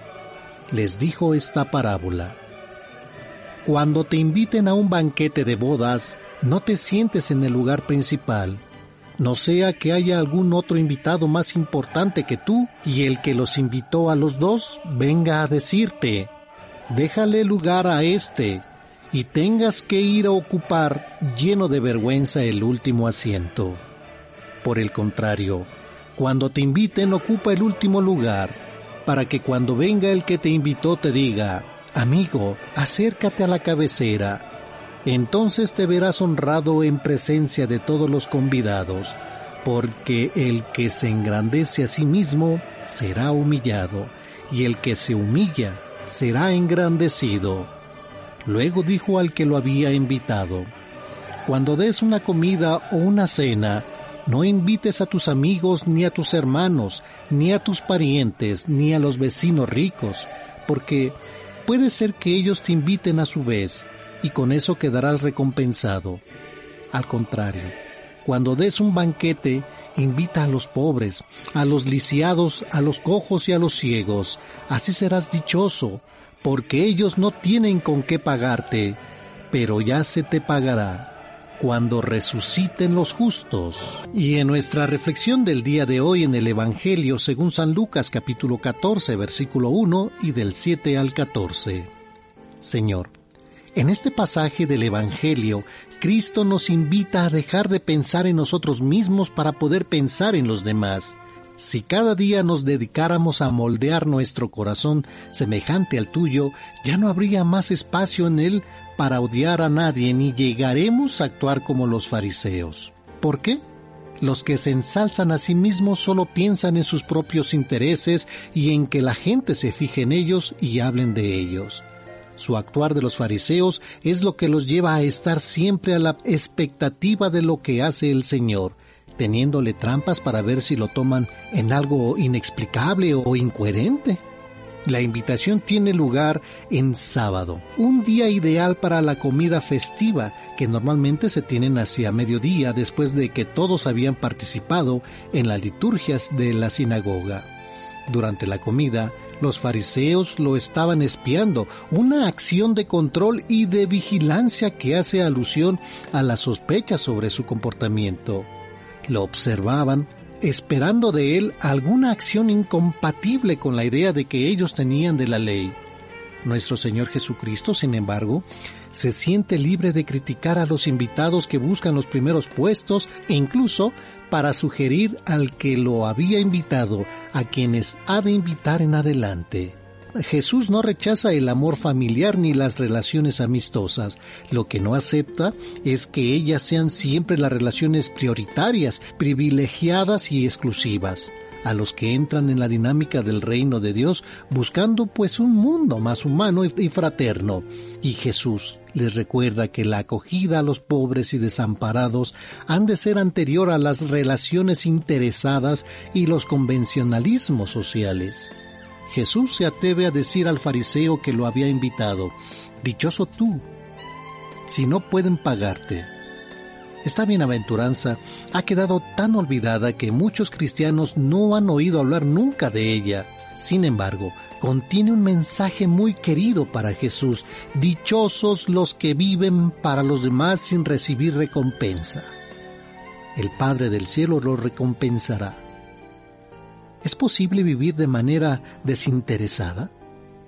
les dijo esta parábola. Cuando te inviten a un banquete de bodas, no te sientes en el lugar principal, no sea que haya algún otro invitado más importante que tú y el que los invitó a los dos venga a decirte, déjale lugar a este y tengas que ir a ocupar lleno de vergüenza el último asiento. Por el contrario, cuando te inviten, ocupa el último lugar, para que cuando venga el que te invitó te diga, amigo, acércate a la cabecera. Entonces te verás honrado en presencia de todos los convidados, porque el que se engrandece a sí mismo será humillado, y el que se humilla será engrandecido. Luego dijo al que lo había invitado, Cuando des una comida o una cena, no invites a tus amigos, ni a tus hermanos, ni a tus parientes, ni a los vecinos ricos, porque puede ser que ellos te inviten a su vez, y con eso quedarás recompensado. Al contrario, cuando des un banquete, invita a los pobres, a los lisiados, a los cojos y a los ciegos. Así serás dichoso, porque ellos no tienen con qué pagarte, pero ya se te pagará cuando resuciten los justos. Y en nuestra reflexión del día de hoy en el Evangelio según San Lucas capítulo 14 versículo 1 y del 7 al 14. Señor, en este pasaje del Evangelio, Cristo nos invita a dejar de pensar en nosotros mismos para poder pensar en los demás. Si cada día nos dedicáramos a moldear nuestro corazón semejante al tuyo, ya no habría más espacio en él para odiar a nadie ni llegaremos a actuar como los fariseos. ¿Por qué? Los que se ensalzan a sí mismos solo piensan en sus propios intereses y en que la gente se fije en ellos y hablen de ellos. Su actuar de los fariseos es lo que los lleva a estar siempre a la expectativa de lo que hace el Señor, teniéndole trampas para ver si lo toman en algo inexplicable o incoherente. La invitación tiene lugar en sábado, un día ideal para la comida festiva que normalmente se tienen hacia mediodía después de que todos habían participado en las liturgias de la sinagoga. Durante la comida, los fariseos lo estaban espiando, una acción de control y de vigilancia que hace alusión a la sospecha sobre su comportamiento. Lo observaban, esperando de él alguna acción incompatible con la idea de que ellos tenían de la ley. Nuestro Señor Jesucristo, sin embargo, se siente libre de criticar a los invitados que buscan los primeros puestos e incluso para sugerir al que lo había invitado a quienes ha de invitar en adelante. Jesús no rechaza el amor familiar ni las relaciones amistosas. Lo que no acepta es que ellas sean siempre las relaciones prioritarias, privilegiadas y exclusivas a los que entran en la dinámica del reino de Dios buscando pues un mundo más humano y fraterno. Y Jesús les recuerda que la acogida a los pobres y desamparados han de ser anterior a las relaciones interesadas y los convencionalismos sociales. Jesús se atreve a decir al fariseo que lo había invitado, Dichoso tú, si no pueden pagarte. Esta bienaventuranza ha quedado tan olvidada que muchos cristianos no han oído hablar nunca de ella. Sin embargo, contiene un mensaje muy querido para Jesús. Dichosos los que viven para los demás sin recibir recompensa. El Padre del Cielo lo recompensará. ¿Es posible vivir de manera desinteresada?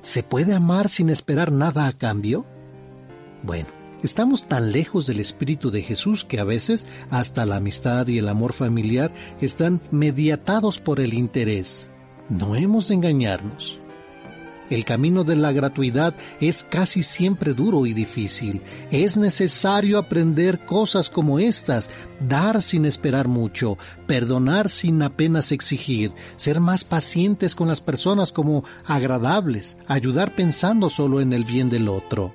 ¿Se puede amar sin esperar nada a cambio? Bueno, estamos tan lejos del Espíritu de Jesús que a veces hasta la amistad y el amor familiar están mediatados por el interés. No hemos de engañarnos. El camino de la gratuidad es casi siempre duro y difícil. Es necesario aprender cosas como estas, dar sin esperar mucho, perdonar sin apenas exigir, ser más pacientes con las personas como agradables, ayudar pensando solo en el bien del otro.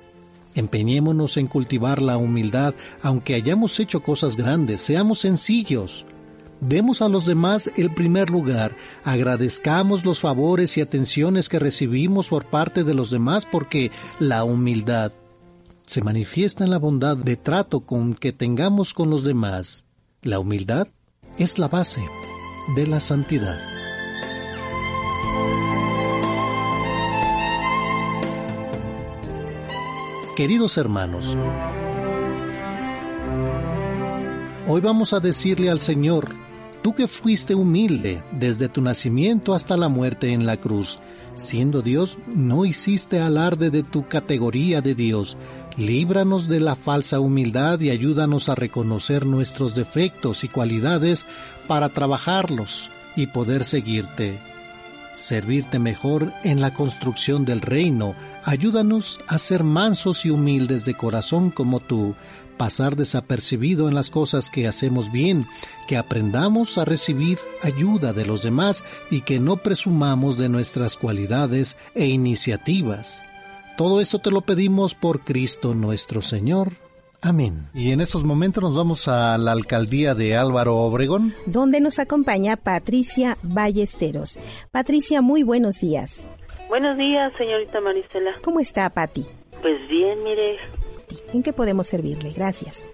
Empeñémonos en cultivar la humildad, aunque hayamos hecho cosas grandes, seamos sencillos. Demos a los demás el primer lugar, agradezcamos los favores y atenciones que recibimos por parte de los demás porque la humildad se manifiesta en la bondad de trato con que tengamos con los demás. La humildad es la base de la santidad. Queridos hermanos, hoy vamos a decirle al Señor, Tú que fuiste humilde desde tu nacimiento hasta la muerte en la cruz, siendo Dios, no hiciste alarde de tu categoría de Dios. Líbranos de la falsa humildad y ayúdanos a reconocer nuestros defectos y cualidades para trabajarlos y poder seguirte. Servirte mejor en la construcción del reino. Ayúdanos a ser mansos y humildes de corazón como tú, pasar desapercibido en las cosas que hacemos bien, que aprendamos a recibir ayuda de los demás y que no presumamos de nuestras cualidades e iniciativas. Todo esto te lo pedimos por Cristo nuestro Señor. Amén. Y en estos momentos nos vamos a la alcaldía de Álvaro Obregón, donde nos acompaña Patricia Ballesteros. Patricia, muy buenos días. Buenos días, señorita Marisela. ¿Cómo está, Pati? Pues bien, mire, ¿En qué podemos servirle? Gracias.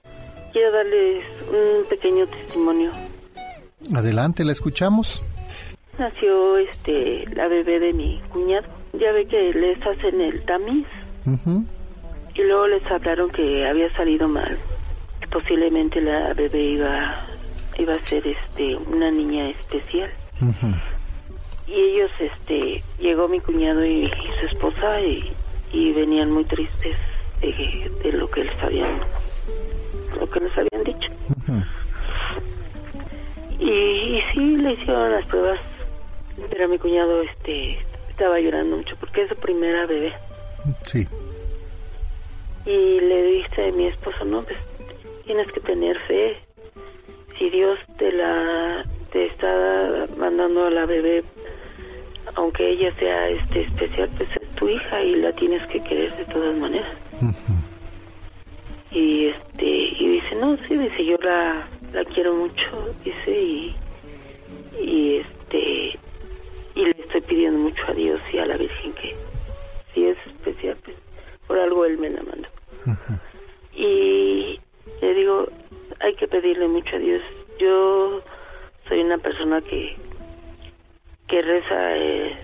Quiero darles un pequeño testimonio. Adelante, la escuchamos. Nació este la bebé de mi cuñado. Ya ve que les hacen el tamiz. Y luego les hablaron que había salido mal. Que posiblemente la bebé iba iba a ser este una niña especial. Y ellos este llegó mi cuñado y, su esposa y, y venían muy tristes de, lo que les habían lo que les habían dicho Y, y sí, le hicieron las pruebas, pero mi cuñado este estaba llorando mucho porque es su primera bebé. Sí. Y le dice a mi esposo, no, pues tienes que tener fe. Si Dios te la te está mandando a la bebé, aunque ella sea este especial, pues es tu hija y la tienes que querer de todas maneras. Y este y dice, no, sí, dice, yo la, la quiero mucho, dice, y, y este y le estoy pidiendo mucho a Dios y a la Virgen que si es especial, pues por algo Él me la mandó. Y le digo, hay que pedirle mucho a Dios. Yo soy una persona que que reza eh,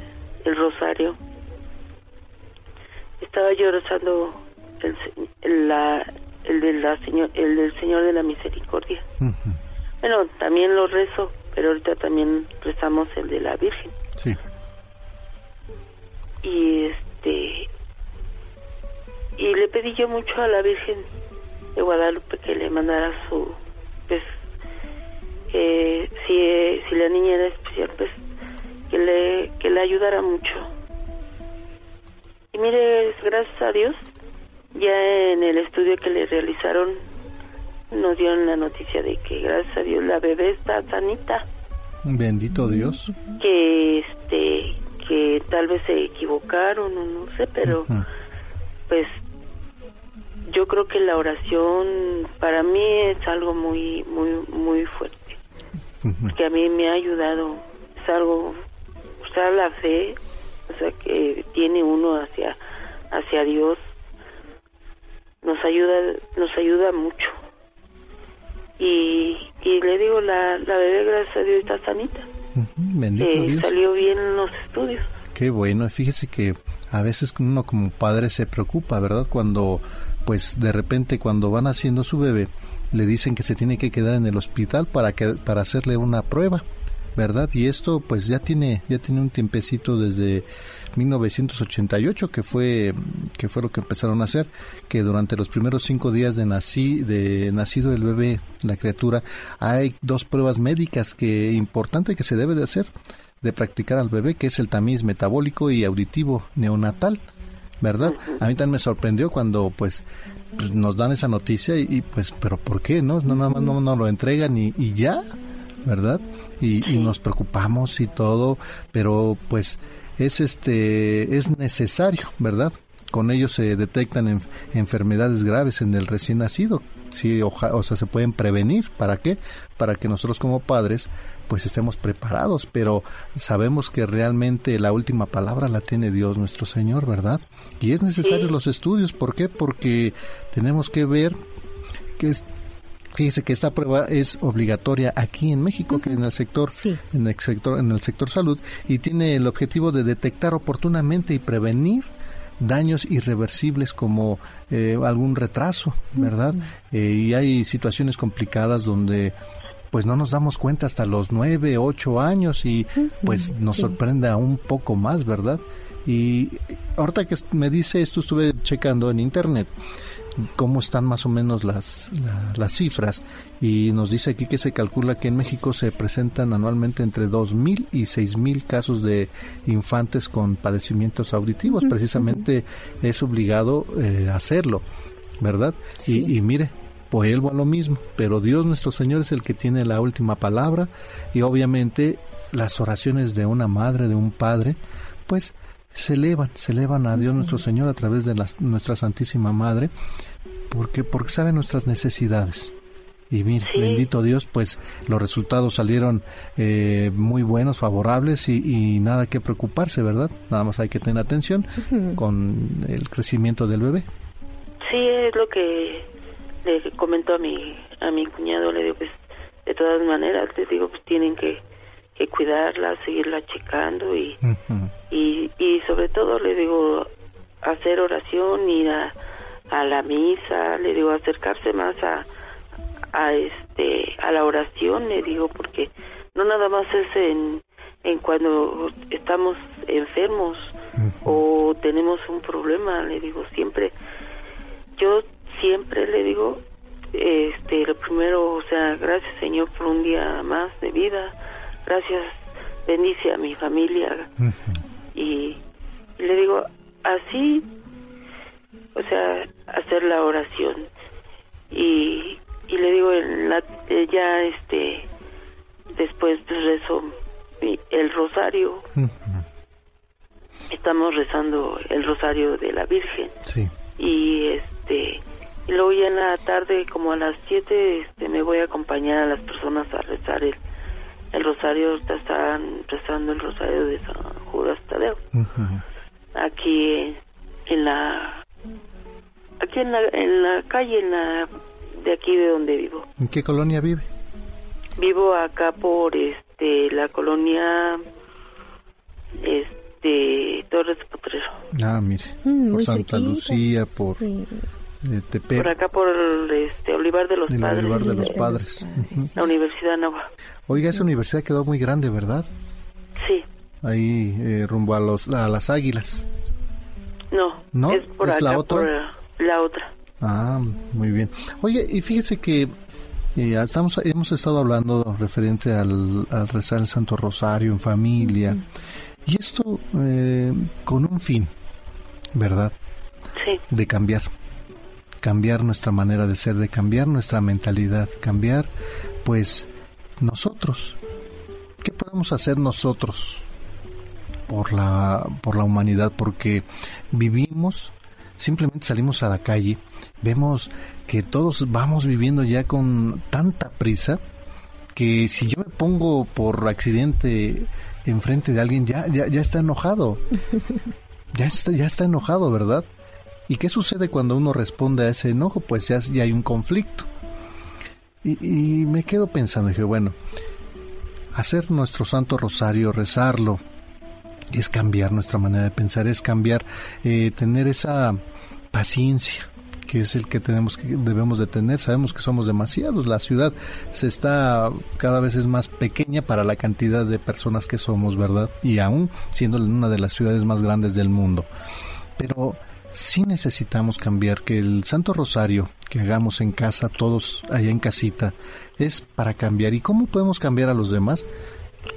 el rosario. Estaba yo rezando el, el, la, el, de la señor, el del Señor de la Misericordia. Bueno, también lo rezo, pero ahorita también rezamos el de la Virgen. Sí. Y este y le pedí yo mucho a la Virgen de Guadalupe que le mandara su pues eh, si si la niña era especial pues que le que le ayudara mucho. Y mire gracias a Dios ya en el estudio que le realizaron nos dieron la noticia de que gracias a Dios la bebé está sanita. Bendito Dios. que este que tal vez se equivocaron o no sé pero pues yo creo que la oración para mí es algo muy muy muy fuerte. Que a mí me ha ayudado. Es algo sea la fe o sea que tiene uno hacia hacia Dios nos ayuda nos ayuda mucho y, y le digo la, la bebé gracias a Dios está sanita Bendito Eh, Dios. salió bien en los estudios Qué bueno, fíjese que a veces uno como padre se preocupa, ¿verdad? Cuando, pues de repente cuando van haciendo su bebé, le dicen que se tiene que quedar en el hospital para que para hacerle una prueba, ¿verdad? Y esto pues ya tiene ya tiene un tiempecito desde 1988 que fue que fue lo que empezaron a hacer, que durante los primeros cinco días de nací de nacido el bebé, la criatura, hay dos pruebas médicas que importante que se debe de hacer de practicar al bebé, que es el tamiz metabólico y auditivo neonatal, ¿verdad? A mí también me sorprendió cuando pues pues, nos dan esa noticia y, pues, pero ¿por qué? No, no nada más no nos lo entregan y ya, ¿verdad? Y, y nos preocupamos y todo, pero pues es este es necesario, ¿verdad? Con ellos se detectan en- enfermedades graves en el recién nacido. Sí, oja- o sea, se pueden prevenir. ¿Para qué? Para que nosotros como padres pues estemos preparados, pero sabemos que realmente la última palabra la tiene Dios nuestro Señor, ¿verdad? Y es necesario los estudios, ¿por qué? Porque tenemos que ver que es Fíjese que esta prueba es obligatoria aquí en México, que en el sector, en el sector, en el sector salud, y tiene el objetivo de detectar oportunamente y prevenir daños irreversibles como eh, algún retraso, ¿verdad? Eh, y hay situaciones complicadas donde pues no nos damos cuenta hasta los nueve, ocho años y pues nos sí. sorprende aún poco más, ¿verdad? Y ahorita que me dice esto, estuve checando en internet cómo están más o menos las, la- las cifras y nos dice aquí que se calcula que en México se presentan anualmente entre 2.000 y 6.000 casos de infantes con padecimientos auditivos. Precisamente es obligado eh, hacerlo, ¿verdad? Y, y mire, vuelvo a lo mismo, pero Dios nuestro Señor es el que tiene la última palabra y obviamente las oraciones de una madre, de un padre, pues se elevan, se elevan a Dios nuestro Señor a través de la- nuestra Santísima Madre, porque, porque sabe nuestras necesidades. Y mire, bendito Dios, pues los resultados salieron eh, muy buenos, favorables y, y nada que preocuparse, ¿verdad? Nada más hay que tener atención con el crecimiento del bebé. Sí, es lo que le comentó a mi a mi cuñado, le digo, pues de todas maneras, les digo, pues tienen que, que cuidarla, seguirla checando y, y, y sobre todo le digo, hacer oración, ir a, a la misa, le digo, acercarse más a, a este a la oración, le digo, porque no nada más es en, en cuando estamos enfermos o tenemos un problema, le digo, siempre yo siempre le digo este, lo primero, o sea, gracias Señor por un día más de vida, gracias, bendice a mi familia. y, le digo, así, o sea, hacer la oración. Y, y le digo, en la, ya, este, después pues rezo el rosario. Estamos rezando el rosario de la Virgen. Sí. Y este y luego ya en la tarde, como a las 7, este, me voy a acompañar a las personas a rezar el, el rosario. Ahorita están rezando el rosario de San Judas Tadeo. Aquí en la aquí en la, en la calle en la de aquí de donde vivo. ¿En qué colonia vive? Vivo acá por este la colonia este Torres Potrero. Ah, mire. Mm, por Santa Lucía, por por acá por este Olivar de los Padres. Olivar de los Padres. La Universidad Nova. Oiga, esa universidad quedó muy grande, ¿verdad? Sí. Ahí eh, rumbo a los a las Águilas. No. ¿No? Es por la acá, otra? por, la otra. Ah, muy bien. Oye, y fíjese que eh, estamos, hemos estado hablando referente al, al rezar el Santo Rosario en familia. Y esto eh, con un fin, ¿verdad? Sí. De cambiar. Cambiar nuestra manera de ser, de cambiar nuestra mentalidad, cambiar, pues, nosotros. ¿Qué podemos hacer nosotros por la, por la humanidad? Porque vivimos, simplemente salimos a la calle, vemos que todos vamos viviendo ya con tanta prisa que si yo me pongo por accidente enfrente de alguien ya, ya, ya está enojado. [LAUGHS] Ya está, ya está enojado, ¿verdad? ¿Y qué sucede cuando uno responde a ese enojo? Pues ya, hay un conflicto. Y, y me quedo pensando, dije, bueno, hacer nuestro Santo Rosario, rezarlo, es cambiar nuestra manera de pensar, es cambiar, eh, tener esa paciencia que es el que tenemos que debemos de tener. Sabemos que somos demasiados. La ciudad se está cada vez es más pequeña para la cantidad de personas que somos, ¿verdad? Y aún siendo una de las ciudades más grandes del mundo. Pero sí necesitamos cambiar que el Santo Rosario que hagamos en casa, todos allá en casita, es para cambiar. ¿Y cómo podemos cambiar a los demás?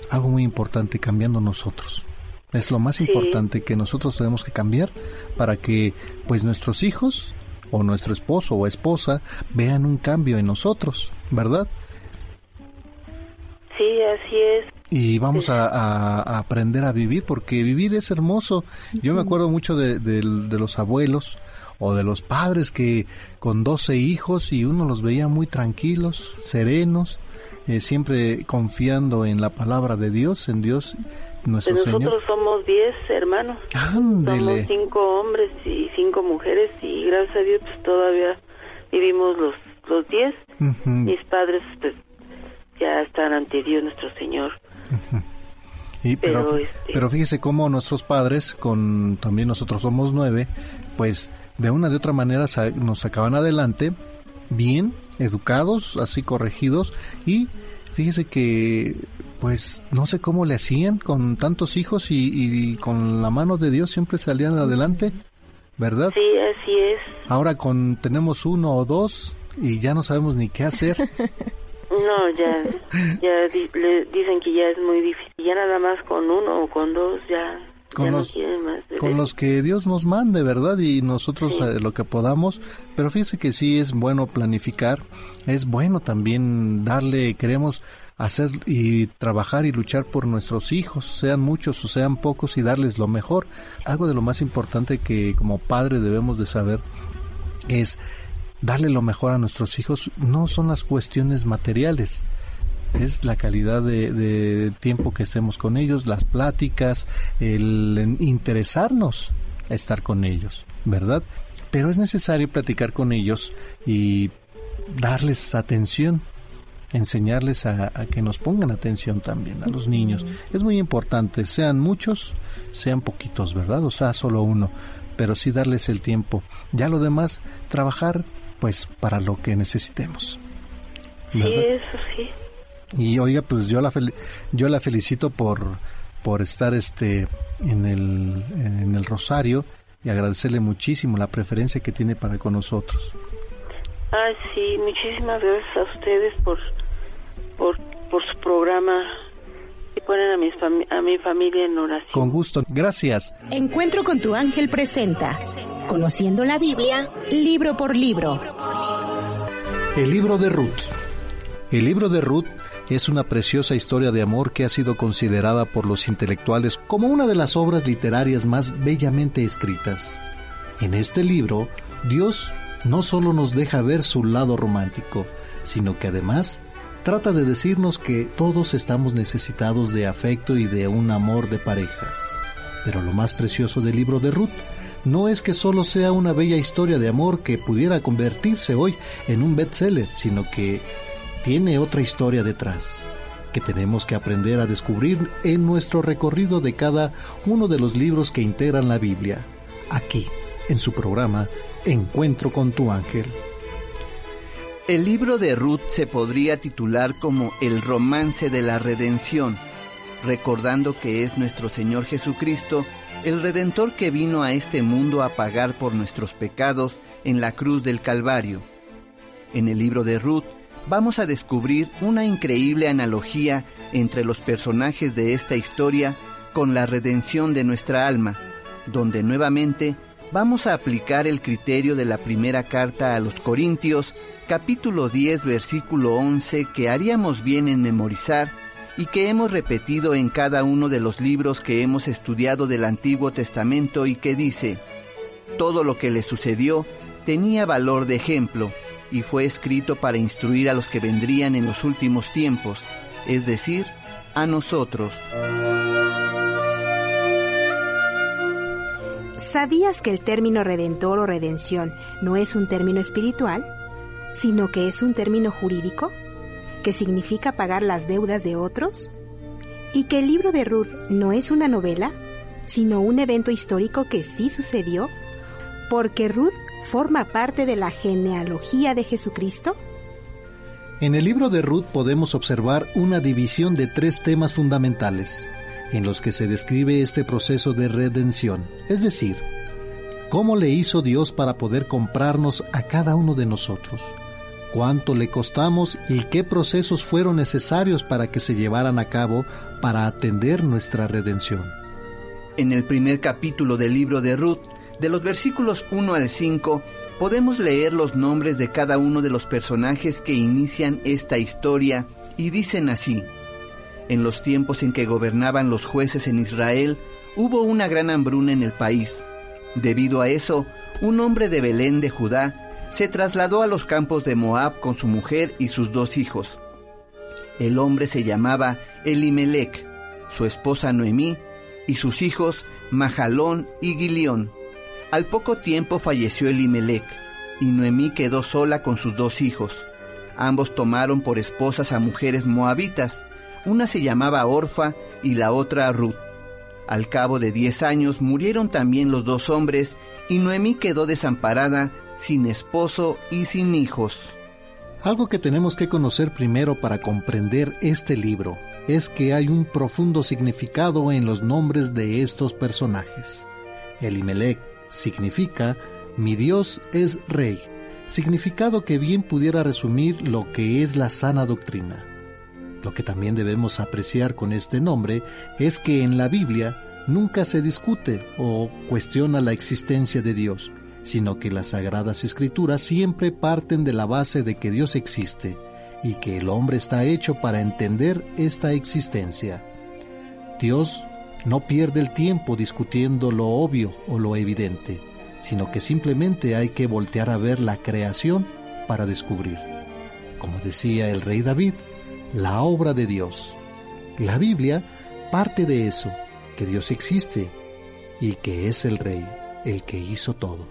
Algo muy importante, cambiando nosotros. Es lo más Sí. importante que nosotros tenemos que cambiar para que pues nuestros hijos o nuestro esposo o esposa vean un cambio en nosotros, ¿verdad? Sí, así es. Y vamos a, a- a aprender a vivir porque vivir es hermoso. Yo me acuerdo mucho de, de- de los abuelos o de los padres que con 12 hijos y uno los veía muy tranquilos, serenos, eh, siempre confiando en la palabra de Dios, en Dios nuestro Pues nosotros Señor. somos 10 hermanos. Ándele. Somos cinco hombres y cinco mujeres y gracias a Dios pues todavía vivimos los los 10. Ujú. Mis padres pues ya están ante Dios nuestro Señor. Y, pero, Pero, este- pero fíjese cómo nuestros padres, con también nosotros somos nueve, pues de una de otra manera nos sacaban adelante, bien, educados, así corregidos, y fíjese que, pues no sé cómo le hacían con tantos hijos y, y con la mano de Dios siempre salían adelante, ¿verdad? Sí, así es. Ahora con tenemos uno o dos y ya no sabemos ni qué hacer. [LAUGHS] No, ya, ya di- le dicen que ya es muy difícil. Ya nada más con uno o con dos ya, Con ya los- no más. con los que Dios nos mande, ¿verdad? Y nosotros eh, lo que podamos, pero fíjese que sí es bueno planificar, es bueno también darle, queremos hacer y trabajar y luchar por nuestros hijos, sean muchos o sean pocos y darles lo mejor. Algo de lo más importante que como padre debemos de saber es darle lo mejor a nuestros hijos, no son las cuestiones materiales, es la calidad de, tiempo que estemos con ellos, las pláticas, el interesarnos a estar con ellos, ¿verdad? Pero es necesario platicar con ellos y darles atención, enseñarles a, a que nos pongan atención también a los niños. Es muy importante, sean muchos, sean poquitos, ¿verdad? O sea, solo uno, pero sí darles el tiempo. Ya lo demás, trabajar pues para lo que necesitemos. Sí, ¿verdad? eso sí. Y oiga, pues yo la fel- yo la felicito por por estar este en el en el Rosario y agradecerle muchísimo la preferencia que tiene para con nosotros. Ay, sí, muchísimas gracias a ustedes por, por, por su programa ponen a mi, a mi familia en oración. Con gusto, gracias. Encuentro con tu ángel presenta, conociendo la Biblia, libro por libro. El libro de Ruth. El libro de Ruth es una preciosa historia de amor que ha sido considerada por los intelectuales como una de las obras literarias más bellamente escritas. En este libro, Dios no solo nos deja ver su lado romántico, sino que además trata de decirnos que todos estamos necesitados de afecto y de un amor de pareja. Pero lo más precioso del libro de Ruth no es que solo sea una bella historia de amor que pudiera convertirse hoy en un bestseller, sino que tiene otra historia detrás que tenemos que aprender a descubrir en nuestro recorrido de cada uno de los libros que integran la Biblia, aquí, en su programa Encuentro con tu ángel. El libro de Ruth se podría titular como El romance de la redención, recordando que es nuestro Señor Jesucristo el Redentor que vino a este mundo a pagar por nuestros pecados en la cruz del Calvario. En el libro de Ruth vamos a descubrir una increíble analogía entre los personajes de esta historia con la redención de nuestra alma, donde nuevamente vamos a aplicar el criterio de la primera carta a los Corintios, capítulo 10, versículo 11, que haríamos bien en memorizar y que hemos repetido en cada uno de los libros que hemos estudiado del Antiguo Testamento y que dice, todo lo que le sucedió tenía valor de ejemplo y fue escrito para instruir a los que vendrían en los últimos tiempos, es decir, a nosotros. ¿Sabías que el término redentor o redención no es un término espiritual, sino que es un término jurídico, que significa pagar las deudas de otros? ¿Y que el libro de Ruth no es una novela, sino un evento histórico que sí sucedió? Porque Ruth forma parte de la genealogía de Jesucristo. En el libro de Ruth podemos observar una división de tres temas fundamentales en los que se describe este proceso de redención, es decir, cómo le hizo Dios para poder comprarnos a cada uno de nosotros, cuánto le costamos y qué procesos fueron necesarios para que se llevaran a cabo para atender nuestra redención. En el primer capítulo del libro de Ruth, de los versículos 1 al 5, podemos leer los nombres de cada uno de los personajes que inician esta historia y dicen así, en los tiempos en que gobernaban los jueces en Israel, hubo una gran hambruna en el país. Debido a eso, un hombre de Belén de Judá se trasladó a los campos de Moab con su mujer y sus dos hijos. El hombre se llamaba Elimelech, su esposa Noemí y sus hijos Majalón y Gilión. Al poco tiempo falleció Elimelech y Noemí quedó sola con sus dos hijos. Ambos tomaron por esposas a mujeres moabitas una se llamaba Orfa y la otra Ruth. Al cabo de diez años murieron también los dos hombres y Noemí quedó desamparada, sin esposo y sin hijos. Algo que tenemos que conocer primero para comprender este libro es que hay un profundo significado en los nombres de estos personajes. Elimelech significa mi Dios es rey, significado que bien pudiera resumir lo que es la sana doctrina. Lo que también debemos apreciar con este nombre es que en la Biblia nunca se discute o cuestiona la existencia de Dios, sino que las sagradas escrituras siempre parten de la base de que Dios existe y que el hombre está hecho para entender esta existencia. Dios no pierde el tiempo discutiendo lo obvio o lo evidente, sino que simplemente hay que voltear a ver la creación para descubrir. Como decía el rey David, la obra de Dios. La Biblia parte de eso, que Dios existe y que es el Rey, el que hizo todo.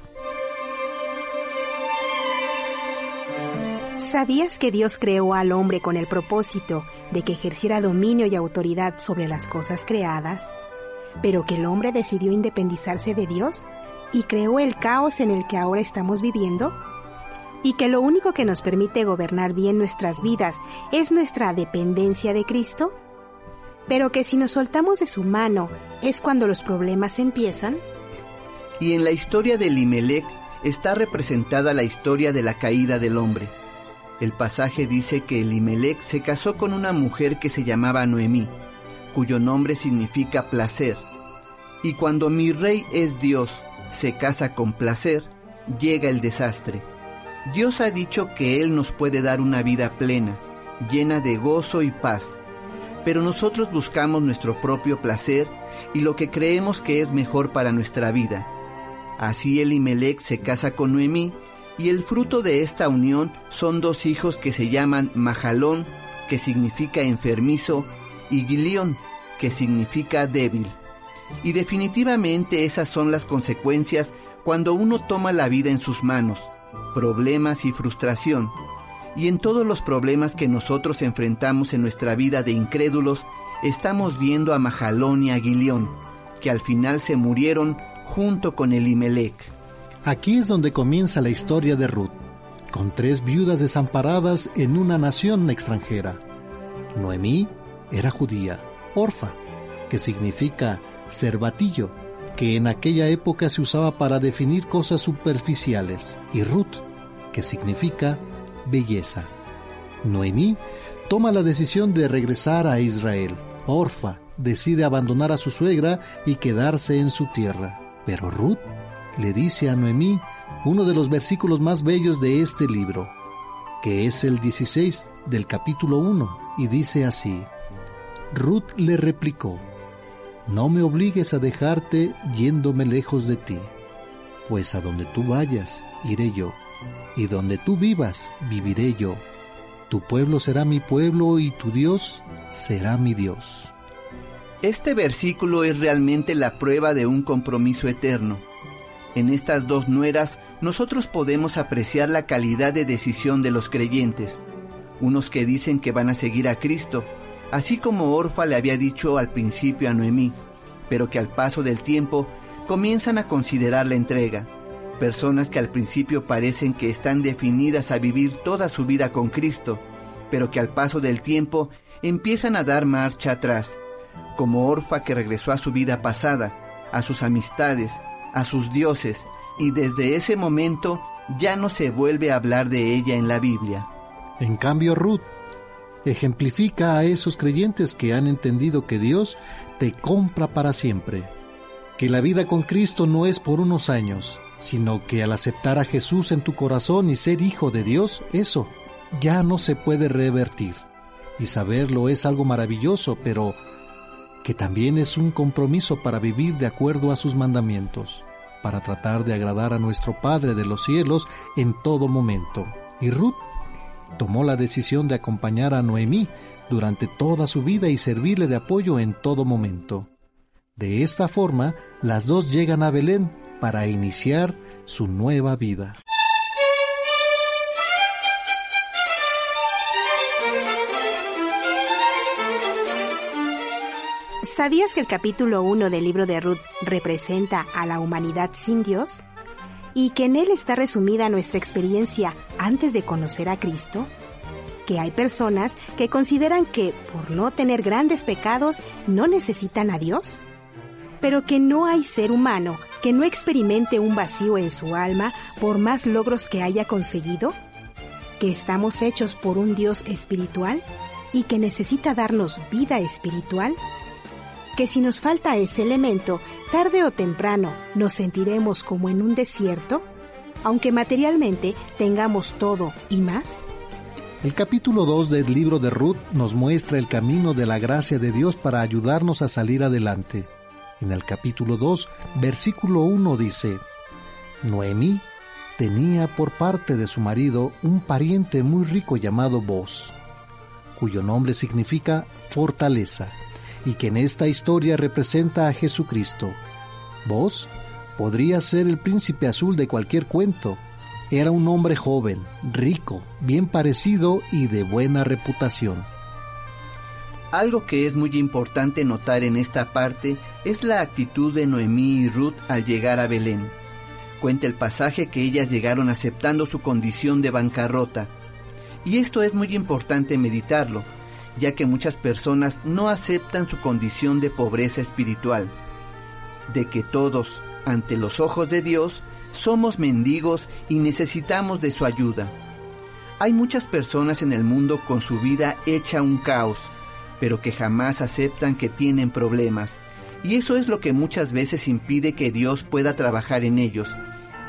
¿Sabías que Dios creó al hombre con el propósito de que ejerciera dominio y autoridad sobre las cosas creadas, pero que el hombre decidió independizarse de Dios y creó el caos en el que ahora estamos viviendo? Y que lo único que nos permite gobernar bien nuestras vidas es nuestra dependencia de Cristo? Pero que si nos soltamos de su mano es cuando los problemas empiezan? Y en la historia de Limelec, está representada la historia de la caída del hombre. El pasaje dice que Elimelech se casó con una mujer que se llamaba Noemí, cuyo nombre significa placer. Y cuando mi rey es Dios, se casa con placer, llega el desastre. Dios ha dicho que Él nos puede dar una vida plena, llena de gozo y paz, pero nosotros buscamos nuestro propio placer y lo que creemos que es mejor para nuestra vida. Así Elimelech se casa con Noemí y el fruto de esta unión son dos hijos que se llaman Majalón, que significa enfermizo, y Gilión, que significa débil. Y definitivamente esas son las consecuencias cuando uno toma la vida en sus manos, problemas y frustración. Y en todos los problemas que nosotros enfrentamos en nuestra vida de incrédulos, estamos viendo a Majalón y a que al final se murieron junto con Elimelech. Aquí es donde comienza la historia de Ruth, con tres viudas desamparadas en una nación extranjera. Noemí era judía, Orfa, que significa cervatillo, que en aquella época se usaba para definir cosas superficiales, y Ruth, que significa belleza. Noemí toma la decisión de regresar a Israel. Orfa decide abandonar a su suegra y quedarse en su tierra. Pero Ruth le dice a Noemí uno de los versículos más bellos de este libro, que es el 16 del capítulo 1, y dice así, Ruth le replicó, No me obligues a dejarte yéndome lejos de ti, pues a donde tú vayas, iré yo, y donde tú vivas, viviré yo. Tu pueblo será mi pueblo y tu Dios será mi Dios. Este versículo es realmente la prueba de un compromiso eterno. En estas dos nueras nosotros podemos apreciar la calidad de decisión de los creyentes, unos que dicen que van a seguir a Cristo, así como Orfa le había dicho al principio a Noemí, pero que al paso del tiempo comienzan a considerar la entrega, personas que al principio parecen que están definidas a vivir toda su vida con Cristo, pero que al paso del tiempo empiezan a dar marcha atrás como Orfa que regresó a su vida pasada, a sus amistades, a sus dioses, y desde ese momento ya no se vuelve a hablar de ella en la Biblia. En cambio, Ruth ejemplifica a esos creyentes que han entendido que Dios te compra para siempre, que la vida con Cristo no es por unos años, sino que al aceptar a Jesús en tu corazón y ser hijo de Dios, eso ya no se puede revertir. Y saberlo es algo maravilloso, pero que también es un compromiso para vivir de acuerdo a sus mandamientos, para tratar de agradar a nuestro Padre de los cielos en todo momento. Y Ruth tomó la decisión de acompañar a Noemí durante toda su vida y servirle de apoyo en todo momento. De esta forma, las dos llegan a Belén para iniciar su nueva vida. ¿Sabías que el capítulo 1 del libro de Ruth representa a la humanidad sin Dios? ¿Y que en él está resumida nuestra experiencia antes de conocer a Cristo? Que hay personas que consideran que por no tener grandes pecados no necesitan a Dios? Pero que no hay ser humano que no experimente un vacío en su alma por más logros que haya conseguido? ¿Que estamos hechos por un Dios espiritual y que necesita darnos vida espiritual? Que si nos falta ese elemento, tarde o temprano nos sentiremos como en un desierto, aunque materialmente tengamos todo y más? El capítulo 2 del libro de Ruth nos muestra el camino de la gracia de Dios para ayudarnos a salir adelante. En el capítulo 2, versículo 1 dice, Noemí tenía por parte de su marido un pariente muy rico llamado Boz, cuyo nombre significa fortaleza y que en esta historia representa a Jesucristo. Vos podría ser el príncipe azul de cualquier cuento. Era un hombre joven, rico, bien parecido y de buena reputación. Algo que es muy importante notar en esta parte es la actitud de Noemí y Ruth al llegar a Belén. Cuenta el pasaje que ellas llegaron aceptando su condición de bancarrota. Y esto es muy importante meditarlo, ya que muchas personas no aceptan su condición de pobreza espiritual, de que todos, ante los ojos de Dios, somos mendigos y necesitamos de su ayuda. Hay muchas personas en el mundo con su vida hecha un caos, pero que jamás aceptan que tienen problemas. Y eso es lo que muchas veces impide que Dios pueda trabajar en ellos,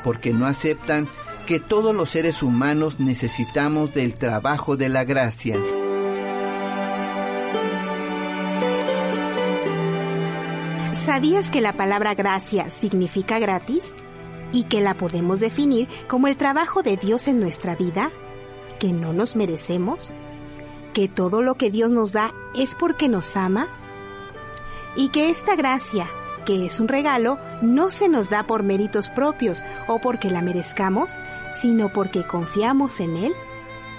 porque no aceptan que todos los seres humanos necesitamos del trabajo de la gracia. ¿Sabías que la palabra gracia significa gratis? ¿Y que la podemos definir como el trabajo de Dios en nuestra vida? ¿Que no nos merecemos? ¿Que todo lo que Dios nos da es porque nos ama? Y que esta gracia, que es un regalo, no se nos da por méritos propios o porque la merezcamos, sino porque confiamos en Él.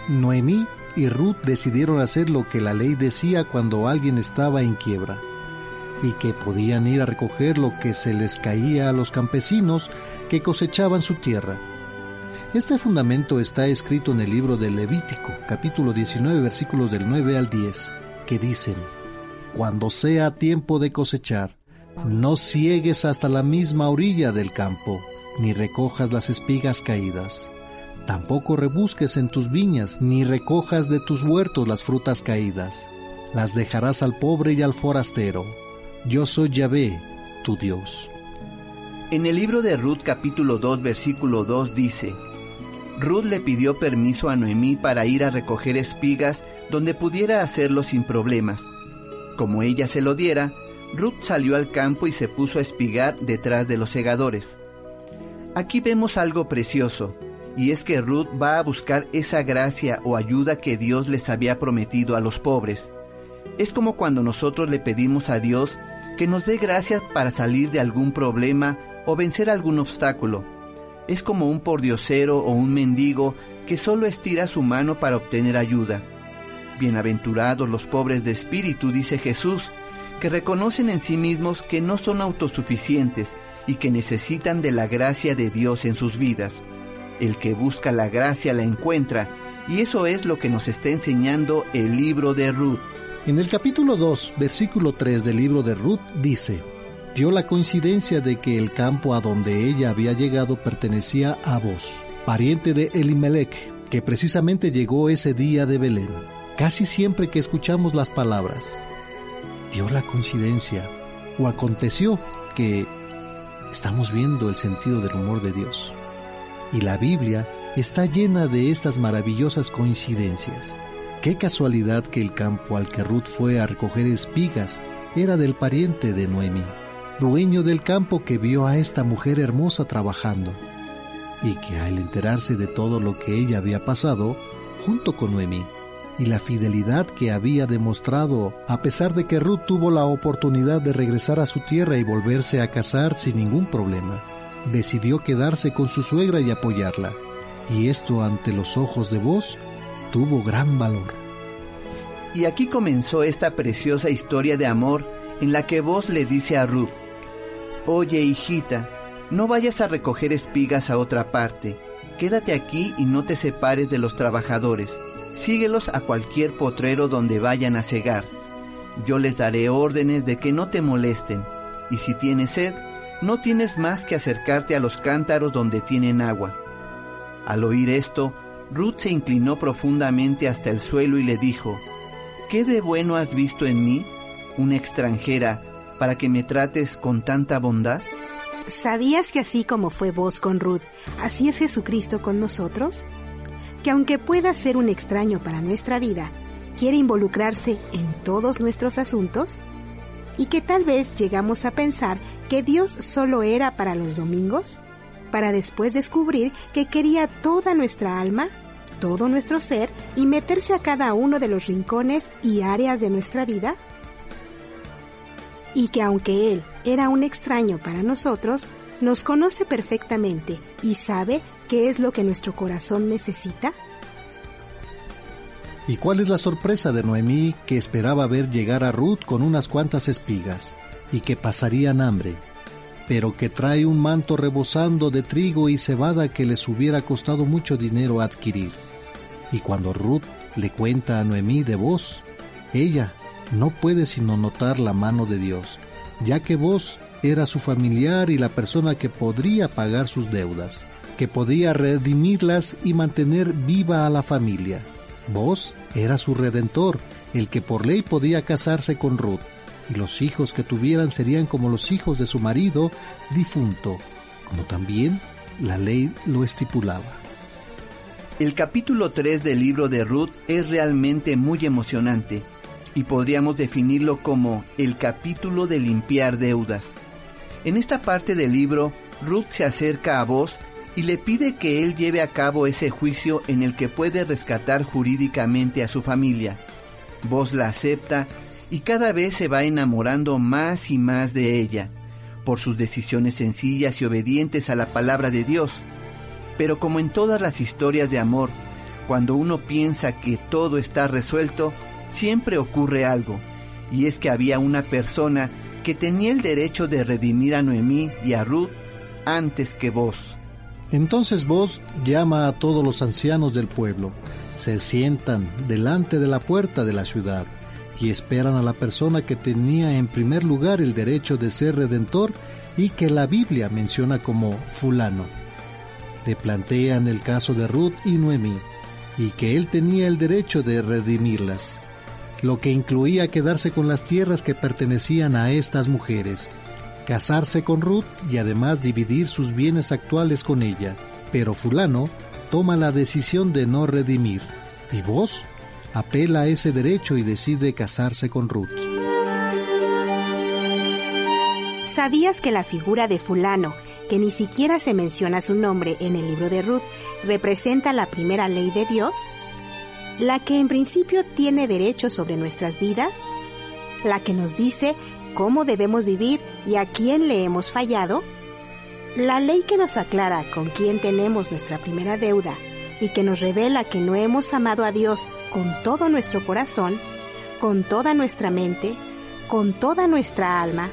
Noemí y Ruth decidieron hacer lo que la ley decía cuando alguien estaba en quiebra y que podían ir a recoger lo que se les caía a los campesinos que cosechaban su tierra. Este fundamento está escrito en el libro de Levítico, capítulo 19, versículos del 9 al 10, que dicen, Cuando sea tiempo de cosechar, no ciegues hasta la misma orilla del campo, ni recojas las espigas caídas. Tampoco rebusques en tus viñas, ni recojas de tus huertos las frutas caídas. Las dejarás al pobre y al forastero yo soy Yahvé, tu Dios. En el libro de Ruth capítulo 2 versículo 2 dice, Ruth le pidió permiso a Noemí para ir a recoger espigas donde pudiera hacerlo sin problemas. Como ella se lo diera, Ruth salió al campo y se puso a espigar detrás de los segadores. Aquí vemos algo precioso, y es que Ruth va a buscar esa gracia o ayuda que Dios les había prometido a los pobres. Es como cuando nosotros le pedimos a Dios que nos dé gracias para salir de algún problema o vencer algún obstáculo. Es como un pordiosero o un mendigo que solo estira su mano para obtener ayuda. Bienaventurados los pobres de espíritu, dice Jesús, que reconocen en sí mismos que no son autosuficientes y que necesitan de la gracia de Dios en sus vidas. El que busca la gracia la encuentra, y eso es lo que nos está enseñando el libro de Ruth. En el capítulo 2, versículo 3 del libro de Ruth dice, dio la coincidencia de que el campo a donde ella había llegado pertenecía a vos, pariente de Elimelech, que precisamente llegó ese día de Belén. Casi siempre que escuchamos las palabras, dio la coincidencia o aconteció que estamos viendo el sentido del humor de Dios. Y la Biblia está llena de estas maravillosas coincidencias. Qué casualidad que el campo al que Ruth fue a recoger espigas era del pariente de Noemí, dueño del campo que vio a esta mujer hermosa trabajando, y que al enterarse de todo lo que ella había pasado, junto con Noemí, y la fidelidad que había demostrado, a pesar de que Ruth tuvo la oportunidad de regresar a su tierra y volverse a casar sin ningún problema, decidió quedarse con su suegra y apoyarla, y esto ante los ojos de vos tuvo gran valor. Y aquí comenzó esta preciosa historia de amor en la que vos le dice a Ruth, Oye hijita, no vayas a recoger espigas a otra parte, quédate aquí y no te separes de los trabajadores, síguelos a cualquier potrero donde vayan a cegar. Yo les daré órdenes de que no te molesten, y si tienes sed, no tienes más que acercarte a los cántaros donde tienen agua. Al oír esto, Ruth se inclinó profundamente hasta el suelo y le dijo, ¿Qué de bueno has visto en mí, una extranjera, para que me trates con tanta bondad? ¿Sabías que así como fue vos con Ruth, así es Jesucristo con nosotros? Que aunque pueda ser un extraño para nuestra vida, quiere involucrarse en todos nuestros asuntos? Y que tal vez llegamos a pensar que Dios solo era para los domingos? Para después descubrir que quería toda nuestra alma, todo nuestro ser y meterse a cada uno de los rincones y áreas de nuestra vida? Y que aunque Él era un extraño para nosotros, nos conoce perfectamente y sabe qué es lo que nuestro corazón necesita? ¿Y cuál es la sorpresa de Noemí que esperaba ver llegar a Ruth con unas cuantas espigas y que pasarían hambre pero que trae un manto rebosando de trigo y cebada que les hubiera costado mucho dinero adquirir. Y cuando Ruth le cuenta a Noemí de vos, ella no puede sino notar la mano de Dios, ya que vos era su familiar y la persona que podría pagar sus deudas, que podía redimirlas y mantener viva a la familia. Vos era su redentor, el que por ley podía casarse con Ruth, y los hijos que tuvieran serían como los hijos de su marido difunto, como también la ley lo estipulaba. El capítulo 3 del libro de Ruth es realmente muy emocionante y podríamos definirlo como el capítulo de limpiar deudas. En esta parte del libro, Ruth se acerca a vos y le pide que él lleve a cabo ese juicio en el que puede rescatar jurídicamente a su familia. Vos la acepta y cada vez se va enamorando más y más de ella, por sus decisiones sencillas y obedientes a la palabra de Dios. Pero como en todas las historias de amor, cuando uno piensa que todo está resuelto, siempre ocurre algo, y es que había una persona que tenía el derecho de redimir a Noemí y a Ruth antes que vos. Entonces vos llama a todos los ancianos del pueblo, se sientan delante de la puerta de la ciudad y esperan a la persona que tenía en primer lugar el derecho de ser redentor y que la Biblia menciona como fulano. Le plantean el caso de Ruth y Noemí y que él tenía el derecho de redimirlas, lo que incluía quedarse con las tierras que pertenecían a estas mujeres, casarse con Ruth y además dividir sus bienes actuales con ella. Pero fulano toma la decisión de no redimir. ¿Y vos? Apela a ese derecho y decide casarse con Ruth. ¿Sabías que la figura de fulano, que ni siquiera se menciona su nombre en el libro de Ruth, representa la primera ley de Dios? La que en principio tiene derecho sobre nuestras vidas, la que nos dice cómo debemos vivir y a quién le hemos fallado, la ley que nos aclara con quién tenemos nuestra primera deuda y que nos revela que no hemos amado a Dios con todo nuestro corazón, con toda nuestra mente, con toda nuestra alma,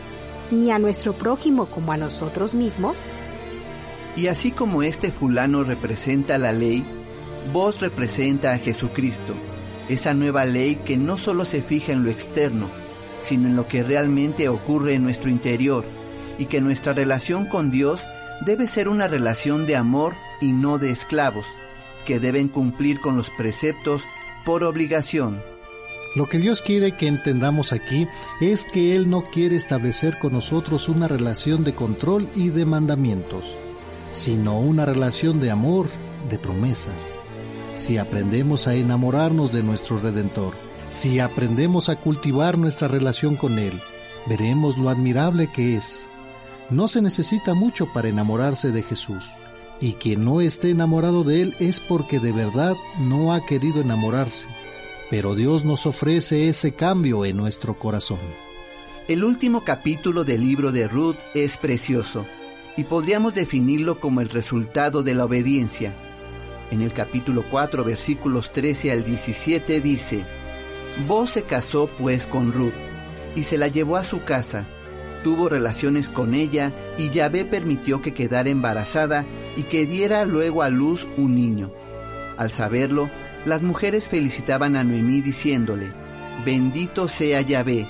ni a nuestro prójimo como a nosotros mismos? Y así como este fulano representa la ley, vos representa a Jesucristo, esa nueva ley que no solo se fija en lo externo, sino en lo que realmente ocurre en nuestro interior, y que nuestra relación con Dios debe ser una relación de amor y no de esclavos, que deben cumplir con los preceptos por obligación. Lo que Dios quiere que entendamos aquí es que Él no quiere establecer con nosotros una relación de control y de mandamientos, sino una relación de amor, de promesas. Si aprendemos a enamorarnos de nuestro Redentor, si aprendemos a cultivar nuestra relación con Él, veremos lo admirable que es. No se necesita mucho para enamorarse de Jesús y quien no esté enamorado de Él es porque de verdad no ha querido enamorarse. Pero Dios nos ofrece ese cambio en nuestro corazón. El último capítulo del libro de Ruth es precioso y podríamos definirlo como el resultado de la obediencia. En el capítulo 4 versículos 13 al 17 dice, Vos se casó pues con Ruth y se la llevó a su casa tuvo relaciones con ella y Yahvé permitió que quedara embarazada y que diera luego a luz un niño. Al saberlo, las mujeres felicitaban a Noemí diciéndole, Bendito sea Yahvé,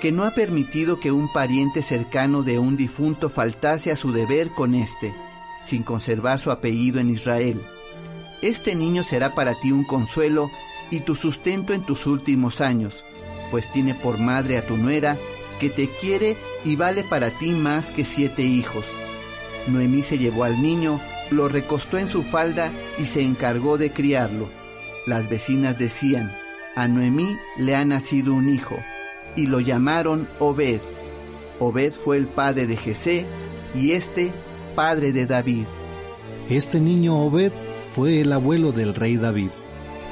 que no ha permitido que un pariente cercano de un difunto faltase a su deber con éste, sin conservar su apellido en Israel. Este niño será para ti un consuelo y tu sustento en tus últimos años, pues tiene por madre a tu nuera, que te quiere y vale para ti más que siete hijos. Noemí se llevó al niño, lo recostó en su falda y se encargó de criarlo. Las vecinas decían, a Noemí le ha nacido un hijo, y lo llamaron Obed. Obed fue el padre de Jesé y este padre de David. Este niño Obed fue el abuelo del rey David.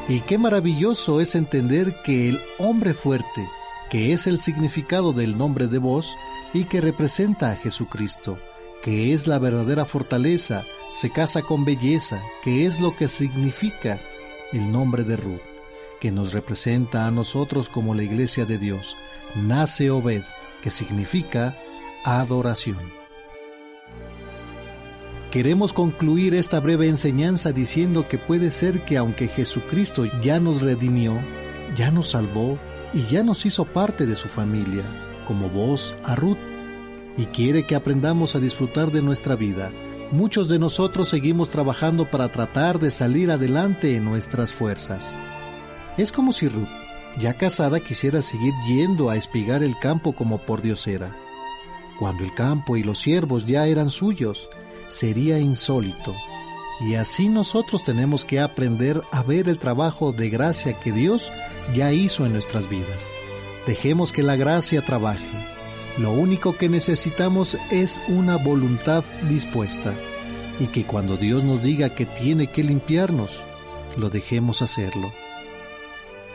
Y qué maravilloso es entender que el hombre fuerte, que es el significado del nombre de voz y que representa a Jesucristo, que es la verdadera fortaleza, se casa con belleza, que es lo que significa el nombre de Ruth, que nos representa a nosotros como la iglesia de Dios. Nace Obed, que significa adoración. Queremos concluir esta breve enseñanza diciendo que puede ser que aunque Jesucristo ya nos redimió, ya nos salvó, y ya nos hizo parte de su familia, como vos a Ruth. y quiere que aprendamos a disfrutar de nuestra vida. Muchos de nosotros seguimos trabajando para tratar de salir adelante en nuestras fuerzas. Es como si Ruth, ya casada, quisiera seguir yendo a espigar el campo como por diosera. Cuando el campo y los siervos ya eran suyos, sería insólito. Y así nosotros tenemos que aprender a ver el trabajo de gracia que Dios ya hizo en nuestras vidas. Dejemos que la gracia trabaje. Lo único que necesitamos es una voluntad dispuesta y que cuando Dios nos diga que tiene que limpiarnos, lo dejemos hacerlo.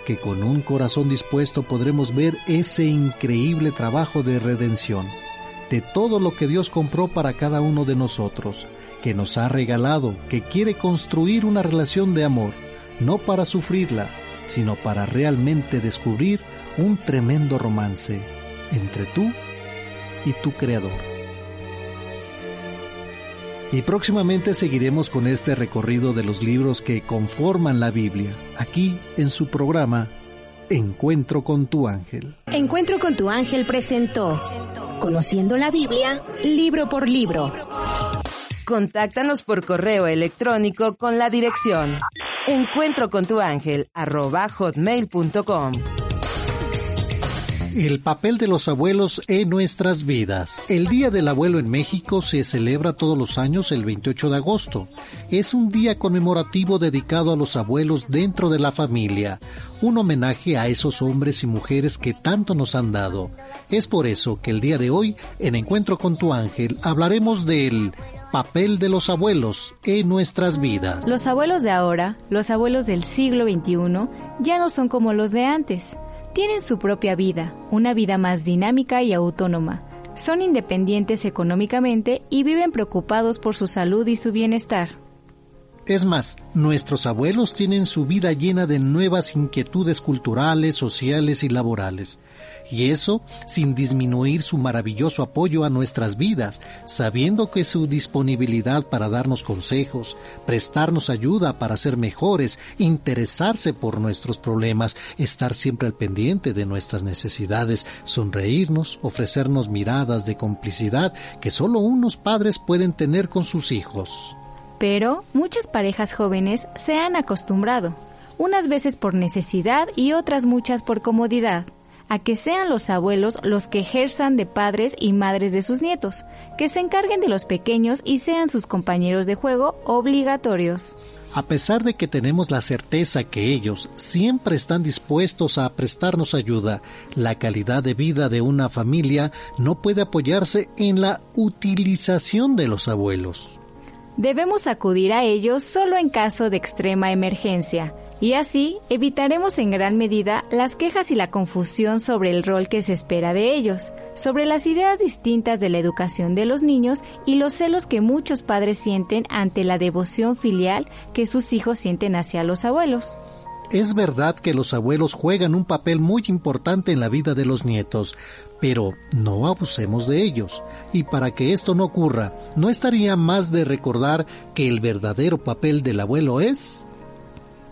Que con un corazón dispuesto podremos ver ese increíble trabajo de redención, de todo lo que Dios compró para cada uno de nosotros, que nos ha regalado, que quiere construir una relación de amor, no para sufrirla, sino para realmente descubrir un tremendo romance entre tú y tu Creador. Y próximamente seguiremos con este recorrido de los libros que conforman la Biblia, aquí en su programa Encuentro con tu ángel. Encuentro con tu ángel presentó Conociendo la Biblia, libro por libro. Contáctanos por correo electrónico con la dirección encuentro El papel de los abuelos en nuestras vidas. El Día del Abuelo en México se celebra todos los años el 28 de agosto. Es un día conmemorativo dedicado a los abuelos dentro de la familia, un homenaje a esos hombres y mujeres que tanto nos han dado. Es por eso que el día de hoy, en Encuentro con tu ángel, hablaremos del papel de los abuelos en nuestras vidas. Los abuelos de ahora, los abuelos del siglo XXI, ya no son como los de antes. Tienen su propia vida, una vida más dinámica y autónoma. Son independientes económicamente y viven preocupados por su salud y su bienestar. Es más, nuestros abuelos tienen su vida llena de nuevas inquietudes culturales, sociales y laborales. Y eso sin disminuir su maravilloso apoyo a nuestras vidas, sabiendo que su disponibilidad para darnos consejos, prestarnos ayuda para ser mejores, interesarse por nuestros problemas, estar siempre al pendiente de nuestras necesidades, sonreírnos, ofrecernos miradas de complicidad que solo unos padres pueden tener con sus hijos. Pero muchas parejas jóvenes se han acostumbrado, unas veces por necesidad y otras muchas por comodidad a que sean los abuelos los que ejerzan de padres y madres de sus nietos, que se encarguen de los pequeños y sean sus compañeros de juego obligatorios. A pesar de que tenemos la certeza que ellos siempre están dispuestos a prestarnos ayuda, la calidad de vida de una familia no puede apoyarse en la utilización de los abuelos. Debemos acudir a ellos solo en caso de extrema emergencia, y así evitaremos en gran medida las quejas y la confusión sobre el rol que se espera de ellos, sobre las ideas distintas de la educación de los niños y los celos que muchos padres sienten ante la devoción filial que sus hijos sienten hacia los abuelos. Es verdad que los abuelos juegan un papel muy importante en la vida de los nietos, pero no abusemos de ellos. Y para que esto no ocurra, ¿no estaría más de recordar que el verdadero papel del abuelo es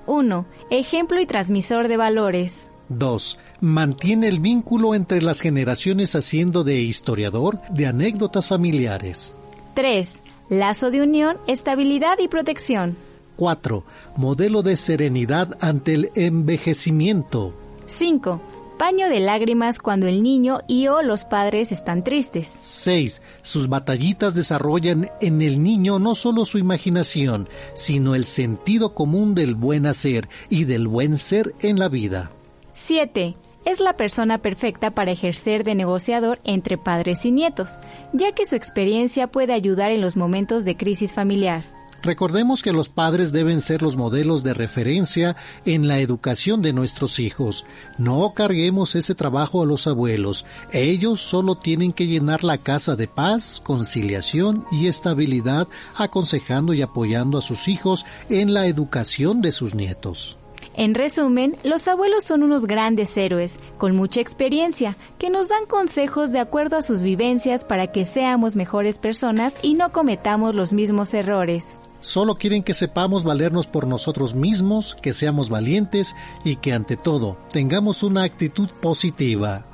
1. Ejemplo y transmisor de valores. 2. Mantiene el vínculo entre las generaciones haciendo de historiador de anécdotas familiares. 3. Lazo de unión, estabilidad y protección. 4. Modelo de serenidad ante el envejecimiento. 5 paño de lágrimas cuando el niño y o los padres están tristes. 6. Sus batallitas desarrollan en el niño no solo su imaginación, sino el sentido común del buen hacer y del buen ser en la vida. 7. Es la persona perfecta para ejercer de negociador entre padres y nietos, ya que su experiencia puede ayudar en los momentos de crisis familiar. Recordemos que los padres deben ser los modelos de referencia en la educación de nuestros hijos. No carguemos ese trabajo a los abuelos. Ellos solo tienen que llenar la casa de paz, conciliación y estabilidad, aconsejando y apoyando a sus hijos en la educación de sus nietos. En resumen, los abuelos son unos grandes héroes, con mucha experiencia, que nos dan consejos de acuerdo a sus vivencias para que seamos mejores personas y no cometamos los mismos errores. Solo quieren que sepamos valernos por nosotros mismos, que seamos valientes y que ante todo tengamos una actitud positiva.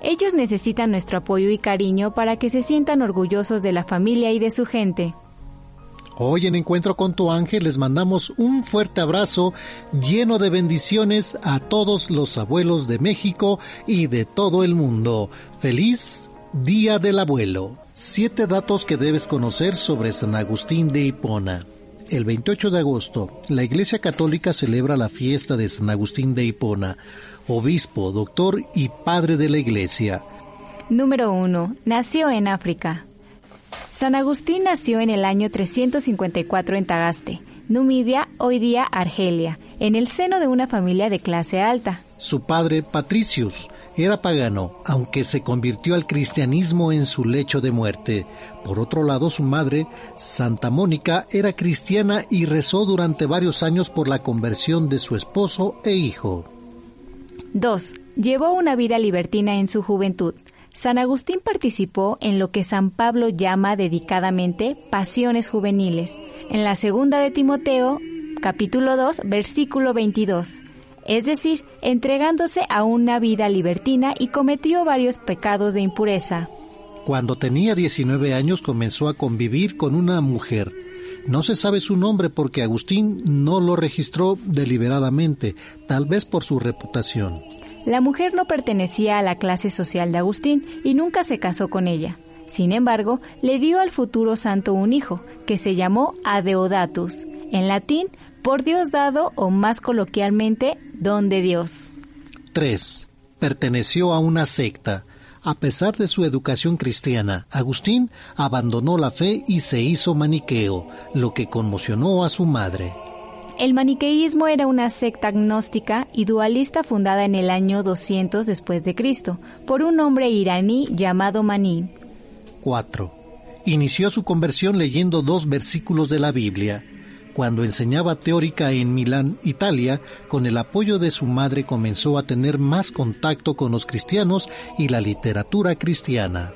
Ellos necesitan nuestro apoyo y cariño para que se sientan orgullosos de la familia y de su gente. Hoy en Encuentro con tu ángel les mandamos un fuerte abrazo lleno de bendiciones a todos los abuelos de México y de todo el mundo. Feliz Día del Abuelo. Siete datos que debes conocer sobre San Agustín de Hipona. El 28 de agosto, la Iglesia Católica celebra la fiesta de San Agustín de Hipona, obispo, doctor y padre de la Iglesia. Número 1. Nació en África. San Agustín nació en el año 354 en Tagaste, Numidia, hoy día Argelia, en el seno de una familia de clase alta. Su padre, Patricius, era pagano, aunque se convirtió al cristianismo en su lecho de muerte. Por otro lado, su madre, Santa Mónica, era cristiana y rezó durante varios años por la conversión de su esposo e hijo. 2. Llevó una vida libertina en su juventud. San Agustín participó en lo que San Pablo llama dedicadamente pasiones juveniles, en la segunda de Timoteo, capítulo 2, versículo 22, es decir, entregándose a una vida libertina y cometió varios pecados de impureza. Cuando tenía 19 años comenzó a convivir con una mujer. No se sabe su nombre porque Agustín no lo registró deliberadamente, tal vez por su reputación. La mujer no pertenecía a la clase social de Agustín y nunca se casó con ella. Sin embargo, le dio al futuro santo un hijo, que se llamó Adeodatus, en latín, por Dios dado o más coloquialmente, don de Dios. 3. Perteneció a una secta. A pesar de su educación cristiana, Agustín abandonó la fe y se hizo maniqueo, lo que conmocionó a su madre. El maniqueísmo era una secta agnóstica y dualista fundada en el año 200 después de Cristo por un hombre iraní llamado Maní. 4. Inició su conversión leyendo dos versículos de la Biblia. Cuando enseñaba teórica en Milán, Italia, con el apoyo de su madre comenzó a tener más contacto con los cristianos y la literatura cristiana.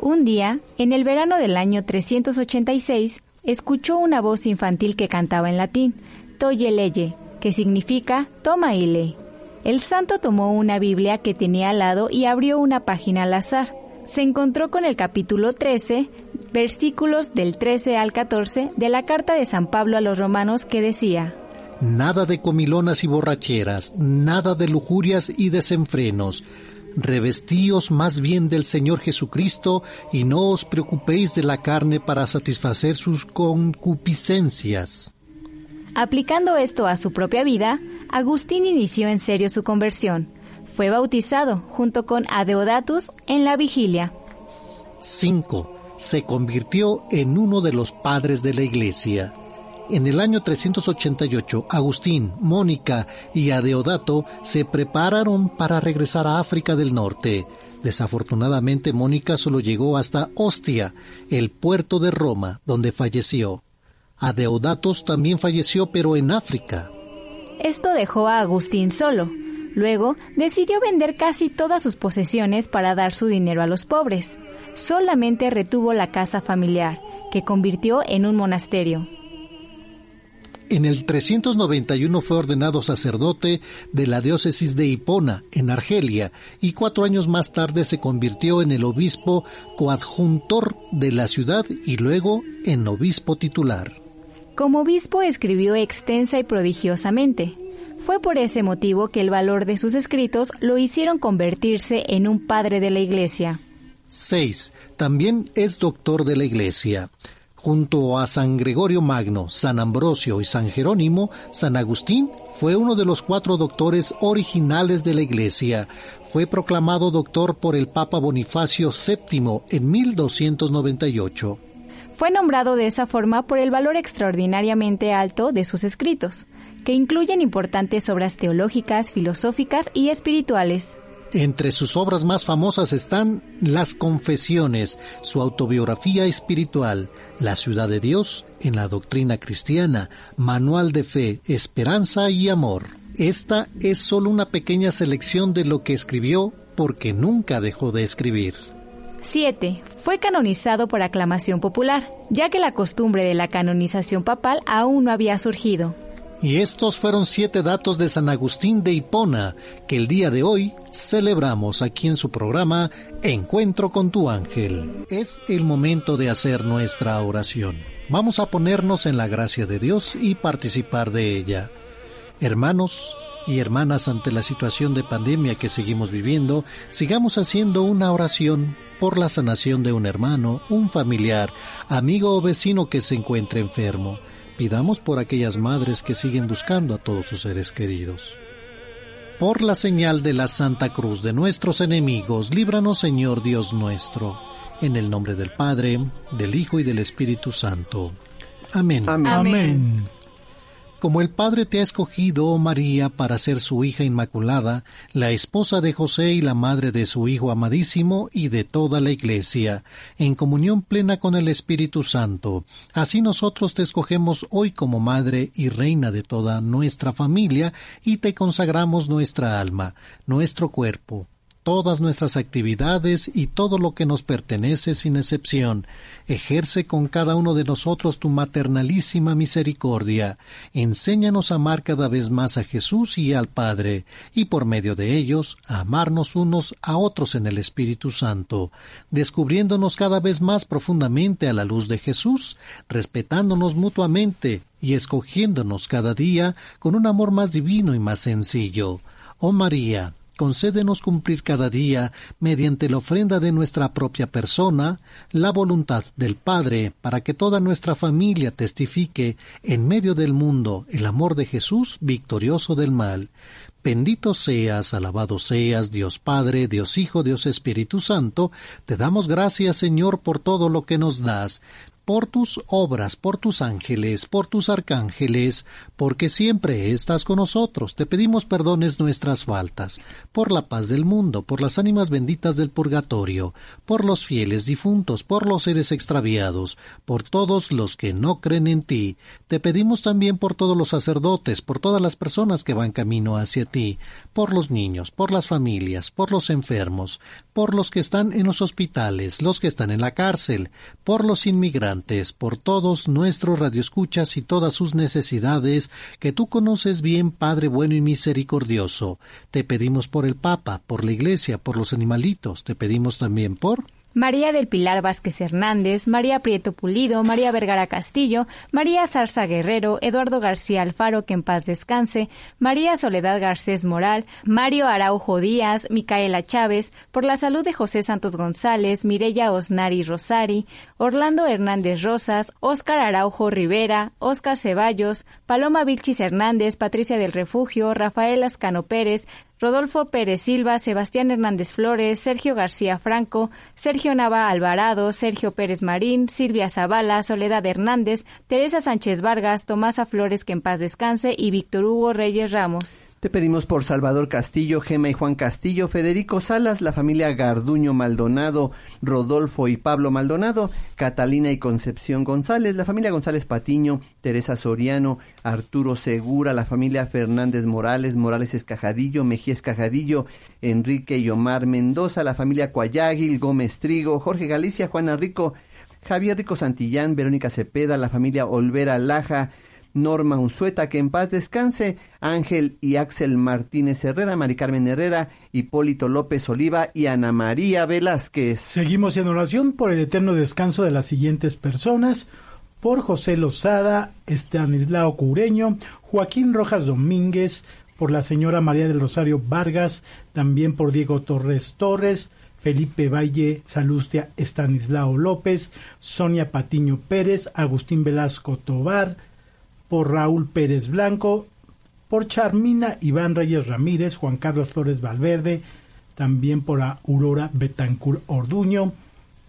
Un día, en el verano del año 386, escuchó una voz infantil que cantaba en latín, Toye leye, que significa toma y lee. El santo tomó una Biblia que tenía al lado y abrió una página al azar. Se encontró con el capítulo 13, versículos del 13 al 14 de la carta de San Pablo a los romanos que decía, Nada de comilonas y borracheras, nada de lujurias y desenfrenos. Revestíos más bien del Señor Jesucristo y no os preocupéis de la carne para satisfacer sus concupiscencias. Aplicando esto a su propia vida, Agustín inició en serio su conversión. Fue bautizado junto con Adeodatus en la vigilia. 5. Se convirtió en uno de los padres de la Iglesia. En el año 388, Agustín, Mónica y Adeodato se prepararon para regresar a África del Norte. Desafortunadamente, Mónica solo llegó hasta Ostia, el puerto de Roma, donde falleció. Adeodatos también falleció pero en África. Esto dejó a Agustín solo. Luego decidió vender casi todas sus posesiones para dar su dinero a los pobres. Solamente retuvo la casa familiar, que convirtió en un monasterio. En el 391 fue ordenado sacerdote de la diócesis de Hipona, en Argelia, y cuatro años más tarde se convirtió en el obispo coadjuntor de la ciudad y luego en obispo titular. Como obispo escribió extensa y prodigiosamente. Fue por ese motivo que el valor de sus escritos lo hicieron convertirse en un padre de la Iglesia. 6. También es doctor de la Iglesia. Junto a San Gregorio Magno, San Ambrosio y San Jerónimo, San Agustín fue uno de los cuatro doctores originales de la Iglesia. Fue proclamado doctor por el Papa Bonifacio VII en 1298. Fue nombrado de esa forma por el valor extraordinariamente alto de sus escritos, que incluyen importantes obras teológicas, filosóficas y espirituales. Entre sus obras más famosas están Las Confesiones, su autobiografía espiritual, La Ciudad de Dios en la Doctrina Cristiana, Manual de Fe, Esperanza y Amor. Esta es solo una pequeña selección de lo que escribió porque nunca dejó de escribir. 7. Fue canonizado por aclamación popular, ya que la costumbre de la canonización papal aún no había surgido. Y estos fueron siete datos de San Agustín de Hipona que el día de hoy celebramos aquí en su programa Encuentro con tu ángel. Es el momento de hacer nuestra oración. Vamos a ponernos en la gracia de Dios y participar de ella. Hermanos y hermanas, ante la situación de pandemia que seguimos viviendo, sigamos haciendo una oración por la sanación de un hermano, un familiar, amigo o vecino que se encuentre enfermo Pidamos por aquellas madres que siguen buscando a todos sus seres queridos. Por la señal de la Santa Cruz de nuestros enemigos, líbranos Señor Dios nuestro, en el nombre del Padre, del Hijo y del Espíritu Santo. Amén. Amén. Como el Padre te ha escogido, oh María, para ser su hija inmaculada, la esposa de José y la madre de su Hijo amadísimo y de toda la Iglesia, en comunión plena con el Espíritu Santo, así nosotros te escogemos hoy como Madre y Reina de toda nuestra familia y te consagramos nuestra alma, nuestro cuerpo, todas nuestras actividades y todo lo que nos pertenece sin excepción. Ejerce con cada uno de nosotros tu maternalísima misericordia. Enséñanos a amar cada vez más a Jesús y al Padre, y por medio de ellos a amarnos unos a otros en el Espíritu Santo, descubriéndonos cada vez más profundamente a la luz de Jesús, respetándonos mutuamente y escogiéndonos cada día con un amor más divino y más sencillo. Oh María, concédenos cumplir cada día, mediante la ofrenda de nuestra propia persona, la voluntad del Padre, para que toda nuestra familia testifique en medio del mundo el amor de Jesús victorioso del mal. Bendito seas, alabado seas, Dios Padre, Dios Hijo, Dios Espíritu Santo, te damos gracias, Señor, por todo lo que nos das por tus obras, por tus ángeles, por tus arcángeles, porque siempre estás con nosotros. Te pedimos perdones nuestras faltas, por la paz del mundo, por las ánimas benditas del purgatorio, por los fieles difuntos, por los seres extraviados, por todos los que no creen en ti. Te pedimos también por todos los sacerdotes, por todas las personas que van camino hacia ti, por los niños, por las familias, por los enfermos, por los que están en los hospitales, los que están en la cárcel, por los inmigrantes, por todos nuestros radioescuchas y todas sus necesidades, que tú conoces bien, Padre bueno y misericordioso. Te pedimos por el Papa, por la Iglesia, por los animalitos, te pedimos también por María del Pilar Vázquez Hernández, María Prieto Pulido, María Vergara Castillo, María Zarza Guerrero, Eduardo García Alfaro, que en paz descanse, María Soledad Garcés Moral, Mario Araujo Díaz, Micaela Chávez, por la salud de José Santos González, Mireya Osnari Rosari, Orlando Hernández Rosas, Óscar Araujo Rivera, Óscar Ceballos, Paloma Vilchis Hernández, Patricia del Refugio, Rafael Ascano Pérez, Rodolfo Pérez Silva, Sebastián Hernández Flores, Sergio García Franco, Sergio Nava Alvarado, Sergio Pérez Marín, Silvia Zavala, Soledad Hernández, Teresa Sánchez Vargas, Tomasa Flores que en paz descanse y Víctor Hugo Reyes Ramos. Te pedimos por Salvador Castillo, Gema y Juan Castillo, Federico Salas, la familia Garduño Maldonado, Rodolfo y Pablo Maldonado, Catalina y Concepción González, la familia González Patiño, Teresa Soriano, Arturo Segura, la familia Fernández Morales, Morales Escajadillo, Mejía Escajadillo, Enrique y Omar Mendoza, la familia Cuayáguil, Gómez Trigo, Jorge Galicia, Juana Rico, Javier Rico Santillán, Verónica Cepeda, la familia Olvera Laja, Norma Unzueta, que en paz descanse, Ángel y Axel Martínez Herrera, Mari Carmen Herrera, Hipólito López Oliva y Ana María Velázquez. Seguimos en oración por el eterno descanso de las siguientes personas, por José Lozada, Estanislao Cureño, Joaquín Rojas Domínguez, por la señora María del Rosario Vargas, también por Diego Torres Torres, Felipe Valle Salustia Estanislao López, Sonia Patiño Pérez, Agustín Velasco Tobar, por Raúl Pérez Blanco, por Charmina Iván Reyes Ramírez, Juan Carlos Flores Valverde, también por Aurora Betancur Orduño,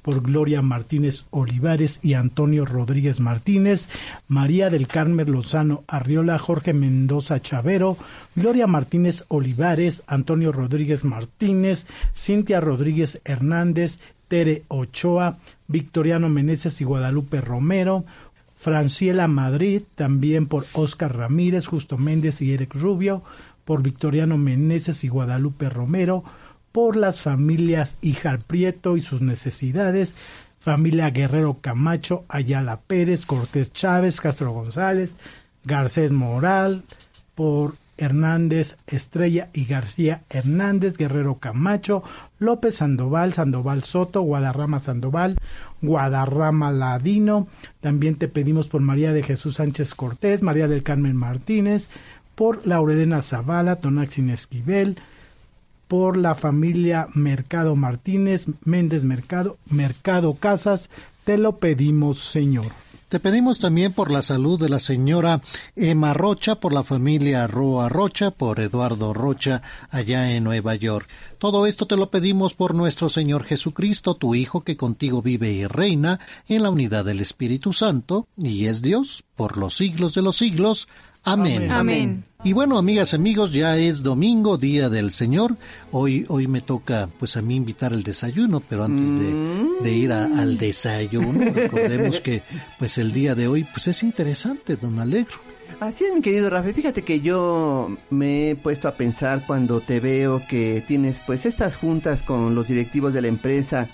por Gloria Martínez Olivares y Antonio Rodríguez Martínez, María del Carmen Lozano Arriola, Jorge Mendoza Chavero, Gloria Martínez Olivares, Antonio Rodríguez Martínez, Cintia Rodríguez Hernández, Tere Ochoa, Victoriano Meneses y Guadalupe Romero, Franciela Madrid, también por Óscar Ramírez, Justo Méndez y Eric Rubio, por Victoriano Meneses y Guadalupe Romero, por las familias Hijal Prieto y sus necesidades, familia Guerrero Camacho, Ayala Pérez, Cortés Chávez, Castro González, Garcés Moral, por Hernández Estrella y García Hernández, Guerrero Camacho, López Sandoval, Sandoval Soto, Guadarrama Sandoval, Guadarrama Ladino. También te pedimos por María de Jesús Sánchez Cortés, María del Carmen Martínez, por Laurelena Zavala, Tonaxin Esquivel, por la familia Mercado Martínez, Méndez Mercado, Mercado Casas. Te lo pedimos, Señor. Te pedimos también por la salud de la señora Emma Rocha, por la familia Roa Rocha, por Eduardo Rocha, allá en Nueva York. Todo esto te lo pedimos por nuestro Señor Jesucristo, tu Hijo, que contigo vive y reina en la unidad del Espíritu Santo, y es Dios por los siglos de los siglos. Amén. Amén. Y bueno, amigas, amigos, ya es domingo, día del Señor. Hoy, hoy me toca, pues a mí invitar el desayuno, pero antes de, de ir a- al desayuno, [LAUGHS] recordemos que, pues el día de hoy, pues es interesante, don Alegro. Así es, mi querido Rafa. Fíjate que yo me he puesto a pensar cuando te veo que tienes pues estas juntas con los directivos de la empresa.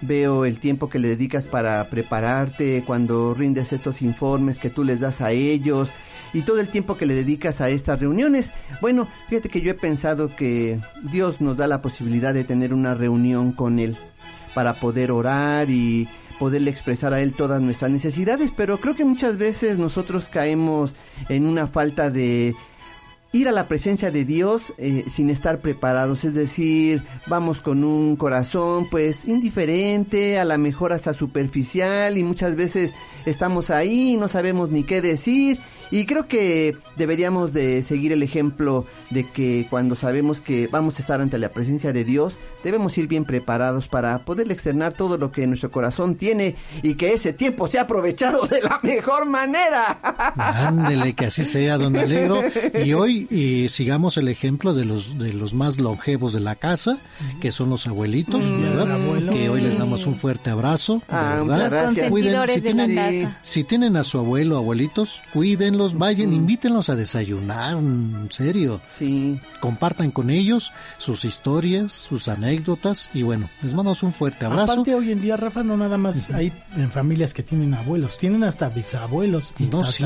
Veo el tiempo que le dedicas para prepararte, cuando rindes estos informes que tú les das a ellos y todo el tiempo que le dedicas a estas reuniones. Bueno, fíjate que yo he pensado que Dios nos da la posibilidad de tener una reunión con Él para poder orar y poderle expresar a Él todas nuestras necesidades, pero creo que muchas veces nosotros caemos en una falta de ir a la presencia de Dios eh, sin estar preparados, es decir, vamos con un corazón pues indiferente, a lo mejor hasta superficial y muchas veces estamos ahí y no sabemos ni qué decir y creo que deberíamos de seguir el ejemplo de que cuando sabemos que vamos a estar ante la presencia de Dios, debemos ir bien preparados para poderle externar todo lo que nuestro corazón tiene y que ese tiempo sea aprovechado de la mejor manera. Ándele, que así sea, don Alegro. Y hoy eh, sigamos el ejemplo de los de los más longevos de la casa, que son los abuelitos, Mm. ¿verdad? Abuelo. Que hoy les damos un fuerte abrazo, Ah, ¿verdad? Cuiden, consentidores si de la tienen, casa. si tienen a su abuelo, abuelitos, vayan, invítenlos a desayunar, en serio. Sí. Compartan con ellos sus historias, sus anécdotas y bueno, les mandamos un fuerte abrazo. Aparte hoy en día, Rafa, no nada más hay en familias que tienen abuelos, tienen hasta bisabuelos y No, sí.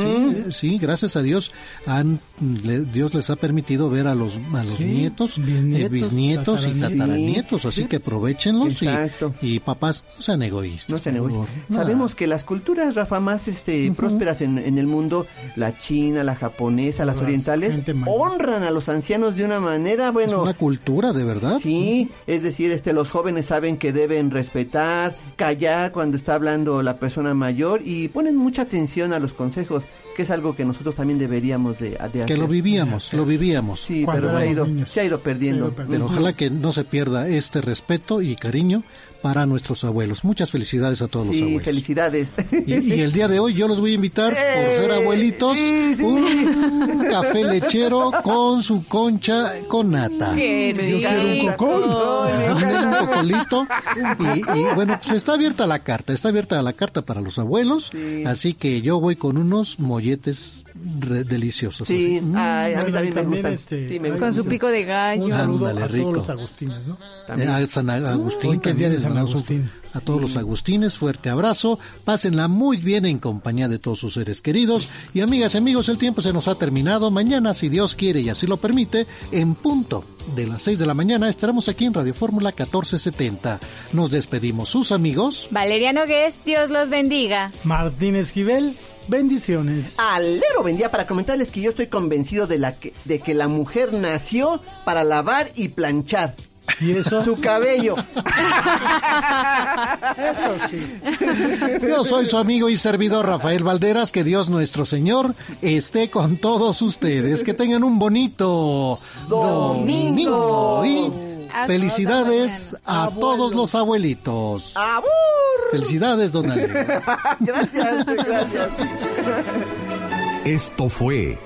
Sí, sí, gracias a Dios han le- Dios les ha permitido ver a los a los Sí, nietos, eh, bisnietos, y tataranietos. así que aprovechenlos y, papás no sean egoístas. No sean egoístas. Sabemos que las culturas, Rafa, más este, prósperas en, en el mundo, la china, la japonesa, las Las orientales, honran a los ancianos de una manera, Es bueno, una cultura de verdad. Sí, es decir, este, los jóvenes saben que deben respetar, callar cuando está hablando la persona mayor y ponen mucha atención a los consejos, que es algo que nosotros también deberíamos de, de hacer. que lo vivíamos, lo vivíamos. Sí, Cuando pero se ha, ido. Se ha ido perdiendo. Pero ojalá que no se pierda este respeto y cariño para nuestros abuelos. Muchas felicidades a todos los Sí, abuelos. felicidades. Y, y el día de hoy yo los voy a invitar, por ser abuelitos, Sí, sí. un café lechero con su concha con nata. ¡Qué Yo quiero un rico! cocón. Un cocolito. Y, y, bueno, pues está abierta la carta, está abierta la carta para los abuelos, así que yo voy con unos molletes re- deliciosos. Sí, así. Ay, a mí también me gustan. este, Sí, me hay Con su pico de gallo. Un saludo Ándale, a rico. todos los agustines, ¿no? Eh, a San Agustín Hoy que es día también de les San Agustín. a todos los Agustines, fuerte abrazo, pásenla muy bien en compañía de todos sus seres queridos y amigas y amigos, el tiempo se nos ha terminado, mañana si Dios quiere y así lo permite, en punto de las 6 de la mañana estaremos aquí en Radio Fórmula 1470. Nos despedimos sus amigos. Valeria Nogués, Dios los bendiga. Martín Esquivel, bendiciones. Alero vendía para comentarles que yo estoy convencido de, la que, de que la mujer nació para lavar y planchar. ¿Y eso? Su cabello. Eso sí. Yo soy su amigo y servidor Rafael Valderas, que Dios nuestro Señor esté con todos ustedes, que tengan un bonito domingo y felicidades a todos los abuelitos. ¡Abur! Felicidades, don Alegre. [LAUGHS] gracias, gracias. Esto fue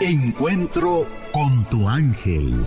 Encuentro con tu ángel.